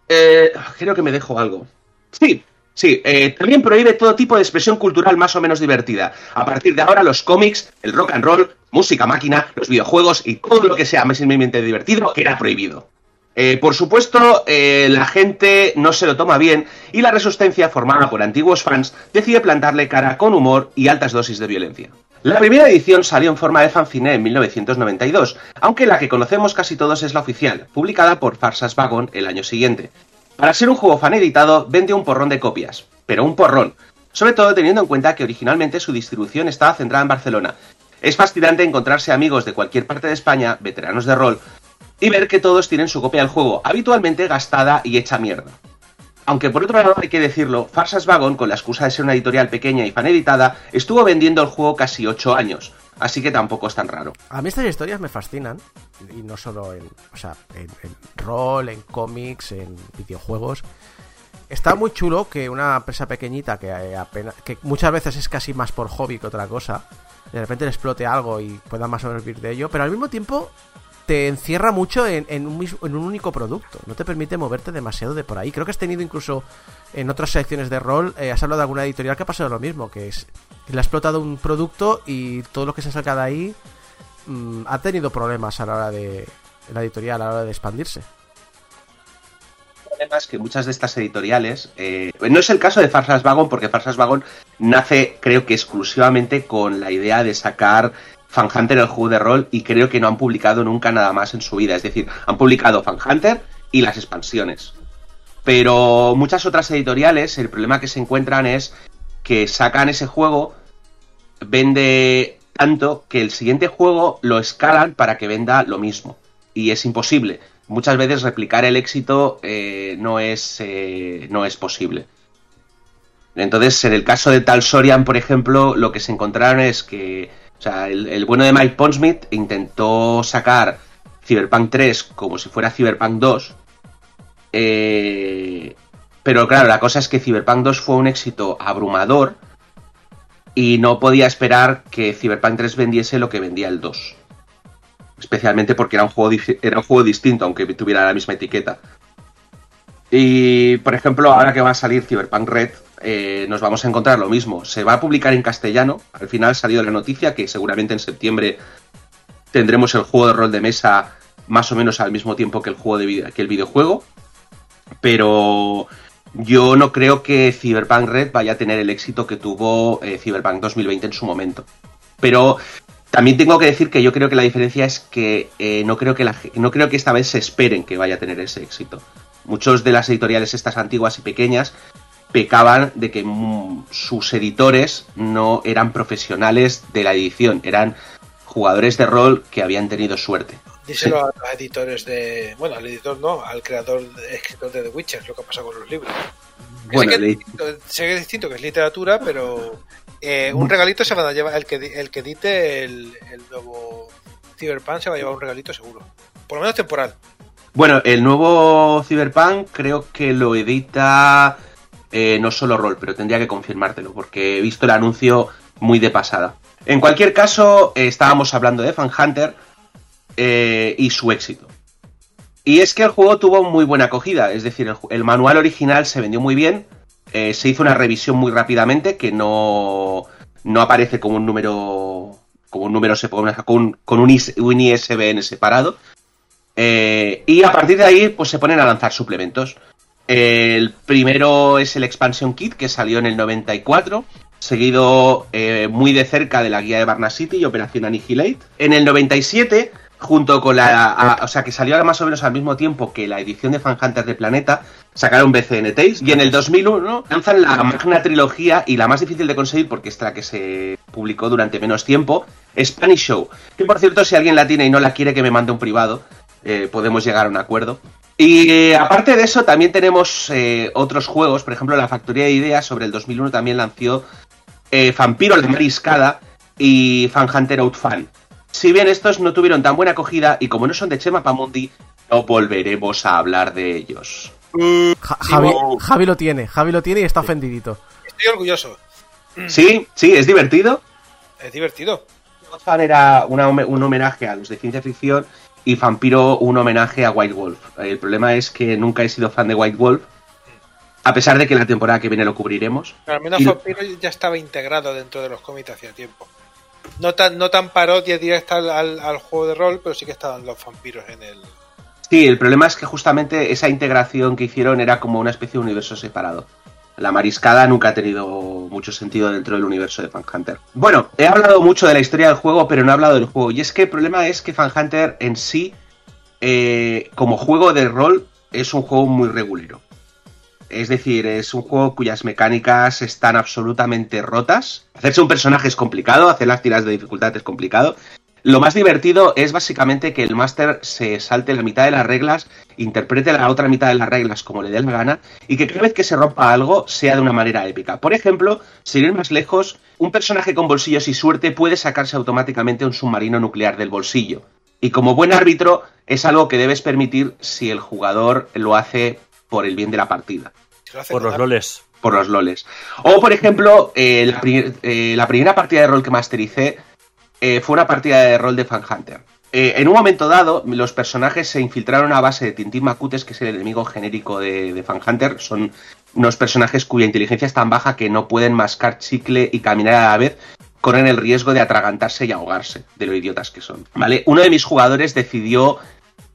Eh, creo que me dejo algo. Sí, sí, eh, también prohíbe todo tipo de expresión cultural más o menos divertida. A partir de ahora, los cómics, el rock and roll, música máquina, los videojuegos y todo lo que sea máximamente divertido queda prohibido. Eh, por supuesto, eh, la gente no se lo toma bien y la resistencia formada por antiguos fans decide plantarle cara con humor y altas dosis de violencia. La primera edición salió en forma de fanzine en 1992, aunque la que conocemos casi todos es la oficial, publicada por Farsas Wagon el año siguiente. Para ser un juego fan editado, vende un porrón de copias, pero un porrón, sobre todo teniendo en cuenta que originalmente su distribución estaba centrada en Barcelona. Es fascinante encontrarse amigos de cualquier parte de España, veteranos de rol, y ver que todos tienen su copia del juego, habitualmente gastada y hecha mierda. Aunque por otro lado hay que decirlo, Farsas Wagon, con la excusa de ser una editorial pequeña y fan editada, estuvo vendiendo el juego casi 8 años, así que tampoco es tan raro. A mí estas historias me fascinan, y no solo en, o sea, en, rol, en cómics, en videojuegos. Está muy chulo que una empresa pequeñita que eh, apenas, que muchas veces es casi más por hobby que otra cosa, de repente le explote algo y pueda más o menos vivir de ello, pero al mismo tiempo te encierra mucho en, en un, único producto. No te permite moverte demasiado de por ahí. Creo que has tenido incluso en otras secciones de rol, eh, has hablado de alguna editorial que ha pasado lo mismo, que es le ha explotado un producto y todo lo que se saca de ahí mm, ha tenido problemas a la hora de la editorial a la hora de expandirse. El problema es que muchas de estas editoriales, eh, no es el caso de Farsas Wagon, porque Farsas Wagon nace, creo que exclusivamente con la idea de sacar Fan Hunter el juego de rol y creo que no han publicado nunca nada más en su vida. Es decir, han publicado Fan Hunter y las expansiones. Pero muchas otras editoriales, el problema que se encuentran es que sacan ese juego, vende tanto que el siguiente juego lo escalan para que venda lo mismo. Y es imposible. Muchas veces replicar el éxito eh, no, es, eh, no es posible. Entonces, en el caso de Tal Sorian, por ejemplo, lo que se encontraron es que o sea, el, bueno de Mike Pondsmith intentó sacar Cyberpunk 3 como si fuera Cyberpunk 2. eh, pero claro, la cosa es que Cyberpunk 2 fue un éxito abrumador y no podía esperar que Cyberpunk 3 vendiese lo que vendía el 2. Especialmente porque era un juego, era un juego distinto, aunque tuviera la misma etiqueta. Y, por ejemplo, ahora que va a salir Cyberpunk Red, eh, nos vamos a encontrar lo mismo. Se va a publicar en castellano. Al final ha salido la noticia que seguramente en septiembre tendremos el juego de rol de mesa más o menos al mismo tiempo que el juego de que el videojuego. Pero yo no creo que Cyberpunk Red vaya a tener el éxito que tuvo eh, Cyberpunk 2020 en su momento. Pero también tengo que decir que yo creo que la diferencia es que eh, no, creo que no creo que esta vez se esperen que vaya a tener ese éxito. Muchos de las editoriales estas antiguas y pequeñas pecaban de que mm, sus editores no eran profesionales de la edición, eran jugadores de rol que habían tenido suerte. Díselo a los editores de. Bueno, al editor no, al creador, escritor de The Witcher, lo que ha pasado con los libros. Bueno, sé, que, es distinto- sé que es distinto, que es literatura, pero eh, un regalito se van a llevar. El que, el que edite el, el nuevo Cyberpunk se va a llevar un regalito seguro. Por lo menos temporal. Bueno, el nuevo Cyberpunk creo que lo edita eh, no solo Roll, pero tendría que confirmártelo, porque he visto el anuncio muy de pasada. En cualquier caso, eh, estábamos hablando de Fan Hunter eh, y su éxito. Y es que el juego tuvo muy buena acogida, es decir, el, manual original se vendió muy bien, eh, se hizo una revisión muy rápidamente que no, no aparece como un número como un número se con un, IS un ISBN separado, eh, y a partir de ahí, pues se ponen a lanzar suplementos. El primero es el Expansion Kit, que salió en el 94, seguido muy de cerca de la guía de Barna City y Operación Annihilate. En el 97, junto con la. a- o sea, que salió más o menos al mismo tiempo que la edición de Fan Hunter de Planeta, sacaron BCN Tales. Y en el 2001 lanzan la magna trilogía y la más difícil de conseguir, porque es la que se publicó durante menos tiempo, Spanish Show. Que por cierto, si alguien la tiene y no la quiere, que me mande un privado eh, podemos llegar a un acuerdo. Y eh, aparte de eso, también tenemos eh, otros juegos, por ejemplo, la Factoría de Ideas sobre el 2001 también lanzó eh, Vampiro la Mariscada y Fan Hunter Outfan. Si bien estos no tuvieron tan buena acogida y como no son de Chema Pamundi, no volveremos a hablar de ellos. Ja- Javi, Javi lo tiene, Javi lo tiene y está ofendidito. Estoy orgulloso. Sí, sí, es divertido. Es divertido. Fan era una un homenaje a los de ciencia ficción y Vampiro un homenaje a White Wolf. El problema es que nunca he sido fan de White Wolf, a pesar de que la temporada que viene lo cubriremos. Pero al menos Y- Vampiro ya estaba integrado dentro de los cómics hacía tiempo. No tan, no tan parodia directa al, juego de rol, pero sí que estaban los vampiros en el. Sí, el problema es que justamente esa integración que hicieron era como una especie de universo separado. La mariscada nunca ha tenido mucho sentido dentro del universo de Fan Hunter. Bueno, he hablado mucho de la historia del juego, pero no he hablado del juego. Y es que el problema es que Fan Hunter en sí, eh, como juego de rol, es un juego muy regulero. Es decir, es un juego cuyas mecánicas están absolutamente rotas. Hacerse un personaje es complicado, hacer las tiras de dificultad es complicado. Lo más divertido es básicamente que el máster se salte la mitad de las reglas, interprete la otra mitad de las reglas como le dé la gana y que cada vez que se rompa algo sea de una manera épica. Por ejemplo, sin ir más lejos, un personaje con bolsillos y suerte puede sacarse automáticamente un submarino nuclear del bolsillo. Y como buen árbitro es algo que debes permitir si el jugador lo hace por el bien de la partida Por los loles. por los loles. O, por ejemplo, eh, la, pri- eh, la primera partida de rol que mastericé eh, fue una partida de rol de Fan Hunter. Eh, en un momento dado, los personajes se infiltraron a base de Tintín Macutes, que es el enemigo genérico de, de Fan Hunter. Son unos personajes cuya inteligencia es tan baja que no pueden mascar chicle y caminar a la vez. Corren el riesgo de atragantarse y ahogarse, de lo idiotas que son. ¿Vale? Uno de mis jugadores decidió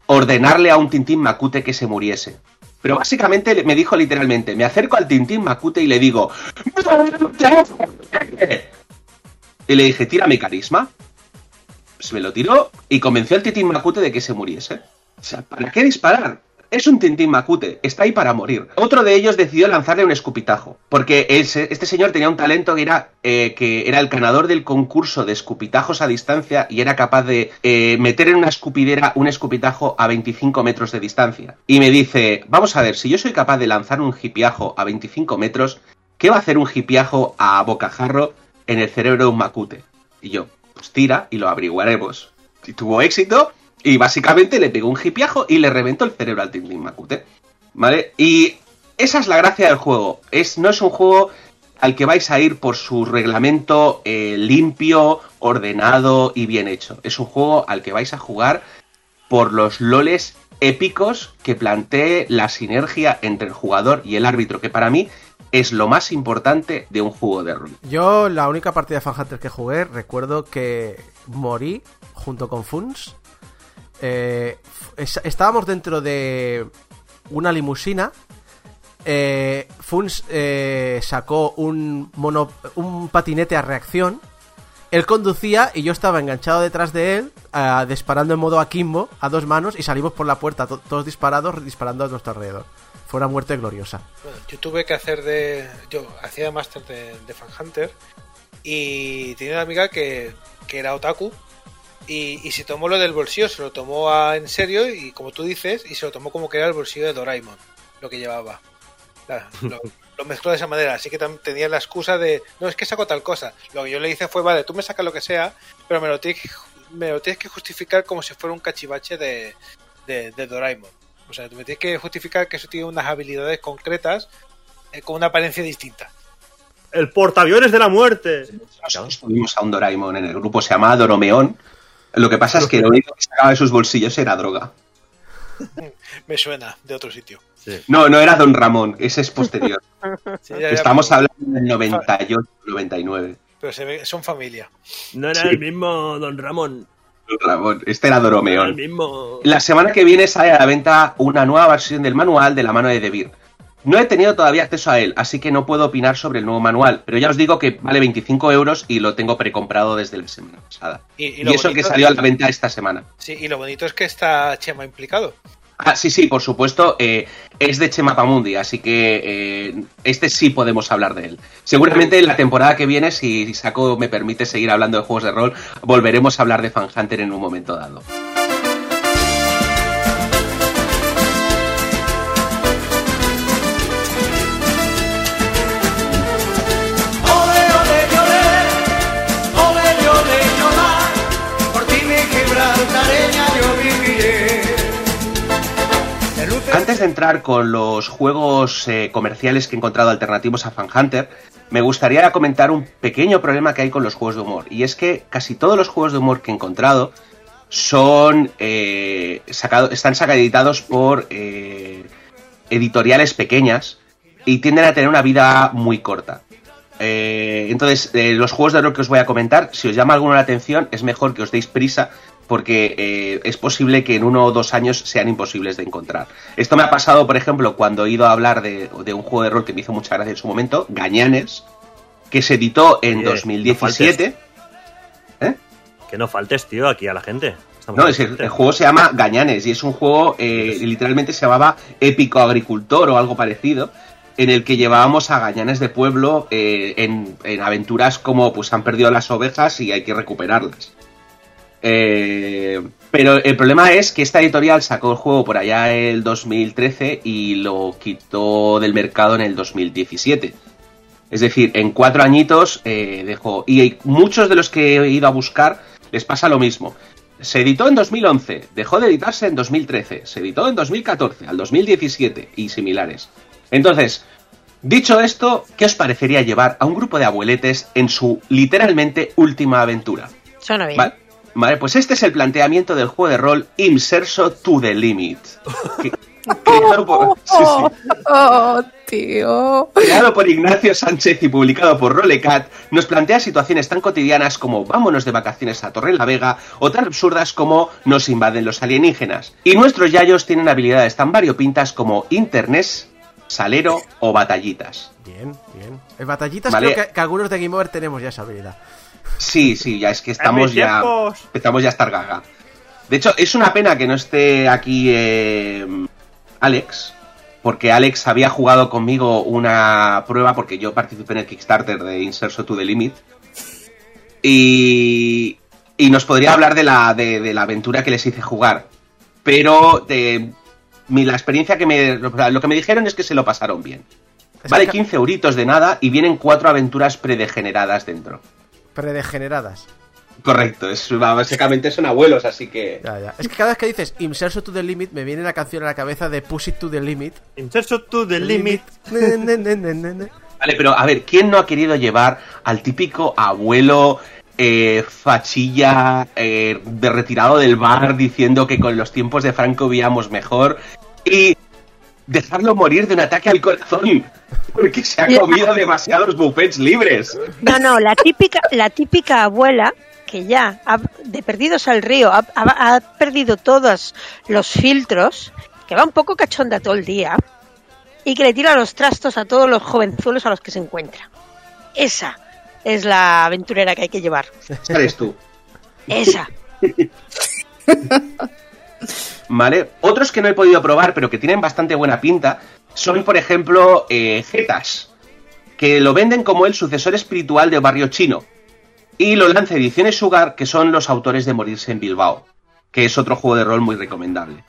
ordenarle a un Tintín Macute que se muriese. Pero básicamente me dijo literalmente, me acerco al Tintín Macute y le digo... Y le dije, tira mi carisma. Se me lo tiró y convenció al Tintín Macute de que se muriese. O sea, ¿para qué disparar? Es un Tintín Macute, está ahí para morir. Otro de ellos decidió lanzarle un escupitajo, porque ese- este señor tenía un talento que era, eh, que era el ganador del concurso de escupitajos a distancia y era capaz de eh, meter en una escupidera un escupitajo a 25 metros de distancia. Y me dice, vamos a ver, si yo soy capaz de lanzar un jipiajo a 25 metros, ¿qué va a hacer un jipiajo a bocajarro en el cerebro de un Macute? Y yo, pues tira y lo averiguaremos. Y tuvo éxito y básicamente le pegó un jipiajo y le reventó el cerebro al Tintín Macute. ¿Vale? Y esa es la gracia del juego. Es, no es un juego al que vais a ir por su reglamento eh, limpio, ordenado y bien hecho. Es un juego al que vais a jugar por los loles épicos que plantee la sinergia entre el jugador y el árbitro, que para mí es lo más importante de un juego de rol. Yo, la única partida de Fan Hunter que jugué, recuerdo que morí junto con Funs. Eh, es- estábamos dentro de una limusina. Eh, Funs eh, sacó un, mono, un patinete a reacción. Él conducía y yo estaba enganchado detrás de él, ah, disparando en modo akimbo a dos manos y salimos por la puerta, to- todos disparados, disparando a nuestro alrededor. Fue una muerte gloriosa. Bueno, yo tuve que hacer de. Yo hacía máster de, de Fan Hunter y tenía una amiga que, que era otaku y, y se tomó lo del bolsillo, se lo tomó a- en serio y como tú dices, y se lo tomó como que era el bolsillo de Doraemon, lo que llevaba. Claro, Lo, [LAUGHS] lo mezcló de esa manera, así que tenía la excusa de, no, es que saco tal cosa. Lo que yo le hice fue, vale, tú me sacas lo que sea, pero me lo tienes que, me lo tienes que justificar como si fuera un cachivache de, de, de Doraemon. O sea, tú me tienes que justificar que eso tiene unas habilidades concretas eh, con una apariencia distinta. ¡El portaaviones de la muerte! Nosotros tuvimos a un Doraemon en el grupo, se llamaba Doromeón. Lo que pasa es que lo único que sacaba de sus bolsillos era droga. [LAUGHS] Me suena de otro sitio. No, no era Don Ramón, ese es posterior. [LAUGHS] Sí, ya- ya- Estamos hablando del 98, 99. Pero se ve, son familia. No era Sí. el mismo Don Ramón. Don Ramón, este era No era el Doromeón. mismo. La semana que viene sale a la venta una nueva versión del manual de la mano de Debir. No he tenido todavía acceso a él, así que no puedo opinar sobre el nuevo manual, pero ya os digo que vale 25 euros y lo tengo precomprado desde la semana pasada. Y, y Y, eso que salió a la venta esta semana. Sí, y lo bonito es que está Chema implicado. Ah, sí, sí, por supuesto, eh, es de Chema Pamundi, así que eh, este sí podemos hablar de él. Seguramente en la temporada que viene, si Saco me permite seguir hablando de juegos de rol, volveremos a hablar de Fan Hunter en un momento dado. Antes de entrar con los juegos eh, comerciales que he encontrado alternativos a Fan Hunter, me gustaría comentar un pequeño problema que hay con los juegos de humor. Y es que casi todos los juegos de humor que he encontrado son eh, sacado- están editados por eh, editoriales pequeñas y tienden a tener una vida muy corta. Eh, entonces, eh, los juegos de rol que os voy a comentar, si os llama alguno la atención, es mejor que os deis prisa porque eh, es posible que en uno o dos años sean imposibles de encontrar. Esto me ha pasado, por ejemplo, cuando he ido a hablar de, de un juego de rol que me hizo mucha gracia en su momento, Gañanes, que se editó en Oye, no 2017. Que no faltes, tío, aquí a la gente. Estamos No, es el, juego se llama Gañanes y es un juego, eh, literalmente se llamaba Épico Agricultor o algo parecido, en el que llevábamos a gañanes de pueblo eh, en, en aventuras como pues han perdido las ovejas y hay que recuperarlas. Eh, pero el problema es que esta editorial sacó el juego por allá el 2013 y lo quitó del mercado en el 2017. Es decir, en cuatro añitos eh, dejó. Y muchos de los que he ido a buscar les pasa lo mismo. Se editó en 2011, dejó de editarse en 2013, se editó en 2014, al 2017 y similares. Entonces, dicho esto, ¿qué os parecería llevar a un grupo de abueletes en su literalmente última aventura? Suena bien. Vale, vale, pues este es el planteamiento del juego de rol Inserso to the Limit. Que- [LAUGHS] creado por- sí, sí. Oh, tío. Creado por Ignacio Sánchez y publicado por Rolecat, nos plantea situaciones tan cotidianas como vámonos de vacaciones a Torre la Vega o tan absurdas como nos invaden los alienígenas. Y nuestros yayos tienen habilidades tan variopintas como internet, salero o batallitas. Bien, bien. En batallitas Vale. creo que, que algunos de Game Over tenemos ya esa habilidad. Sí, sí, ya es que ¡En estamos ya. Empezamos ya a estar gaga. De hecho, es una pena que no esté aquí eh, Alex, porque Alex había jugado conmigo una prueba, porque yo participé en el Kickstarter de Inserso to the Limit. Y, y nos podría hablar de la, de, de la aventura que les hice jugar. Pero de, mi, la experiencia que me. Lo que me dijeron es que se lo pasaron bien. Es Vale que ca- 15 euritos de nada y vienen cuatro aventuras predegeneradas dentro. Predegeneradas. Correcto, es, básicamente son abuelos, así que... Ya, ya. Es que cada vez que dices Inserso to the Limit, me viene la canción a la cabeza de Push It to the Limit. Inserso to the limit. Ne, ne, ne. Vale, pero a ver, ¿quién no ha querido llevar al típico abuelo eh, fachilla eh, de retirado del bar diciendo que con los tiempos de Franco vivíamos mejor y dejarlo morir de un ataque al corazón porque se ha comido demasiados buffets libres? No, no, la típica, la típica abuela que ya ha, de perdidos al río ha, ha- ha perdido todos los filtros, que va un poco cachonda todo el día y que le tira los trastos a todos los jovenzuelos a los que se encuentra. Esa es la aventurera que hay que llevar. Esa eres tú. Esa. [LAUGHS] ¿Vale? Otros que no he podido probar, pero que tienen bastante buena pinta, son, por ejemplo, eh, Zetas, que lo venden como el sucesor espiritual de Barrio Chino. Y lo lanza Ediciones Sugar, que son los autores de Morirse en Bilbao, que es otro juego de rol muy recomendable.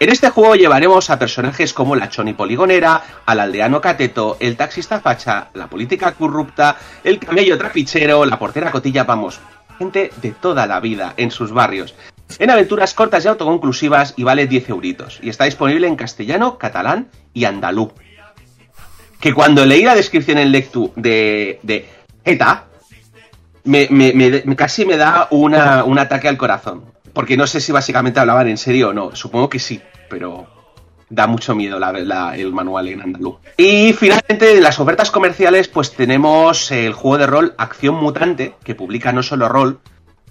En este juego llevaremos a personajes como la Choni Poligonera, al aldeano Cateto, el taxista facha, la política corrupta, el camello trapichero, la portera cotilla, vamos, gente de toda la vida en sus barrios. En aventuras cortas y autoconclusivas y vale 10 euritos. Y está disponible en castellano, catalán y andalú. Que cuando leí la descripción en lectu de, de ETA, me, casi me da un ataque al corazón. Porque no sé si básicamente hablaban en serio o no. Supongo que sí, pero da mucho miedo el manual en andaluz. Y finalmente, de las ofertas comerciales, pues tenemos el juego de rol Acción Mutante, que publica no solo rol,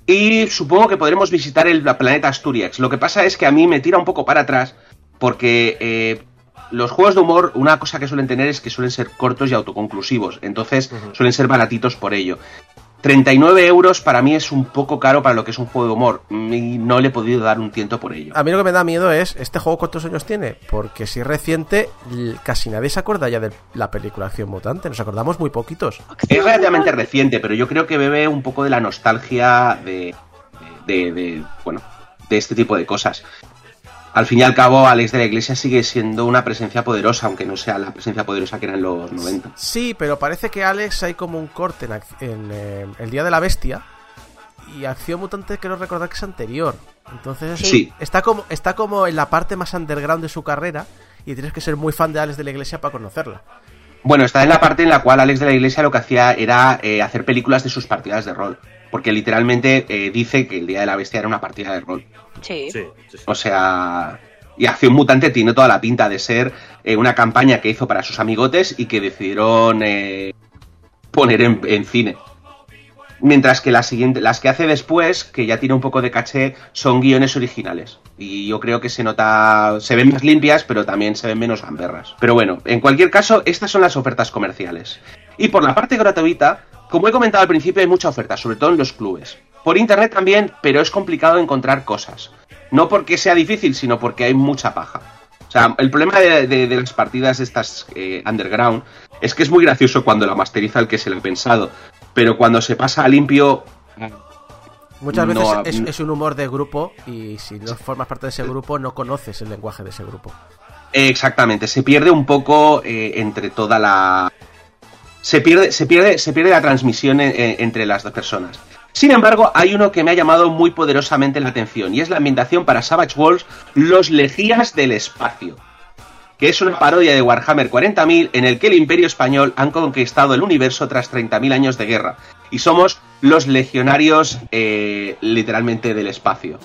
y supongo que podremos visitar el planeta Asturias. Lo que pasa es que a mí me tira un poco para atrás, porque eh, los juegos de humor, una cosa que suelen tener es que suelen ser cortos y autoconclusivos, entonces suelen ser baratitos por ello. 39 euros para mí es un poco caro para lo que es un juego de humor, y no le he podido dar un tiento por ello. A mí lo que me da miedo es, ¿este juego cuántos años tiene? Porque si es reciente, casi nadie se acuerda ya de la película Acción Mutante. Nos acordamos muy poquitos. Es relativamente reciente, pero yo creo que bebe un poco de la nostalgia de, de, de- bueno, de este tipo de cosas. Al fin y al cabo, Alex de la Iglesia sigue siendo una presencia poderosa, aunque no sea la presencia poderosa que era en los 90. Sí, pero parece que Alex hay como un corte en, eh, el Día de la Bestia. y Acción Mutante creo recordar que es anterior. Entonces Sí. está como está como en la parte más underground de su carrera y tienes que ser muy fan de Alex de la Iglesia para conocerla. Bueno, está en la parte en la cual Alex de la Iglesia lo que hacía era eh, hacer películas de sus partidas de rol. Porque literalmente eh, dice que el Día de la Bestia era una partida de rol. Sí. Sí, sí, sí. O sea, y Acción Mutante tiene toda la pinta de ser eh, una campaña que hizo para sus amigotes y que decidieron eh, poner en, en cine. Mientras que las, siguiente, las que hace después, que ya tiene un poco de caché, son guiones originales. Y yo creo que se nota, se ven más limpias, pero también se ven menos gamberras. Pero bueno, en cualquier caso, estas son las ofertas comerciales. Y por la parte gratuita, como he comentado al principio, hay mucha oferta, sobre todo en los clubes. Por internet también, pero es complicado encontrar cosas. No porque sea difícil, sino porque hay mucha paja. O sea, el problema de, las partidas estas eh, underground es que es muy gracioso cuando la masteriza el que se lo ha pensado. Pero cuando se pasa a limpio, Muchas veces es, es un humor de grupo y si no formas parte de ese grupo no conoces el lenguaje de ese grupo. Eh, Exactamente, se pierde un poco eh, entre toda la. Se pierde, se pierde, se pierde la transmisión en- en- entre las dos personas. Sin embargo, hay uno que me ha llamado muy poderosamente la atención y es la ambientación para Savage Worlds Los Legías del Espacio, que es una parodia de Warhammer 40.000 en el que el Imperio Español han conquistado el universo tras 30.000 años de guerra y somos los legionarios eh, literalmente del espacio.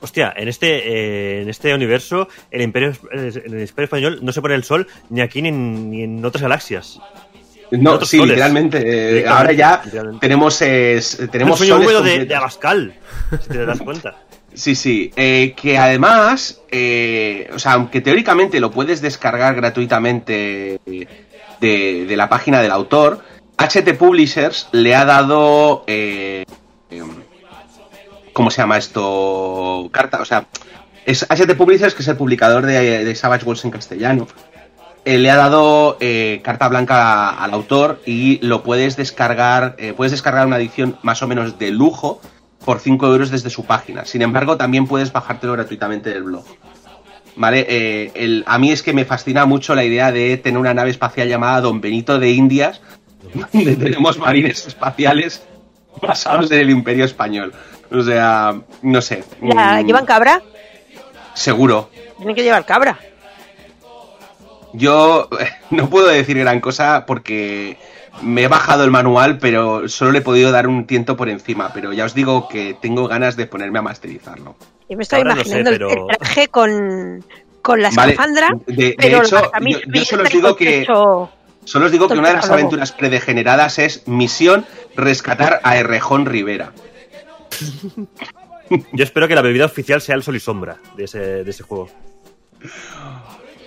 Hostia, en este, eh, en este universo, el imperio, el imperio español no se pone el sol ni aquí ni en, ni en otras galaxias. No, sí, soles. literalmente. eh, ahora ya tenemos, eh, tenemos un soles de, de Abascal, si te das cuenta. [LAUGHS] Sí, sí. eh, que además, eh, o sea, aunque teóricamente lo puedes descargar gratuitamente de, de la página del autor, HT Publishers le ha dado. eh, em, ¿Cómo se llama esto? Carta, o sea, es HT Publishers, que es el publicador de, de Savage Worlds en castellano. eh, le ha dado eh, carta blanca al autor y lo puedes descargar, eh, puedes descargar una edición más o menos de lujo por 5 euros desde su página. Sin embargo, también puedes bajártelo gratuitamente del blog. ¿Vale? Eh, el- a mí es que me fascina mucho la idea de tener una nave espacial llamada Don Benito de Indias, [LAUGHS] donde tenemos marines espaciales basados en el Imperio Español. O sea, no sé. ¿La mm, llevan cabra? Seguro. Tienen que llevar cabra. Yo [LAUGHS] no puedo decir gran cosa porque me he bajado el manual, pero solo le he podido dar un tiento por encima. Pero ya os digo que tengo ganas de ponerme a masterizarlo. Yo me estoy no sé, imaginando el- pero- el traje con, con la Vale, escafandra, de- de pero hecho, yo- yo solo os digo que- pecho- Solo os digo que una de las aventuras predegeneradas es Misión Rescatar a Errejón Rivera. Yo espero que la bebida oficial sea el sol y sombra de ese, de ese juego.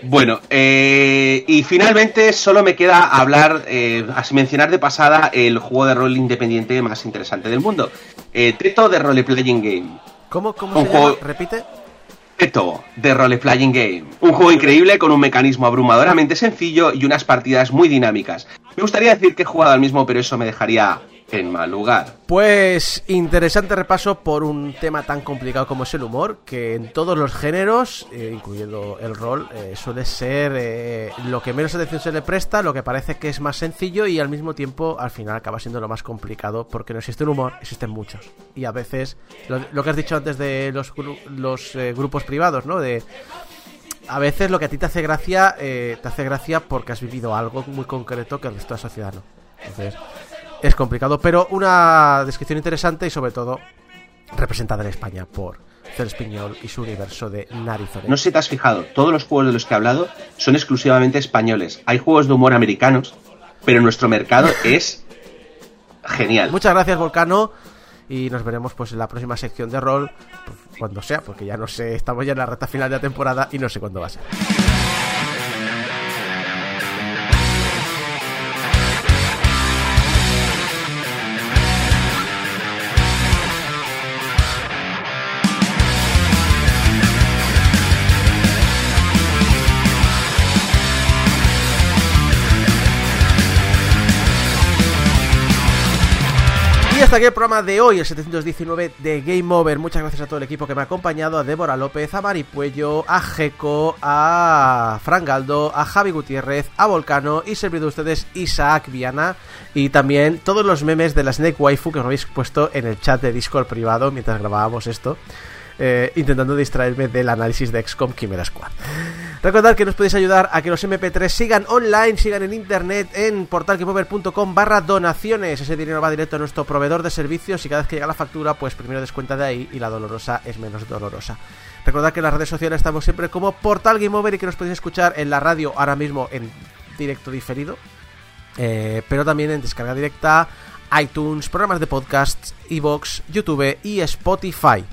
Bueno, eh, y finalmente solo me queda hablar, eh, así mencionar de pasada el juego de rol independiente más interesante del mundo. Eh, Teto de Role Playing Game. ¿Cómo, cómo Un se llama? juego- Repite. Teto de Role Playing Game. Un juego increíble con un mecanismo abrumadoramente sencillo y unas partidas muy dinámicas. Me gustaría decir que he jugado al mismo, pero eso me dejaría en mal lugar. Pues interesante repaso por un tema tan complicado como es el humor, que en todos los géneros, eh, incluyendo el rol, eh, suele ser eh, lo que menos atención se le presta, lo que parece que es más sencillo y al mismo tiempo al final acaba siendo lo más complicado porque no existe un humor, existen muchos. Y a veces, lo, que has dicho antes de los, los eh, grupos privados, ¿no? De, a veces lo que a ti te hace gracia, eh, te hace gracia porque has vivido algo muy concreto que el resto de la sociedad no. Entonces, es complicado, pero una descripción interesante y sobre todo representada en España por Cel Espiñol y su universo de narizones. No sé si te has fijado, todos los juegos de los que he hablado son exclusivamente españoles. Hay juegos de humor americanos, pero nuestro mercado [LAUGHS] es genial. Muchas gracias, Volcano. Y nos veremos pues en la próxima sección de rol, pues, cuando sea, porque ya no sé, estamos ya en la recta final de la temporada y no sé cuándo va a ser. Y hasta aquí el programa de hoy, el 719 de Game Over. Muchas gracias a todo el equipo que me ha acompañado, a Débora López, a Mari Puello, a Jeco, a Fran Galdo, a Javi Gutiérrez, a Volcano y servido de ustedes Isaac Viana y también todos los memes de la Snake Waifu que os habéis puesto en el chat de Discord privado mientras grabábamos esto. Eh, intentando distraerme del análisis de XCOM Chimera Squad. Recordad que nos podéis ayudar a que los MP3 sigan online, sigan en internet en portalgameover.com barra donaciones. Ese dinero va directo a nuestro proveedor de servicios y cada vez que llega la factura, pues primero descuenta de ahí y la dolorosa es menos dolorosa. Recordad que en las redes sociales estamos siempre como Portal Game Over y que nos podéis escuchar en la radio ahora mismo en directo diferido, eh, pero también en descarga directa, iTunes, programas de podcasts, iVoox, YouTube y Spotify.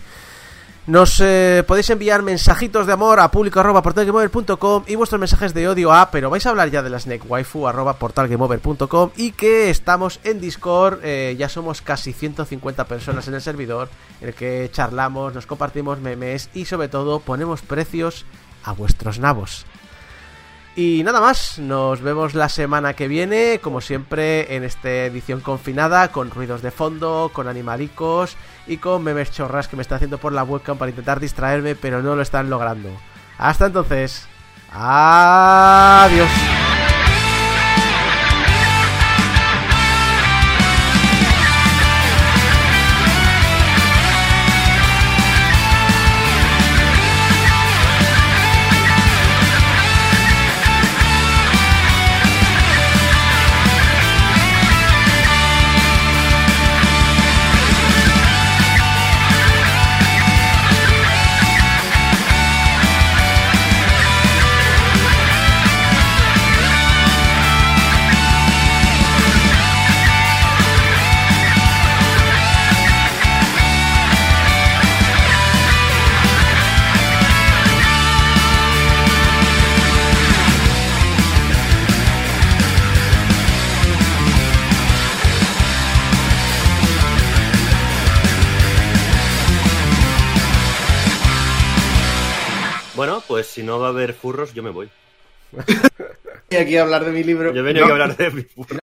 Nos eh, podéis enviar mensajitos de amor a público y vuestros mensajes de odio a pero vais a hablar ya de la Snake y que estamos en Discord, eh, ya somos casi 150 personas en el servidor en el que charlamos, nos compartimos memes y sobre todo ponemos precios a vuestros nabos. Y nada más, nos vemos la semana que viene, como siempre, en esta edición confinada, con ruidos de fondo, con animalicos y con memes chorras que me está haciendo por la webcam para intentar distraerme, pero no lo están logrando. Hasta entonces, adiós. No va a haber furros, yo me voy. [LAUGHS] Y aquí a hablar de mi libro. Yo venido No. aquí a hablar de mi furro.